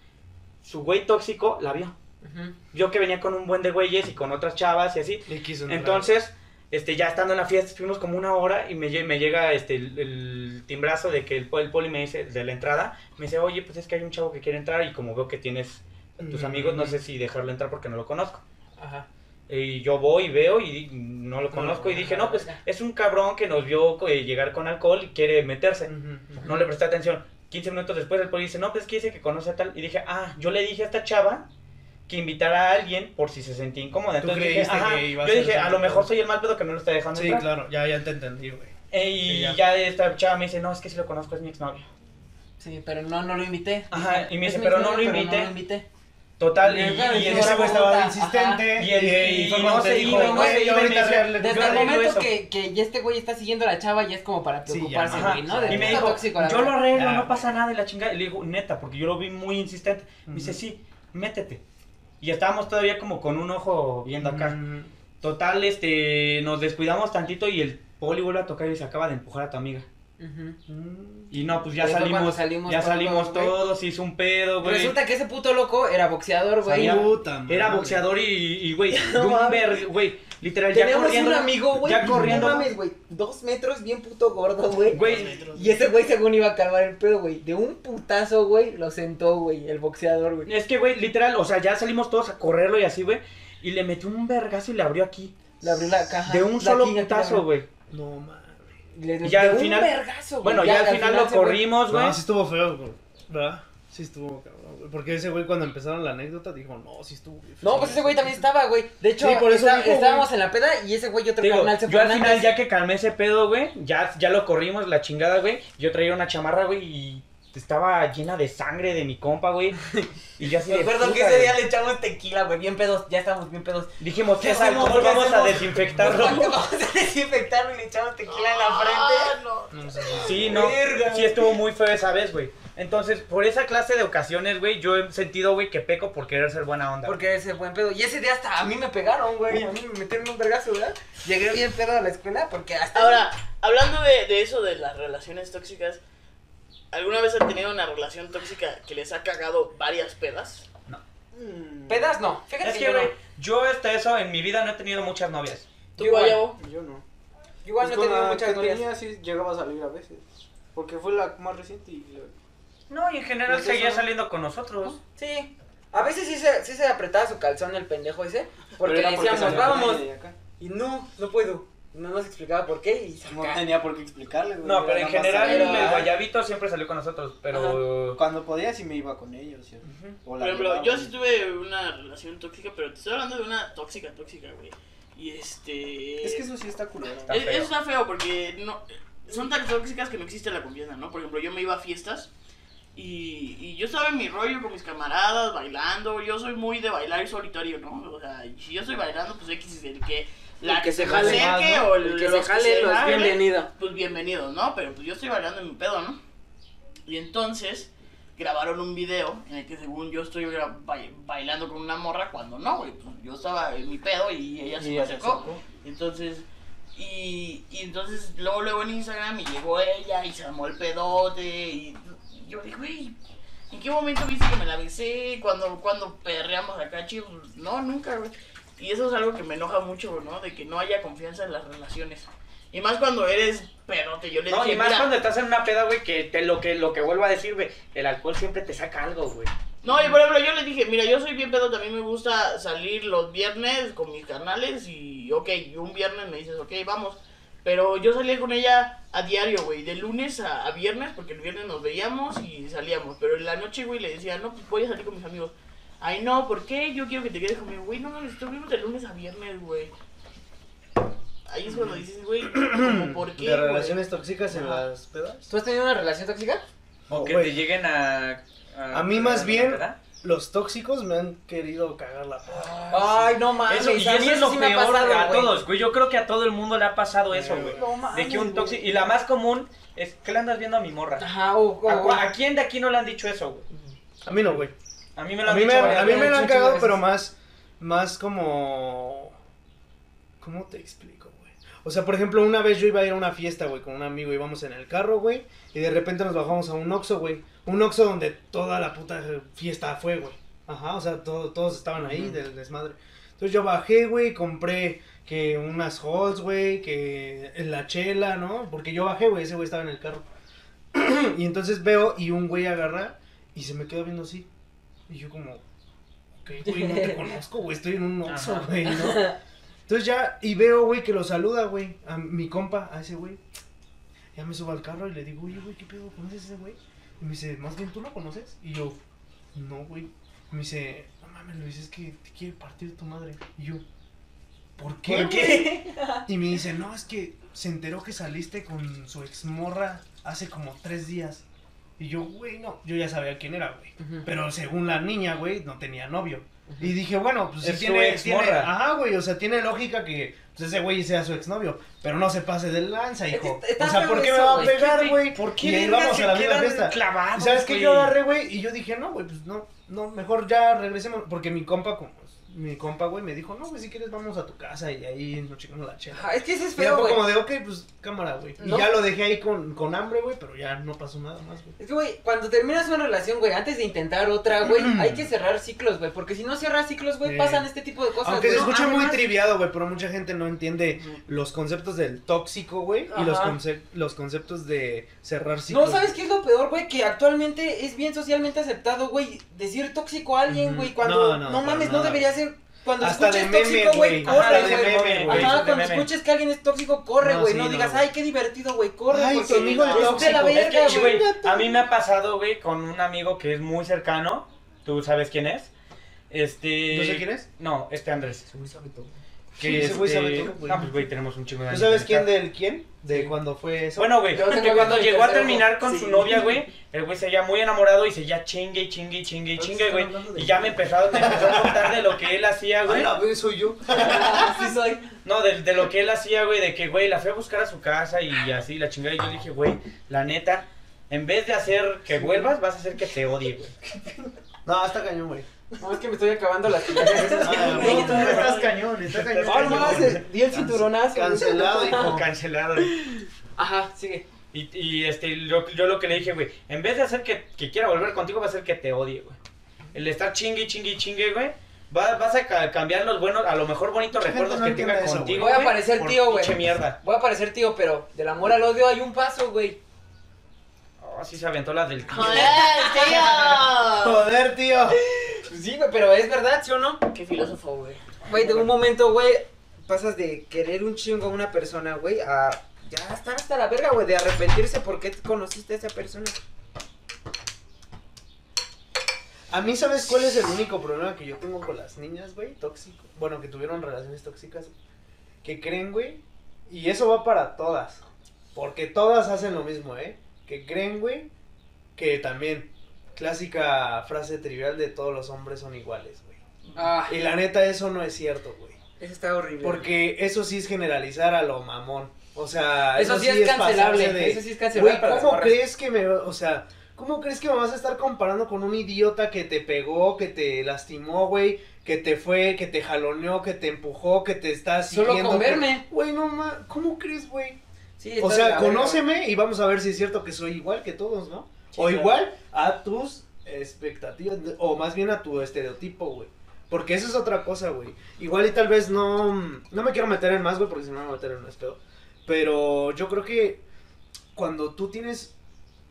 su güey tóxico la vio. Ujú. Vio que venía con un buen de güeyes y con otras chavas y así. Le quiso. Entonces, este, ya estando en la fiesta, estuvimos como una hora y me, me llega este, el, el timbrazo de que el poli me dice, de la entrada, me dice, oye, pues es que hay un chavo que quiere entrar y como veo que tienes tus Mm. amigos, no sé si dejarlo entrar porque no lo conozco. Ajá. Y yo voy y veo y no lo conozco y dije, no, pues es un cabrón que nos vio eh, llegar con alcohol y quiere meterse. Ujú. No le presté atención. 15 minutos después el poli dice, no, pues es que dice que conoce a tal. Y dije, ah, yo le dije a esta chava que invitara a alguien por si se sentía incómoda. ¿Tú Entonces dije, creíste ajá, que iba a yo ser dije, a lo mejor soy el mal pedo que no lo está dejando Sí, entrar". claro, ya, ya te entendí, güey. Eh, y Sí, ya. ya. esta chava me dice, no, es que si lo conozco, es mi exnovio. Sí, pero no, no lo invité. Ajá, y me dice, pero no lo pero invité. No lo invité. Total, y, Y y ese güey estaba Ajá. insistente. Y el- y, no te se dijo, no se iba, Desde el momento que, que ya este güey está siguiendo a la chava, ya es como para preocuparse, güey, ¿no? De Y me dijo, tóxico, yo lo arreglo, no pasa nada. Y la chingada, y le digo, neta, porque yo lo vi muy insistente. Me dice, sí, métete. Y estábamos todavía como con un ojo viendo acá. Total, este, nos descuidamos tantito y el poli vuelve a tocar y se acaba de empujar a tu amiga. Y no, pues ya salimos, salimos ya todos, salimos todos, hizo un pedo, güey. Resulta que ese puto loco era boxeador, güey. Era boxeador y, güey, güey, literal, ya corriendo. un amigo, güey, ya corriendo. no mames, güey, dos metros, bien puto gordo, güey. Güey, Y ese güey según iba a calmar el pedo, güey. De un putazo, güey, lo sentó, güey, el boxeador, güey. es que, güey, literal, o sea, ya salimos todos a correrlo y así, güey. Y le metió un vergazo y le abrió aquí. Le abrió la caja. De un la solo putazo, güey. No mames. Le- Y ya de al un final- vergazo, güey. Bueno, ya, al al final, lo corrimos, güey. No, sí estuvo feo, güey, ¿verdad? Sí estuvo cabrón, güey. Porque ese güey cuando empezaron la anécdota dijo, no, sí estuvo. güey, No, feo". pues ese güey también estaba, güey. De hecho, Sí, por eso está- dijo, güey. estábamos en la peda y ese güey y otro Te digo, carnal se yo al final, antes. ya que calmé ese pedo, güey, ya, ya lo corrimos, la chingada, güey. Yo traía una chamarra, güey, y estaba llena de sangre de mi compa, güey. Y yo así Me de que ese día güey. le echamos tequila, güey, bien pedos, ya estábamos bien pedos. Dijimos, ¿Qué es vamos a desinfectarlo. Vamos a desinfectarlo y le echamos tequila en la frente. no. No sé. Sí, no. Sí, estuvo muy feo esa vez, güey. Entonces, por esa clase de ocasiones, güey, yo he sentido, güey, que peco por querer ser buena onda. Porque ese buen pedo. Y ese día hasta a mí me pegaron, güey. A mí me metieron un vergazo, ¿verdad? Llegué bien pedo a la escuela porque hasta. Ahora, hablando de, de eso, de las relaciones tóxicas, ¿alguna vez han tenido una relación tóxica que les ha cagado varias pedas? Mm, Pedas no. Fíjate Es que que, yo no. yo hasta eso en mi vida no he tenido muchas novias. ¿Tú, Igual. Guayabo? Yo no. Igual Pues no he tenido muchas que novias. tenía sí llegaba a salir a veces. Porque fue la más reciente y No, y en general Pues seguía eso, ¿no? saliendo con nosotros. Sí. A veces sí se, sí se apretaba su calzón el pendejo ese. Porque le decíamos, vámonos. Y no, no puedo. No nos explicaba por qué y No tenía por qué explicarle, güey. No, pero en general era- el guayabito siempre salió con nosotros, pero... Cuando podía sí me iba con ellos, Por ejemplo, yo sí tuve una relación tóxica, pero te estoy hablando de una tóxica, tóxica, güey. Y este... Es que eso sí está culero. Está Es- feo. Eso está feo porque no, son tan tóxicas que no existe la confianza, ¿no? Por ejemplo, yo me iba a fiestas y, y yo estaba en mi rollo con mis camaradas bailando. Yo soy muy de bailar y solitario, ¿no? O sea, si yo estoy bailando, pues X es el que la El que se jale acerque más, ¿no? o El que se jale, los bienvenido. Pues bienvenidos, ¿no? Pero pues yo estoy bailando en mi pedo, ¿no? Y entonces grabaron un video en el que según yo estoy bailando con una morra cuando no, güey. Pues yo estaba en mi pedo y ella se Y me acercó. acercó. Entonces, y, y entonces luego, luego en Instagram y llegó ella y se armó el pedote y yo dije, güey, ¿en qué momento viste que me la besé? Cuando, cuando perreamos acá, chido, Pues, no, nunca, güey. Y eso es algo que me enoja mucho, ¿no? De que no haya confianza en las relaciones. Y más cuando eres pedote, yo le No, dije, y más "Mira". cuando estás en una peda, güey, que te, lo que lo que vuelvo a decir, güey, el alcohol siempre te saca algo, güey. No, y por ejemplo, yo le dije, mira, yo soy bien pedo, también me gusta salir los viernes con mis carnales y, ok, un viernes me dices, ok, vamos. Pero yo salía con ella a diario, güey, de lunes a, a viernes, porque el viernes nos veíamos y salíamos. Pero en la noche, güey, le decía, no, pues voy a salir con mis amigos. Ay, no, ¿por qué? Yo quiero que te quedes conmigo, güey, no, no, estuvimos de lunes a viernes, güey. Ahí es cuando dices, güey, como, ¿por qué? ¿De güey? relaciones tóxicas en Ajá. las pedas? ¿Tú has tenido una relación tóxica? O Oh, que güey. te lleguen a... A mí más a- bien- ¿verdad? Los tóxicos me han querido cagar la peda. Ay, no mames. Eso, y a eso es lo sí peor pasado, a güey. todos, güey. Yo creo que a todo el mundo le ha pasado eso, güey. No mames, De que un tóxico... Y la más común es que le andas viendo a mi morra. Ajá, o, o- ¿A, a quién de aquí no le han dicho eso, güey? A mí no, güey. A mí me lo A han mí me, dicho a varias mí me lo han cagado, pero más, más como... ¿Cómo te explico, güey? O sea, por ejemplo, una vez yo iba a ir a una fiesta, güey, con un amigo, íbamos en el carro, güey, y de repente nos bajamos a un Oxxo, güey. Un Oxxo donde toda la puta fiesta fue, güey. Ajá, o sea, todo- todos estaban ahí del desmadre. Entonces yo bajé, güey, compré que unas halls, güey, que la chela, ¿no? Porque yo bajé, güey, ese güey estaba en el carro. y entonces veo y un güey agarra y se me quedó viendo así. Y yo como, ¿qué, güey? No te conozco, güey, estoy en un oxo, Ajá. güey, ¿no? Entonces ya, y veo, güey, que lo saluda, güey, a mi compa, a ese güey. Ya me subo al carro y le digo, oye, güey, ¿qué pedo? ¿Conoces a ese güey? Y me dice, más bien, ¿tú lo conoces? Y yo, no, güey. Y me dice, no mames, Luis, es que te quiere partir tu madre. Y yo, ¿por qué? ¿Por qué? Y me dice, no, es que se enteró que saliste con su exmorra hace como tres días. Y yo, güey, no, yo ya sabía quién era, güey. Pero según la niña, güey, no tenía novio. Y dije, bueno, pues si Es su tiene, tiene- ajá, güey, o sea, tiene lógica que pues, ese güey sea su exnovio, pero no se pase de lanza, hijo. O sea, ¿por qué eso, me va a pegar, güey? ¿Por qué Y ahí vamos a la misma fiesta. clavados, ¿Y ¿Sabes qué? Yo agarré, güey, y yo dije, no, güey, pues no, no, mejor ya regresemos, porque mi compa, como, mi compa, güey, me dijo, no, pues si quieres vamos a tu casa y ahí nos chingamos la chela. Ajá, es que ese es feo, güey. como de, ok, pues cámara, güey. Y ya lo dejé ahí con, con hambre, güey, pero ya no pasó nada más, güey. Es que, güey, cuando terminas una relación, güey, antes de intentar otra, güey, hay que cerrar ciclos, güey. Porque si no cierras ciclos, güey, pasan este tipo de cosas. Aunque se güey. escucha muy triviado, güey, pero mucha gente no entiende los conceptos del tóxico, güey, y los, conce- los conceptos de cerrar ciclos. No, ¿sabes qué es lo peor, güey? Que actualmente es bien socialmente aceptado, güey, decir tóxico a alguien, güey, cuando No, no, no, mames, no debería ser. Cuando Hasta de escuches meme, tóxico, güey, corre, güey. Ajá, cuando meme. escuches que alguien es tóxico, corre, No, güey. sí, No, no, digas, ay, qué divertido, güey, corre. Ay, porque tu amigo es de la tóxico. verga, Es que, güey. güey, a mí me ha pasado, güey, con un amigo que es muy cercano. ¿Tú sabes quién es? Este. ¿No sé quién es? No, este Andrés. Que Sí, ese güey este- sabe todo, güey. No, pues, güey, tenemos un chingo de ¿Tú sabes quién del quién? De cuando fue eso. Bueno, güey, que cuando llegó a terminar con Sí. su novia, güey, el güey seguía muy enamorado y seguía chingue, y chingue, y chingue, y chingue, güey. Y ya me empezó, me empezó a contar de lo que él hacía, güey. vez soy yo. Sí soy. No, de, de lo que él hacía, güey, de que, güey, la fui a buscar a su casa y así, la chingada. Y yo le dije, güey, la neta, en vez de hacer que vuelvas, vas a hacer que te odie, güey. No, está cañón, güey. No, es que me estoy acabando las pilas. Ah, no, tú estás cañón, está cañón. No, se di el cinturonazo. Cancelado, hijo. Cancelado, güey. Ajá, sigue. Y, y este, yo, yo lo que le dije, güey, en vez de hacer que, que quiera volver contigo, va a hacer que te odie, güey. El estar chingue, chingue, chingue, güey. va- vas a ca- cambiar los buenos, a lo mejor bonitos recuerdos no que tenga eso, contigo. Voy a parecer tío, güey. pinche mierda. Voy a parecer tío, pero del amor al odio hay un paso, güey. Oh, sí se aventó la del tío. ¡Joder, tío! Joder, tío. Sí, güey, pero es verdad, ¿sí o no? Qué filósofo, güey. Güey, de un momento, güey, pasas de querer un chingo a una persona, güey, a ya estar hasta la verga, güey, de arrepentirse porque conociste a esa persona. A mí, ¿sabes cuál es el único problema que yo tengo con las niñas, güey? Tóxico. Bueno, que tuvieron relaciones tóxicas. Que creen, güey. Y eso va para todas. Porque todas hacen lo mismo, ¿eh? Que creen, güey. Que también. Clásica frase trivial de todos los hombres son iguales, güey. Ah, Y la neta, eso no es cierto, güey. eso está horrible. Porque eso sí es generalizar a lo mamón. O sea, eso, sí es cancelable, de- eso sí es cancelable Güey, ¿cómo crees que me, o sea, cómo crees que me vas a estar comparando con un idiota que te pegó, que te lastimó, güey, que te fue, que te jaloneó, que te empujó, que te está Solo siguiendo? con que- verme. Güey, no ma, ¿cómo crees, güey? Sí, O sea, conóceme y vamos a ver si es cierto que soy igual que todos, ¿no? O igual a tus expectativas, o más bien a tu estereotipo, güey. Porque eso es otra cosa, güey. Igual y tal vez no, no me quiero meter en más, güey, porque si no me voy a meter en un pedo. Pero yo creo que cuando tú tienes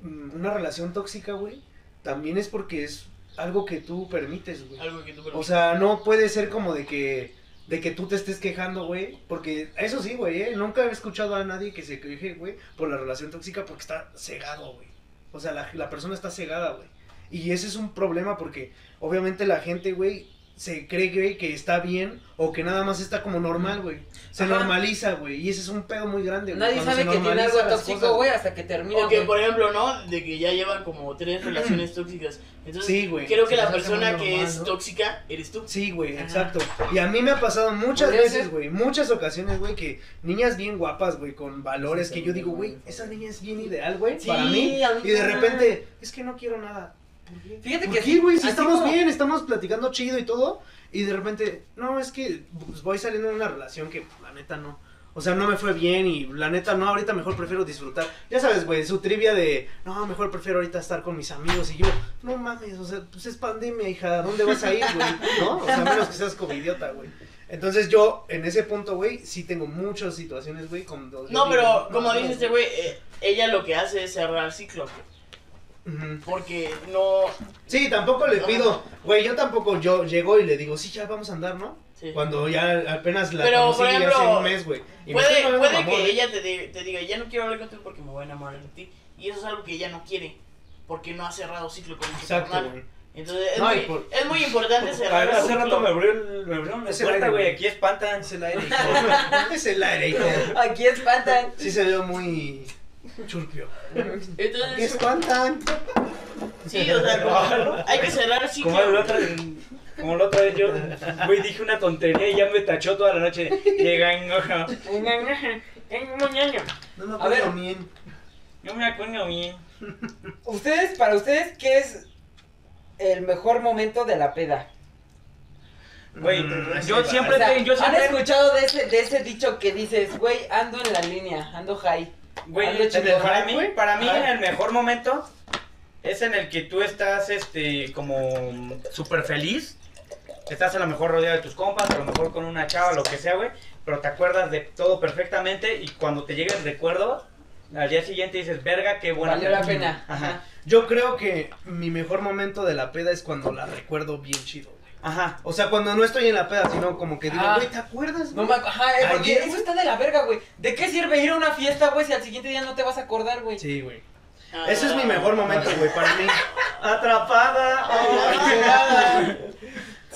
mm, una relación tóxica, güey, también es porque es algo que tú permites, güey. Algo que tú O sea, no puede ser como de que de que tú te estés quejando, güey, porque eso sí, güey, ¿eh? nunca he escuchado a nadie que se queje, güey, por la relación tóxica porque está cegado, güey. O sea, la, la persona está cegada, güey. Y ese es un problema porque obviamente la gente, güey, se cree, güey, que está bien o que nada más está como normal, güey. Se Ajá. normaliza, güey, y ese es un pedo muy grande, güey. Nadie cuando sabe que tiene algo tóxico, güey, hasta que termina, O que, por ejemplo, ¿no? De que ya llevan como tres relaciones tóxicas. Entonces, Sí, güey. creo que Se la persona que normal, es ¿no? tóxica eres tú. Sí, güey, exacto. Y a mí me ha pasado muchas veces, güey, muchas ocasiones, güey, que niñas bien guapas, güey, con valores que yo digo, güey, esa niña es bien ideal, güey, Sí, para mí. a mí Y de repente, es que no quiero nada. Fíjate ¿Por que sí, güey? Si estamos como- bien, estamos platicando chido y todo, y de repente, no, es que pues, voy saliendo de una relación que, la neta, no. O sea, no me fue bien y la neta, no, ahorita mejor prefiero disfrutar. Ya sabes, güey, su trivia de, no, mejor prefiero ahorita estar con mis amigos y yo, no mames, o sea, pues es pandemia, hija, ¿a dónde vas a ir, güey? ¿No? O sea, a menos que seas como idiota, güey. Entonces yo, en ese punto, güey, sí tengo muchas situaciones, güey, con... No, pero como dice este güey, eh, ella lo que hace es cerrar ciclos. güey. Porque no. Sí, tampoco le pido, güey, yo tampoco, yo llego y le digo, sí, ya vamos a andar, ¿no? Sí. Cuando ya apenas la Pero, conocí por ejemplo, hace un mes, güey. Y Puede, puede mamón, que ¿eh? ella te, te diga, ya no quiero hablar contigo porque me voy a enamorar de ti. Y eso es algo que ella no quiere. Porque no ha cerrado ciclo con ese Exacto, carnal. güey. Entonces es, No, y muy, por- es muy importante A cerrar ver, hace rato me abrió, el- me abrió Es el puerta, aire, güey. güey. Aquí espantan. Es el aire, hijo. es el aire, hijo. Aquí espantan. Sí se ve muy churpio. ¿Qué Entonces, espantan? sí, o sea, como, hay que cerrar ciclo. Como la otra vez, como la otra vez yo, güey, dije una tontería y ya me tachó toda la noche. Llega en ojo. No me acuerdo bien. No me acuerdo bien. Ustedes, para ustedes, ¿qué es el mejor momento de la peda? Güey, Mm, yo siempre O sea, te- yo ¿Han escuchado de ese, de ese dicho que dices, güey, ando en la línea, ando high? Güey, para mí, para mí el mejor momento es en el que tú estás, este, como súper feliz. Estás a lo mejor rodeado de tus compas, a lo mejor con una chava, lo que sea, güey. Pero te acuerdas de todo perfectamente y cuando te llega el recuerdo, al día siguiente dices, verga, qué buena Valió la peda". pena. Ajá. Yo creo que mi mejor momento de la peda es cuando la recuerdo bien chido. Ajá. O sea, cuando no estoy en la peda, sino como que digo, Ah. güey, ¿te acuerdas? No me, ajá, eh, porque Ayer, eso güey. está de la verga, güey. ¿De qué sirve ir a una fiesta, güey, si al siguiente día no te vas a acordar, güey? Sí, güey. Ah, Ese es mi mejor momento, güey, para mí. Atrapada.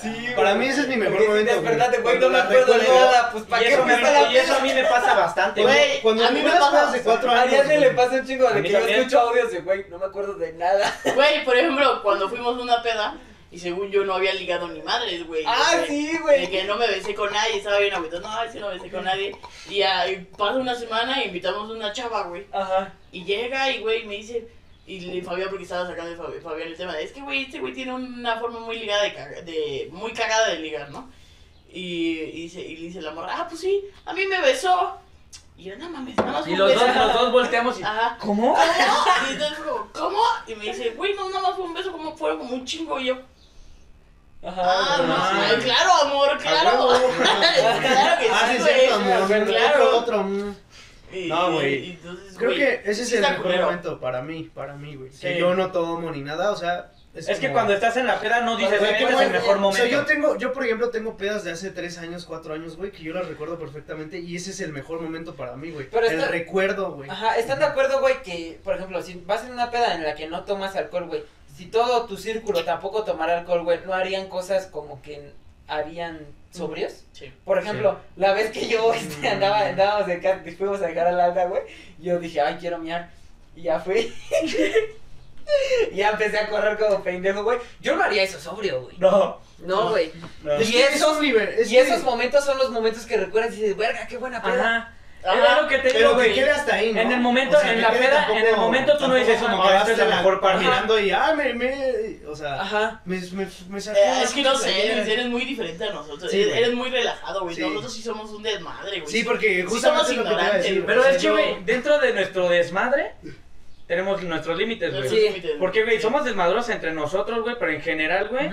Sí, para mí ese es mi mejor Porque momento. despertaste, güey, no me acuerdo de nada, pues ¿para qué eso, me, a la y eso a mí me pasa bastante, Güey, cuando a mí me pasa bastante. cuatro A años. Ariadne le pasa un chingo A de que yo escucho audios de, güey, no me acuerdo de nada. Güey, por ejemplo, cuando fuimos a una peda y según yo no había ligado ni madres, güey. Ah, De que- sí, De güey. que no me besé con nadie, estaba bien agüitado. No, sí no me besé con nadie. Y ahí pasa una semana y invitamos a una chava, güey. Ajá. Y llega y, güey, me dice. Y le- Fabián, porque estaba sacando de Fabi- Fabián el tema. de, Es que, güey, este güey tiene una forma muy ligada de, caga- de. Muy cagada de ligar, ¿no? Y, y, dice, y le dice la morra, ah, pues sí, a mí me besó. Y yo, no mames, nada más fue Y los beso". dos, los dos volteamos y. Ajá. ¿Cómo? Y entonces como, ¿cómo? Y me dice, güey, no, nada más fue un beso, como fueron como un chingo. Y yo, Ajá. ah, no, ah. claro, amor, claro. claro que Ah, sí, sí, es güey. cierto, amor. Claro. Otro, otro. Y- No, güey. Creo que ese es sí el mejor culero. momento para mí, para mí, güey. Que Sí. yo no tomo ni nada, o sea. Es que como- cuando estás en la peda no dices, Güey, este es el mejor O momento. sea, yo tengo, yo por ejemplo tengo pedas de hace tres años, cuatro años, güey, que yo las recuerdo perfectamente y ese es el mejor momento para mí, güey. Pero El está- recuerdo, güey. Ajá, ¿están de acuerdo, güey, que, por ejemplo, si vas en una peda en la que no tomas alcohol, güey, si todo tu círculo tampoco tomara alcohol, güey, ¿no harían cosas como que harían sobrios? Sí. Por ejemplo, la vez que yo este, andaba, andábamos de ca- fuimos a dejar a Laura, güey, yo dije, ay, quiero miar, y ya fui. y ya empecé a correr como pendejo, güey. Yo no haría eso sobrio, güey. No. No, güey. no. Y que esos- un nivel- es Y que- esos momentos son los momentos que recuerdas y dices, verga, qué buena peda. Ajá. Es lo que te digo, Pero que güey. quede hasta ahí, ¿no? En el momento, O sea, en que la peda, en el momento tú no dices, como que vas esta es la mejor parte. Mirando y, ah, me, me, o sea, Ajá. me, me, me sacó Eh, es que no sé. Luis, eres muy diferente a nosotros. Sí, eres, eres muy relajado, güey. Sí. Nosotros sí somos un desmadre, güey. Sí, porque Sí justamente somos que iba a ignorantes, decir, güey. Pero es que, güey, dentro de nuestro desmadre, tenemos nuestros límites, güey. Sí. Porque, güey, somos desmadrosos entre nosotros, güey, pero en general, güey.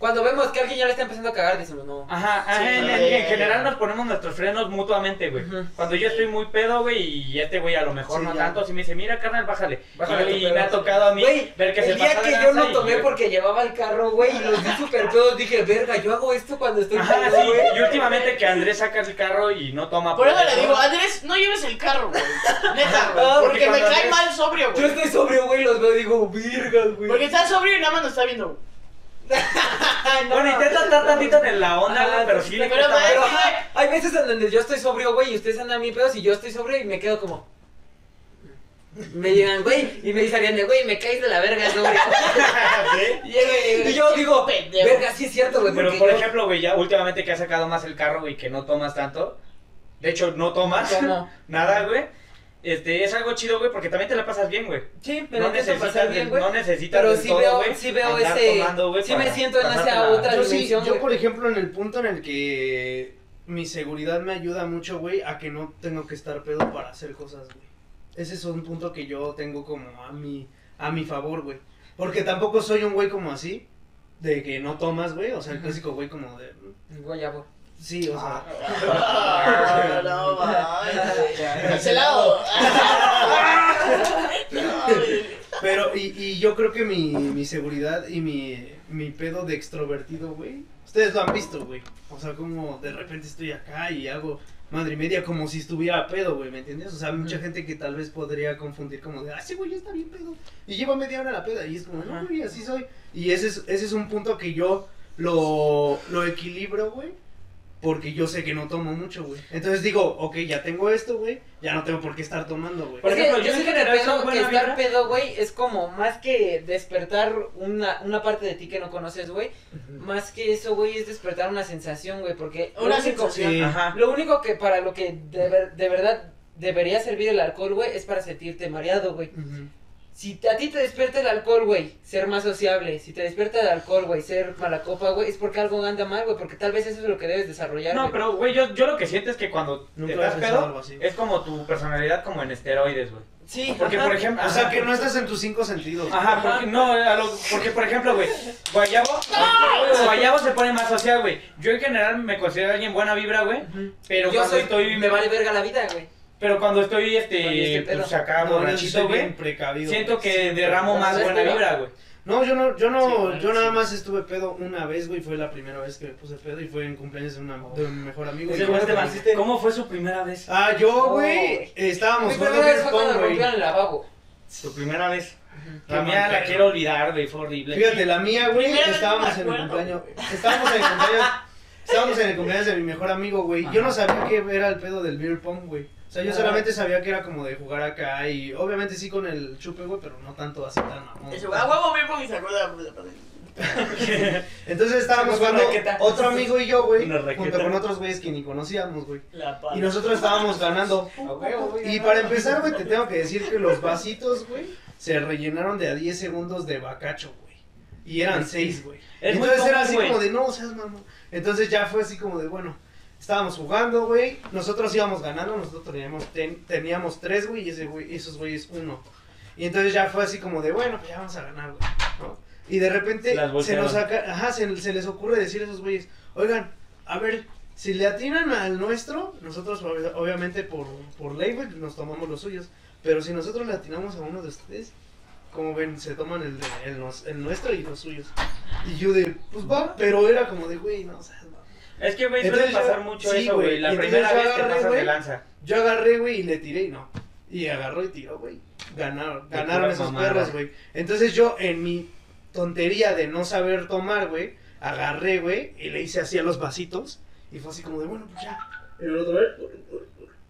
Cuando vemos que alguien ya le está empezando a cagar, decimos, no. Ajá, ajá, Sí, en, general nos ponemos nuestros frenos mutuamente, güey. Ujú. Cuando yo estoy muy pedo, güey, y este güey a lo mejor Sí, no ya. tanto, si me dice, mira, carnal, bájale. Bájale y tu y pedo. me ha tocado a mí Güey, ver que se el día pasa que yo no tomé yo- porque llevaba el carro, güey, y los vi súper pedos, dije, verga, yo hago esto cuando estoy Ajá, pedo, sí, güey. y últimamente que Andrés saca el carro y no toma Por eso le digo, Andrés, no lleves el carro, güey. Neta, güey. Ah, porque porque me cae Andrés- mal sobrio, Yo güey. estoy sobrio, güey, y los veo y digo, virgas, güey. Porque está sobrio y nada más nos está viendo. No, Bueno, no. intenta estar tantito en la onda, Ajá, güey, pero sí le pero cuesta me- Pero ajá, hay veces en donde yo estoy sobrio, güey, y ustedes andan bien pedos y yo estoy sobrio y me quedo como. Me llegan, güey, y me dicen, Ariane, güey, me caes de la verga, sobrio. ¿Sí? Y yo digo, pendejo. verga, sí es cierto, güey, Pero porque por yo- ejemplo, güey, ya últimamente que has sacado más el carro, güey, que no tomas tanto. De hecho, no tomas ¿Cómo? nada, güey. Este, es algo chido, güey, porque también te la pasas bien, güey. Sí, me No necesitas, bien, güey. no necesitas Pero sí todo, veo, güey, sí veo ese. tomando, güey, sí me siento en esa otra Yo sí, yo güey. por ejemplo en el punto en el que mi seguridad me ayuda mucho, güey, a que no tengo que estar pedo para hacer cosas, güey. Ese es un punto que yo tengo como a mi, a mi favor, güey. Porque tampoco soy un güey como así, de que no tomas, güey, o sea, el clásico güey como de... Guayabo. Sí, o sea... Ah, no. Cancelado. Pero, y, y yo creo que mi, mi seguridad y mi, mi pedo de extrovertido, güey. Ustedes lo han visto, güey. O sea, como de repente estoy acá y hago madre media como si estuviera a pedo, güey, ¿me entiendes? O sea, mucha gente que tal vez podría confundir como de, ah, sí, güey, ya está bien pedo. Y lleva media hora la peda. Y es como, no, güey, así soy. Y ese es, ese es un punto que yo lo, lo equilibro, güey. Porque yo sé que no tomo mucho, güey. Entonces digo, ok, ya tengo esto, güey. Ya no tengo por qué estar tomando, güey. Por ejemplo, yo siento que general pedo- soy que estar vibra. pedo, güey, es como más que despertar una, una parte de ti que no conoces, güey. Más que eso, güey, es despertar una sensación, güey, porque lo Una único- sensación. Sí. Ajá. Lo único que para lo que de, ver- de verdad debería servir el alcohol, güey, es para sentirte mareado, güey. Ujú. Si a ti te despierta el alcohol, güey, ser más sociable, si te despierta el alcohol, güey, ser mala copa, güey, es porque algo anda mal, güey, porque tal vez eso es lo que debes desarrollar, No, güey. pero, güey, yo, yo lo que siento es que cuando Nunca te das pedo, algo así. es como tu personalidad como en esteroides, güey. Sí, Porque, ajá. por ejemplo... O sea, ajá, que no estás en tus cinco sentidos. Ajá, porque, no, a lo- porque por ejemplo, güey, Guayabo, Guayabo se pone más social, güey. Yo en general me considero alguien buena vibra, güey, pero yo cuando soy, estoy... me vale verga la vida, güey. Pero cuando estoy, este, este pedo. pues acá No, borrachito, güey, siento que derramo ¿No más buena pedo? vibra, güey. No, yo no, yo Sí, no, bueno, yo nada sí. más estuve pedo una vez, güey, fue la primera vez que me puse pedo y fue en cumpleaños de, una, de mi mejor amigo. Ese güey te ¿Cómo fue su primera vez? Ah, yo, No, güey, estábamos Mi jugando primera vez beer fue cuando pong, güey. rompieron el lavabo. Su primera vez. La mía la quiero olvidar, güey, fue horrible. Fíjate, la mía, güey, estábamos no en el cumpleaños, estábamos en el cumpleaños, estábamos en el cumpleaños de mi mejor amigo, güey. Yo no sabía qué era el pedo del beer pong, güey. O sea, yo Ah. solamente sabía que era como de jugar acá y obviamente sí con el chupe, güey, pero no tanto así tan mamón. Ese güey, a huevo, me pongo y se acuerda. pues, Entonces estábamos jugando otro amigo y yo, güey, junto con otros güeyes que ni conocíamos, güey. Y nosotros estábamos ganando. Y para empezar, güey, te tengo que decir que los vasitos, güey, se rellenaron de a 10 segundos de bacacho, güey. Y eran 6, güey. Entonces era así como de, no, seas mamón. Entonces ya fue así como de, bueno, estábamos jugando, güey. Nosotros íbamos ganando, nosotros teníamos, ten- teníamos 3, güey, y ese güey, esos güeyes 1. Y entonces ya fue así como de, bueno, pues ya vamos a ganar, güey. ¿no? Y de repente se nos saca, ajá, se, se les ocurre decir a esos güeyes, oigan, a ver, si le atinan al nuestro, nosotros ob- obviamente por, por ley, güey, nos tomamos los suyos. Pero si nosotros le atinamos a uno de ustedes, como ven, se toman el, el, nos- el nuestro y los suyos. Y yo de, pues va, pero era como de, güey, no, o sea, no. Es que, güey, suele yo- pasar mucho sí, eso, güey. La primera vez agarré, pasas de güey. lanza. Yo agarré, güey, y le tiré y no. Y agarró y tiró, güey. Ganaron, ganaron esos mamada. perros, güey. Entonces yo, en mi tontería de no saber tomar, güey, agarré, güey, y le hice así a los vasitos. Y fue así como de, bueno, pues ya. Y el otro,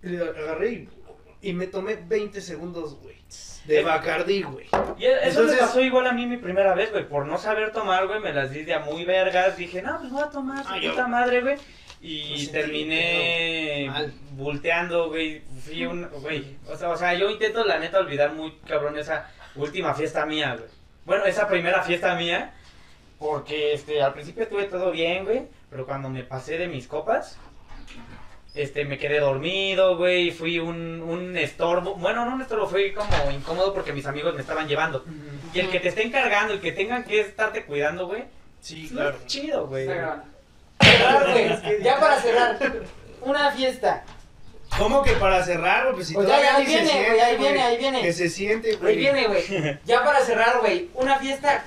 y le agarré y, y me tomé 20 segundos, güey. De Eh, Bacardí, güey. Y eso Entonces- me pasó igual a mí mi primera vez, güey. Por no saber tomar, güey, me las di de a muy vergas. Dije, no, pues voy a tomar, su puta madre, güey. Y sentí terminé. Mal. volteando, güey. Fui un, güey. O sea, o sea, yo intento, la neta, olvidar muy cabrón esa última fiesta mía, güey. Bueno, esa primera fiesta mía. Porque, este, al principio estuve todo bien, güey. Pero cuando me pasé de mis copas, este, me quedé dormido, güey. Fui un, un estorbo. Bueno, no un estorbo, fue como incómodo porque mis amigos me estaban llevando. Y el que te esté encargando, el que tengan que estarte cuidando, güey. Sí, es chido, güey. Cerrar, güey. Ya para cerrar. Una fiesta. ¿Cómo que para cerrar, güey? Pues si Pues ya, ahí ni se viene, siente, güey, ahí viene, ahí viene. Que se siente, güey. Ahí viene, güey. Ya para cerrar, güey. Una fiesta.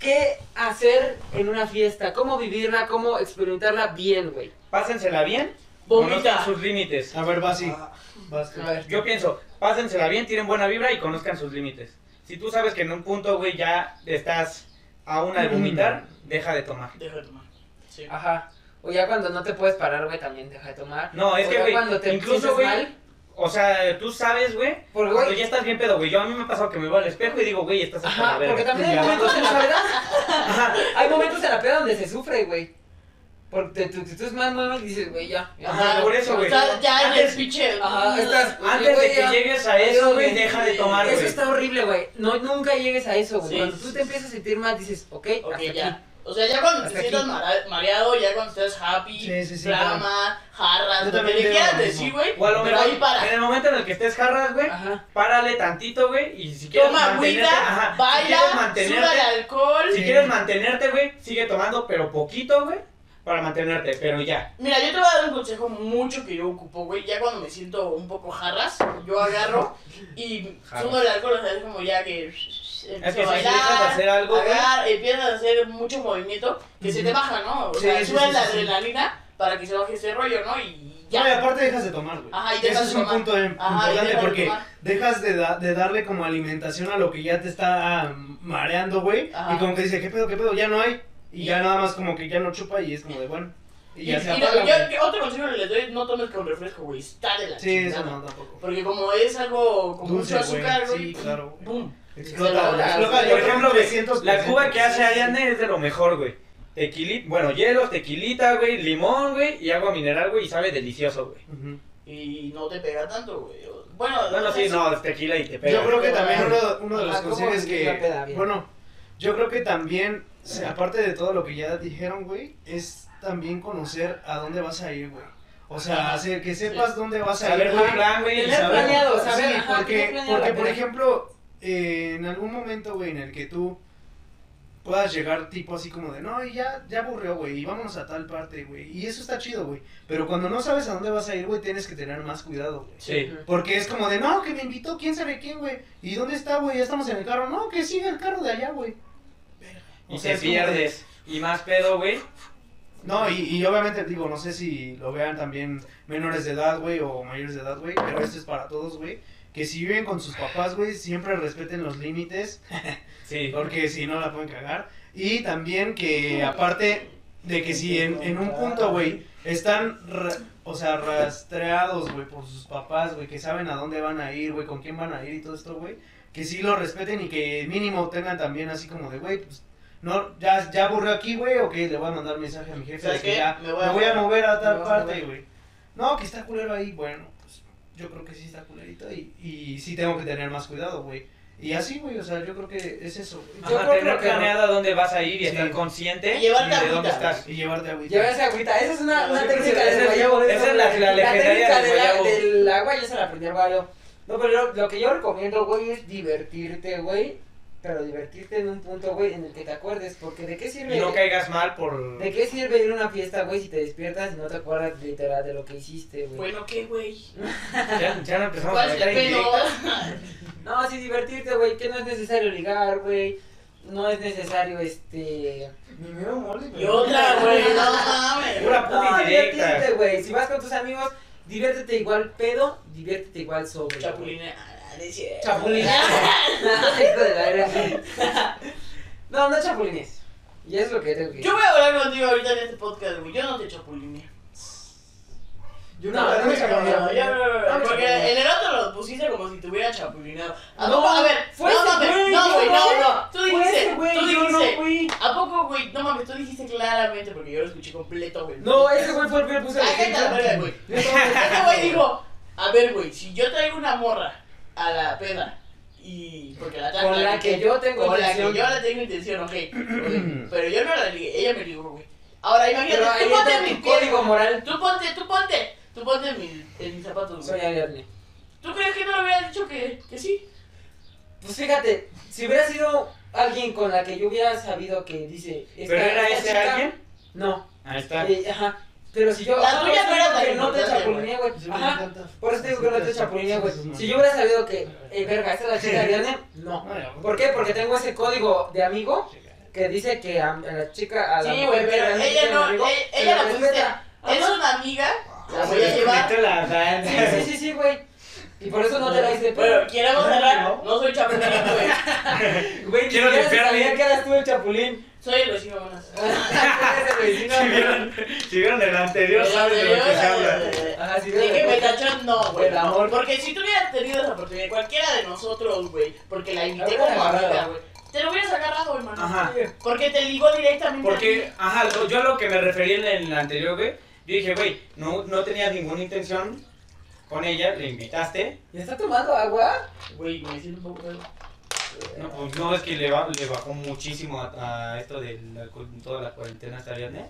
¿Qué hacer en una fiesta? ¿Cómo vivirla? ¿Cómo experimentarla bien, güey? Pásensela bien. Vomita. Conozcan sus límites. A ver, vas. A ver. Yo pienso, pásensela bien, tienen buena vibra y conozcan sus límites. Si tú sabes que en un punto, güey, ya estás a una de vomitar, deja de tomar. Deja de tomar. Sí. Ajá. O ya cuando no te puedes parar, güey, también deja de tomar. No, es O que, güey, cuando te incluso, güey, mal, O sea, tú sabes, güey, Porque, cuando güey, ya estás bien pedo, güey. Yo a mí me ha pasado que me voy al espejo y digo, güey, estás la Ajá, verga. porque también hay momentos en la peda. Ajá. Hay momentos en la peda donde se sufre, güey. Porque tú, tú, tú es más mal y dices, güey, ya. ya. Ajá, por eso, güey. Ya en el pinche. Ajá, estás. Antes güey, de que ya. llegues a eso, güey, deja de tomar, Eso güey. está horrible, güey. No, nunca llegues a eso, güey. Sí, Cuando sí, tú sí, te empiezas a sentir mal, dices, ok, Ok, hasta ya. aquí. O sea, ya cuando Hasta te sientas mareado, ya cuando estés happy, Sí, sí, sí, flama, jarras, lo que le quieras decir, güey. O a lo Pero mejor, ahí para. en el momento en el que estés jarras, güey, Ajá. párale tantito, güey, y si quieres Toma agüita, baila, mantenerte, el alcohol. si quieres mantenerte, güey, sigue tomando, pero poquito, güey, para mantenerte, pero ya. Mira, yo te voy a dar un consejo mucho que yo ocupo, güey. Ya cuando me siento un poco jarras, yo agarro y sudo el alcohol, o sea, es como ya que. empieza que a si bailar, empiezas a hacer algo, empiezas a hacer mucho movimiento que se te baja, ¿no? O Sí, sea, sí, sube sí, la adrenalina para que se baje ese rollo, ¿no? Y ya. No, y aparte dejas de tomar, güey. Ajá, y Ese dejas es de un tomar. punto Ajá, y importante dejas porque dejas de, da- de darle como alimentación a lo que ya te está ah, mareando, güey. Y como que dice, ¿qué pedo, qué pedo? Ya no hay. Y ya nada más como que ya no chupa y es como de, bueno. Y Y, ya se y no, apaga, yo- yo- otro consejo que les doy, no tomes con refresco, güey. Está de la Sí, eso chingada. no, tampoco. Porque como es algo con Dulce, mucho azúcar, güey. Sí, claro, güey. Boom. Explota, Se explota, Por ejemplo, un güey, 300%. la cuba que hace Ariane es de lo mejor, güey. Tequilita, bueno, hielo, tequilita, güey, limón, güey, y agua mineral, güey, y sabe delicioso, güey. Ujú. Y no te pega tanto, güey. Bueno, Bueno, sí, es- no, es tequila y te pega. Yo creo que también uno, uno de los ajá, ¿cómo consejos que, bueno, yo creo que también, se- aparte de todo lo que ya dijeron, güey, es también conocer a dónde vas a ir, güey. O sea, hacer que sepas dónde vas a Saber ir, tu güey. plan, güey. Tener saber- planeado, saber, Sí, ajá, porque, planeado porque por ejemplo, eh, en algún momento, güey, en el que tú puedas llegar tipo así como de, no, y ya, ya aburrió, güey, y vámonos a tal parte, güey. Y eso está chido, güey. Pero cuando no sabes a dónde vas a ir, güey, tienes que tener más cuidado, güey. Sí. Porque es como de, no, que me invitó, quién sabe quién, güey. ¿Y dónde está, güey? Ya estamos en el carro. No, que sigue el carro de allá, güey. Y O sea, te de- pierdes. Y más pedo, güey. No, y, y obviamente digo, no sé si lo vean también menores de edad, güey, o mayores de edad, güey, pero esto es para todos, güey. Que si viven con sus papás, güey, siempre respeten los límites, Sí. porque si no la pueden cagar. Y también que aparte de que si en, en un punto, güey, están, ra- o sea, rastreados, güey, por sus papás, güey, que saben a dónde van a ir, güey, con quién van a ir y todo esto, güey, que sí lo respeten y que mínimo tengan también así como de, güey, pues, no, ya, ya aburrió aquí, güey, o que le voy a mandar mensaje a mi jefe de ¿Sabes que qué? ya Me voy me a voy a mover a tal parte, güey. No, que está culero ahí, bueno, pues yo creo que sí está culerito y, y sí tengo que tener más cuidado, güey. Y así, güey, o sea, yo creo que es eso, güey. Yo Ajá, creo tener que- planeado a dónde vas a ir y Sí. estar consciente Y llevarte de agüita. dónde estás. Y llevarte agüita. Llevarse agüita, esa es una, una Sí, técnica del guayabo. de esa es la- la legendaria técnica del de la- guayabo. del agua ya se la aprendió el guayabo. No, pero lo, lo que yo recomiendo, güey, es divertirte, güey. Pero divertirte en un punto, güey, en el que te acuerdes. Porque ¿de qué sirve? Y no caigas mal por... ¿De qué sirve ir a una fiesta, güey, si te despiertas y no te acuerdas literal de lo que hiciste, güey? Bueno, ¿qué, güey? Ya, ya no empezamos a ¿Cuál es el meter. No, sí, divertirte, güey, que no es necesario ligar, güey. No es necesario, este... Mi miedo mole, Y otra, güey, no mames. Pura puta No, divertirte, güey. Si vas con tus amigos, diviértete igual pedo, diviértete igual sobre. Chapulina. Ah, no. No, no chapulines. Y es lo que tengo que Yo voy a hablar contigo ahorita en este podcast, güey. Yo no te chapulineé. Yo No, no, no me chapulineé. No, yo no, no, no, No me porque en el otro lo pusiste como si te hubiera chapulineado. ¿A poco? A ver, fue no ese mames, güey, no, güey, no, no. Tú dijiste, tú dijiste. ¿A poco, güey? No mames, tú dijiste claramente porque yo lo escuché completo, güey. No, ese güey fue el que puso el ejemplo. Ese güey dijo, a ver, güey, si yo traigo una morra a la peda y... Porque la Con la que yo tengo Con la intención. que yo la tengo intención, ok. ok, Pero yo no la ligué, ella me ligó, güey. Ahora, imagínate, Pero tú ponte en mi piel. código moral. Tú ponte, tú ponte, tú ponte en, mi- en mis zapatos, Soy. Ariadne. ¿Tú crees que no le hubiera dicho que, que sí? Pues fíjate, si hubiera sido alguien con la que yo hubiera sabido que dice. ¿Pero era ese chica- alguien? No. Ahí está. Eh, ajá. Pero si yo. La ajá, tuya por no era eso tan digo que no te chapulineé, güey. Ajá. Por eso te digo que no te chapulineé, güey. Si yo hubiera sabido que, eh, verga, esta es la chica de Ariadne, no. ¿Por qué? Porque tengo ese código de amigo que dice que a, la chica, a la Sí, güey, pero ella no, mi amigo, e- se ella la pusiste. Es una amiga, la Se voy a llevar. la sí, sí, sí, güey. Y por eso no te la hice Pero queremos cerrar, No. no soy chapulín, güey. Güey, Quiero limpiar sabía bien. que eras tú el chapulín. Soy el vecino buenas. Si vieron, si vieron el anterior, saben de lo que se habla. Ajá, sí, que me tachó, no, güey. Amor. Porque si tú hubieras tenido esa oportunidad, cualquiera de nosotros, güey, porque la invité como amiga, güey, te lo hubieras agarrado, hermano. Ajá. Porque te ligó directamente. Porque, ajá, lo- yo a lo que me referí en el anterior, güey, yo dije, güey, no, no tenías ninguna intención con ella, le invitaste. ¿Ya está tomando agua? Güey, me siento un poco feo. No, pues no, es que le, ba- le bajó muchísimo a, a esto de la, toda la cuarentena esta viernes.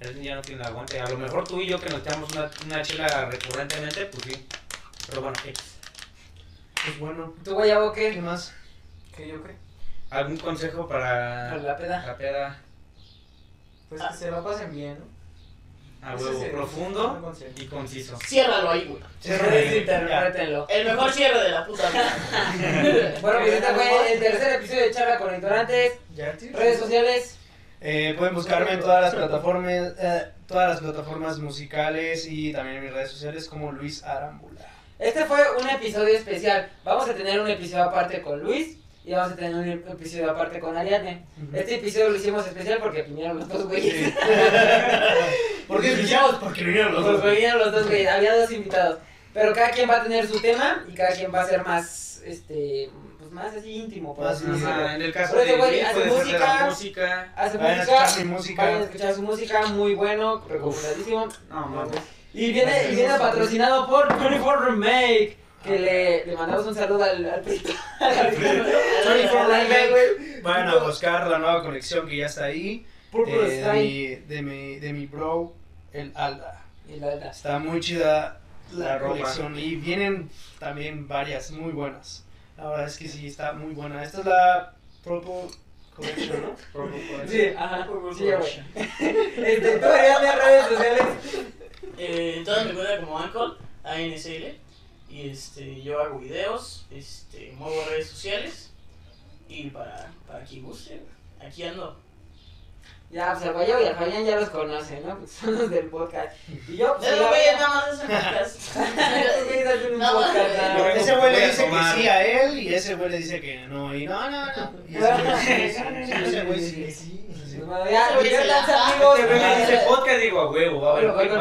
Él ya no tiene aguante. A lo mejor tú y yo que nos echamos una, una chela recurrentemente, pues sí. Pero bueno, X. Pues bueno, ¿Tu guayabo ¿qué qué? más? ¿Qué yo qué? ¿Algún consejo para Para la peda. la peda? Pues que se la pasen bien, ¿no? A huevo, profundo y conciso. Ciérralo ahí, güey. Interprétenlo. El mejor cierre de la puta vida. Bueno, pues este fue el tercer episodio de Charla con Ignorantes. Ya, tío. Redes sociales. Eh, pueden buscarme en todas las plataformas, eh, todas las plataformas musicales y también en mis redes sociales como Luis Arambula. Este fue un episodio especial. Vamos a tener un episodio aparte con Luis y vamos a tener un episodio aparte con Ariadne. Este episodio lo hicimos especial porque vinieron los dos güeyes. ¿Por qué escuchamos? Porque vinieron los dos. Porque vinieron los dos güeyes. Había dos invitados. Pero cada quien va a tener su tema y cada quien va a ser más, este, pues más así íntimo. por así. Ajá, en el caso Pero de güey hace música. música. Hace Vayan a música, mi música. vayan a escuchar su música, muy bueno, recomendadísimo. No, mames. Y viene, y viene patrocinado por 24 Remake. Que le, le mandamos un saludo al, al prito. Al prito. 24 Al Remake. güey. Vayan a buscar la nueva colección que ya está ahí. Purple eh, de, mi, de, mi, de mi bro, el Alda. La verdad. Está muy chida la, La ropa. colección y vienen también varias muy buenas. La verdad es que sí, está muy buena. Esta es la Purple Collection, ¿no? Sí, ajá. Sí, güey. Este, tú redes sociales. Eh, todas me cuentan como Uncle, ANSL. Y este, yo hago videos, este, muevo redes sociales. Y para, para quien guste, aquí ando. Ya, pues al Guayo y al Fabián ya los conocen, ¿no? Pues son los del podcast. Y yo, pues. Esos yo- güeyes nada más hacen un No, podcast, güey. ¿no? Ese güey le dice que sí a él y ese güey le dice que no. Y no, no, no. Y ese güey sí, sí, ese güey ya, Ese güey se diviértanse, la- amigos. Güey dice podcast, digo a huevo, va a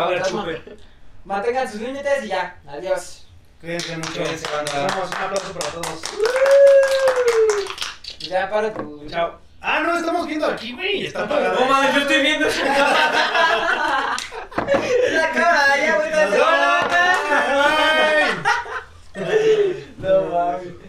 haber, chupe. Mantengan sus límites y ya. Adiós. Cuídense mucho. Cuídense, banda. Nos vemos. Un aplauso para todos. Ya, para tu. Chao. Ah, no, estamos viendo aquí, güey. Está apagado. No mames, yo estoy viendo. La cámara, ya, güey. No mames.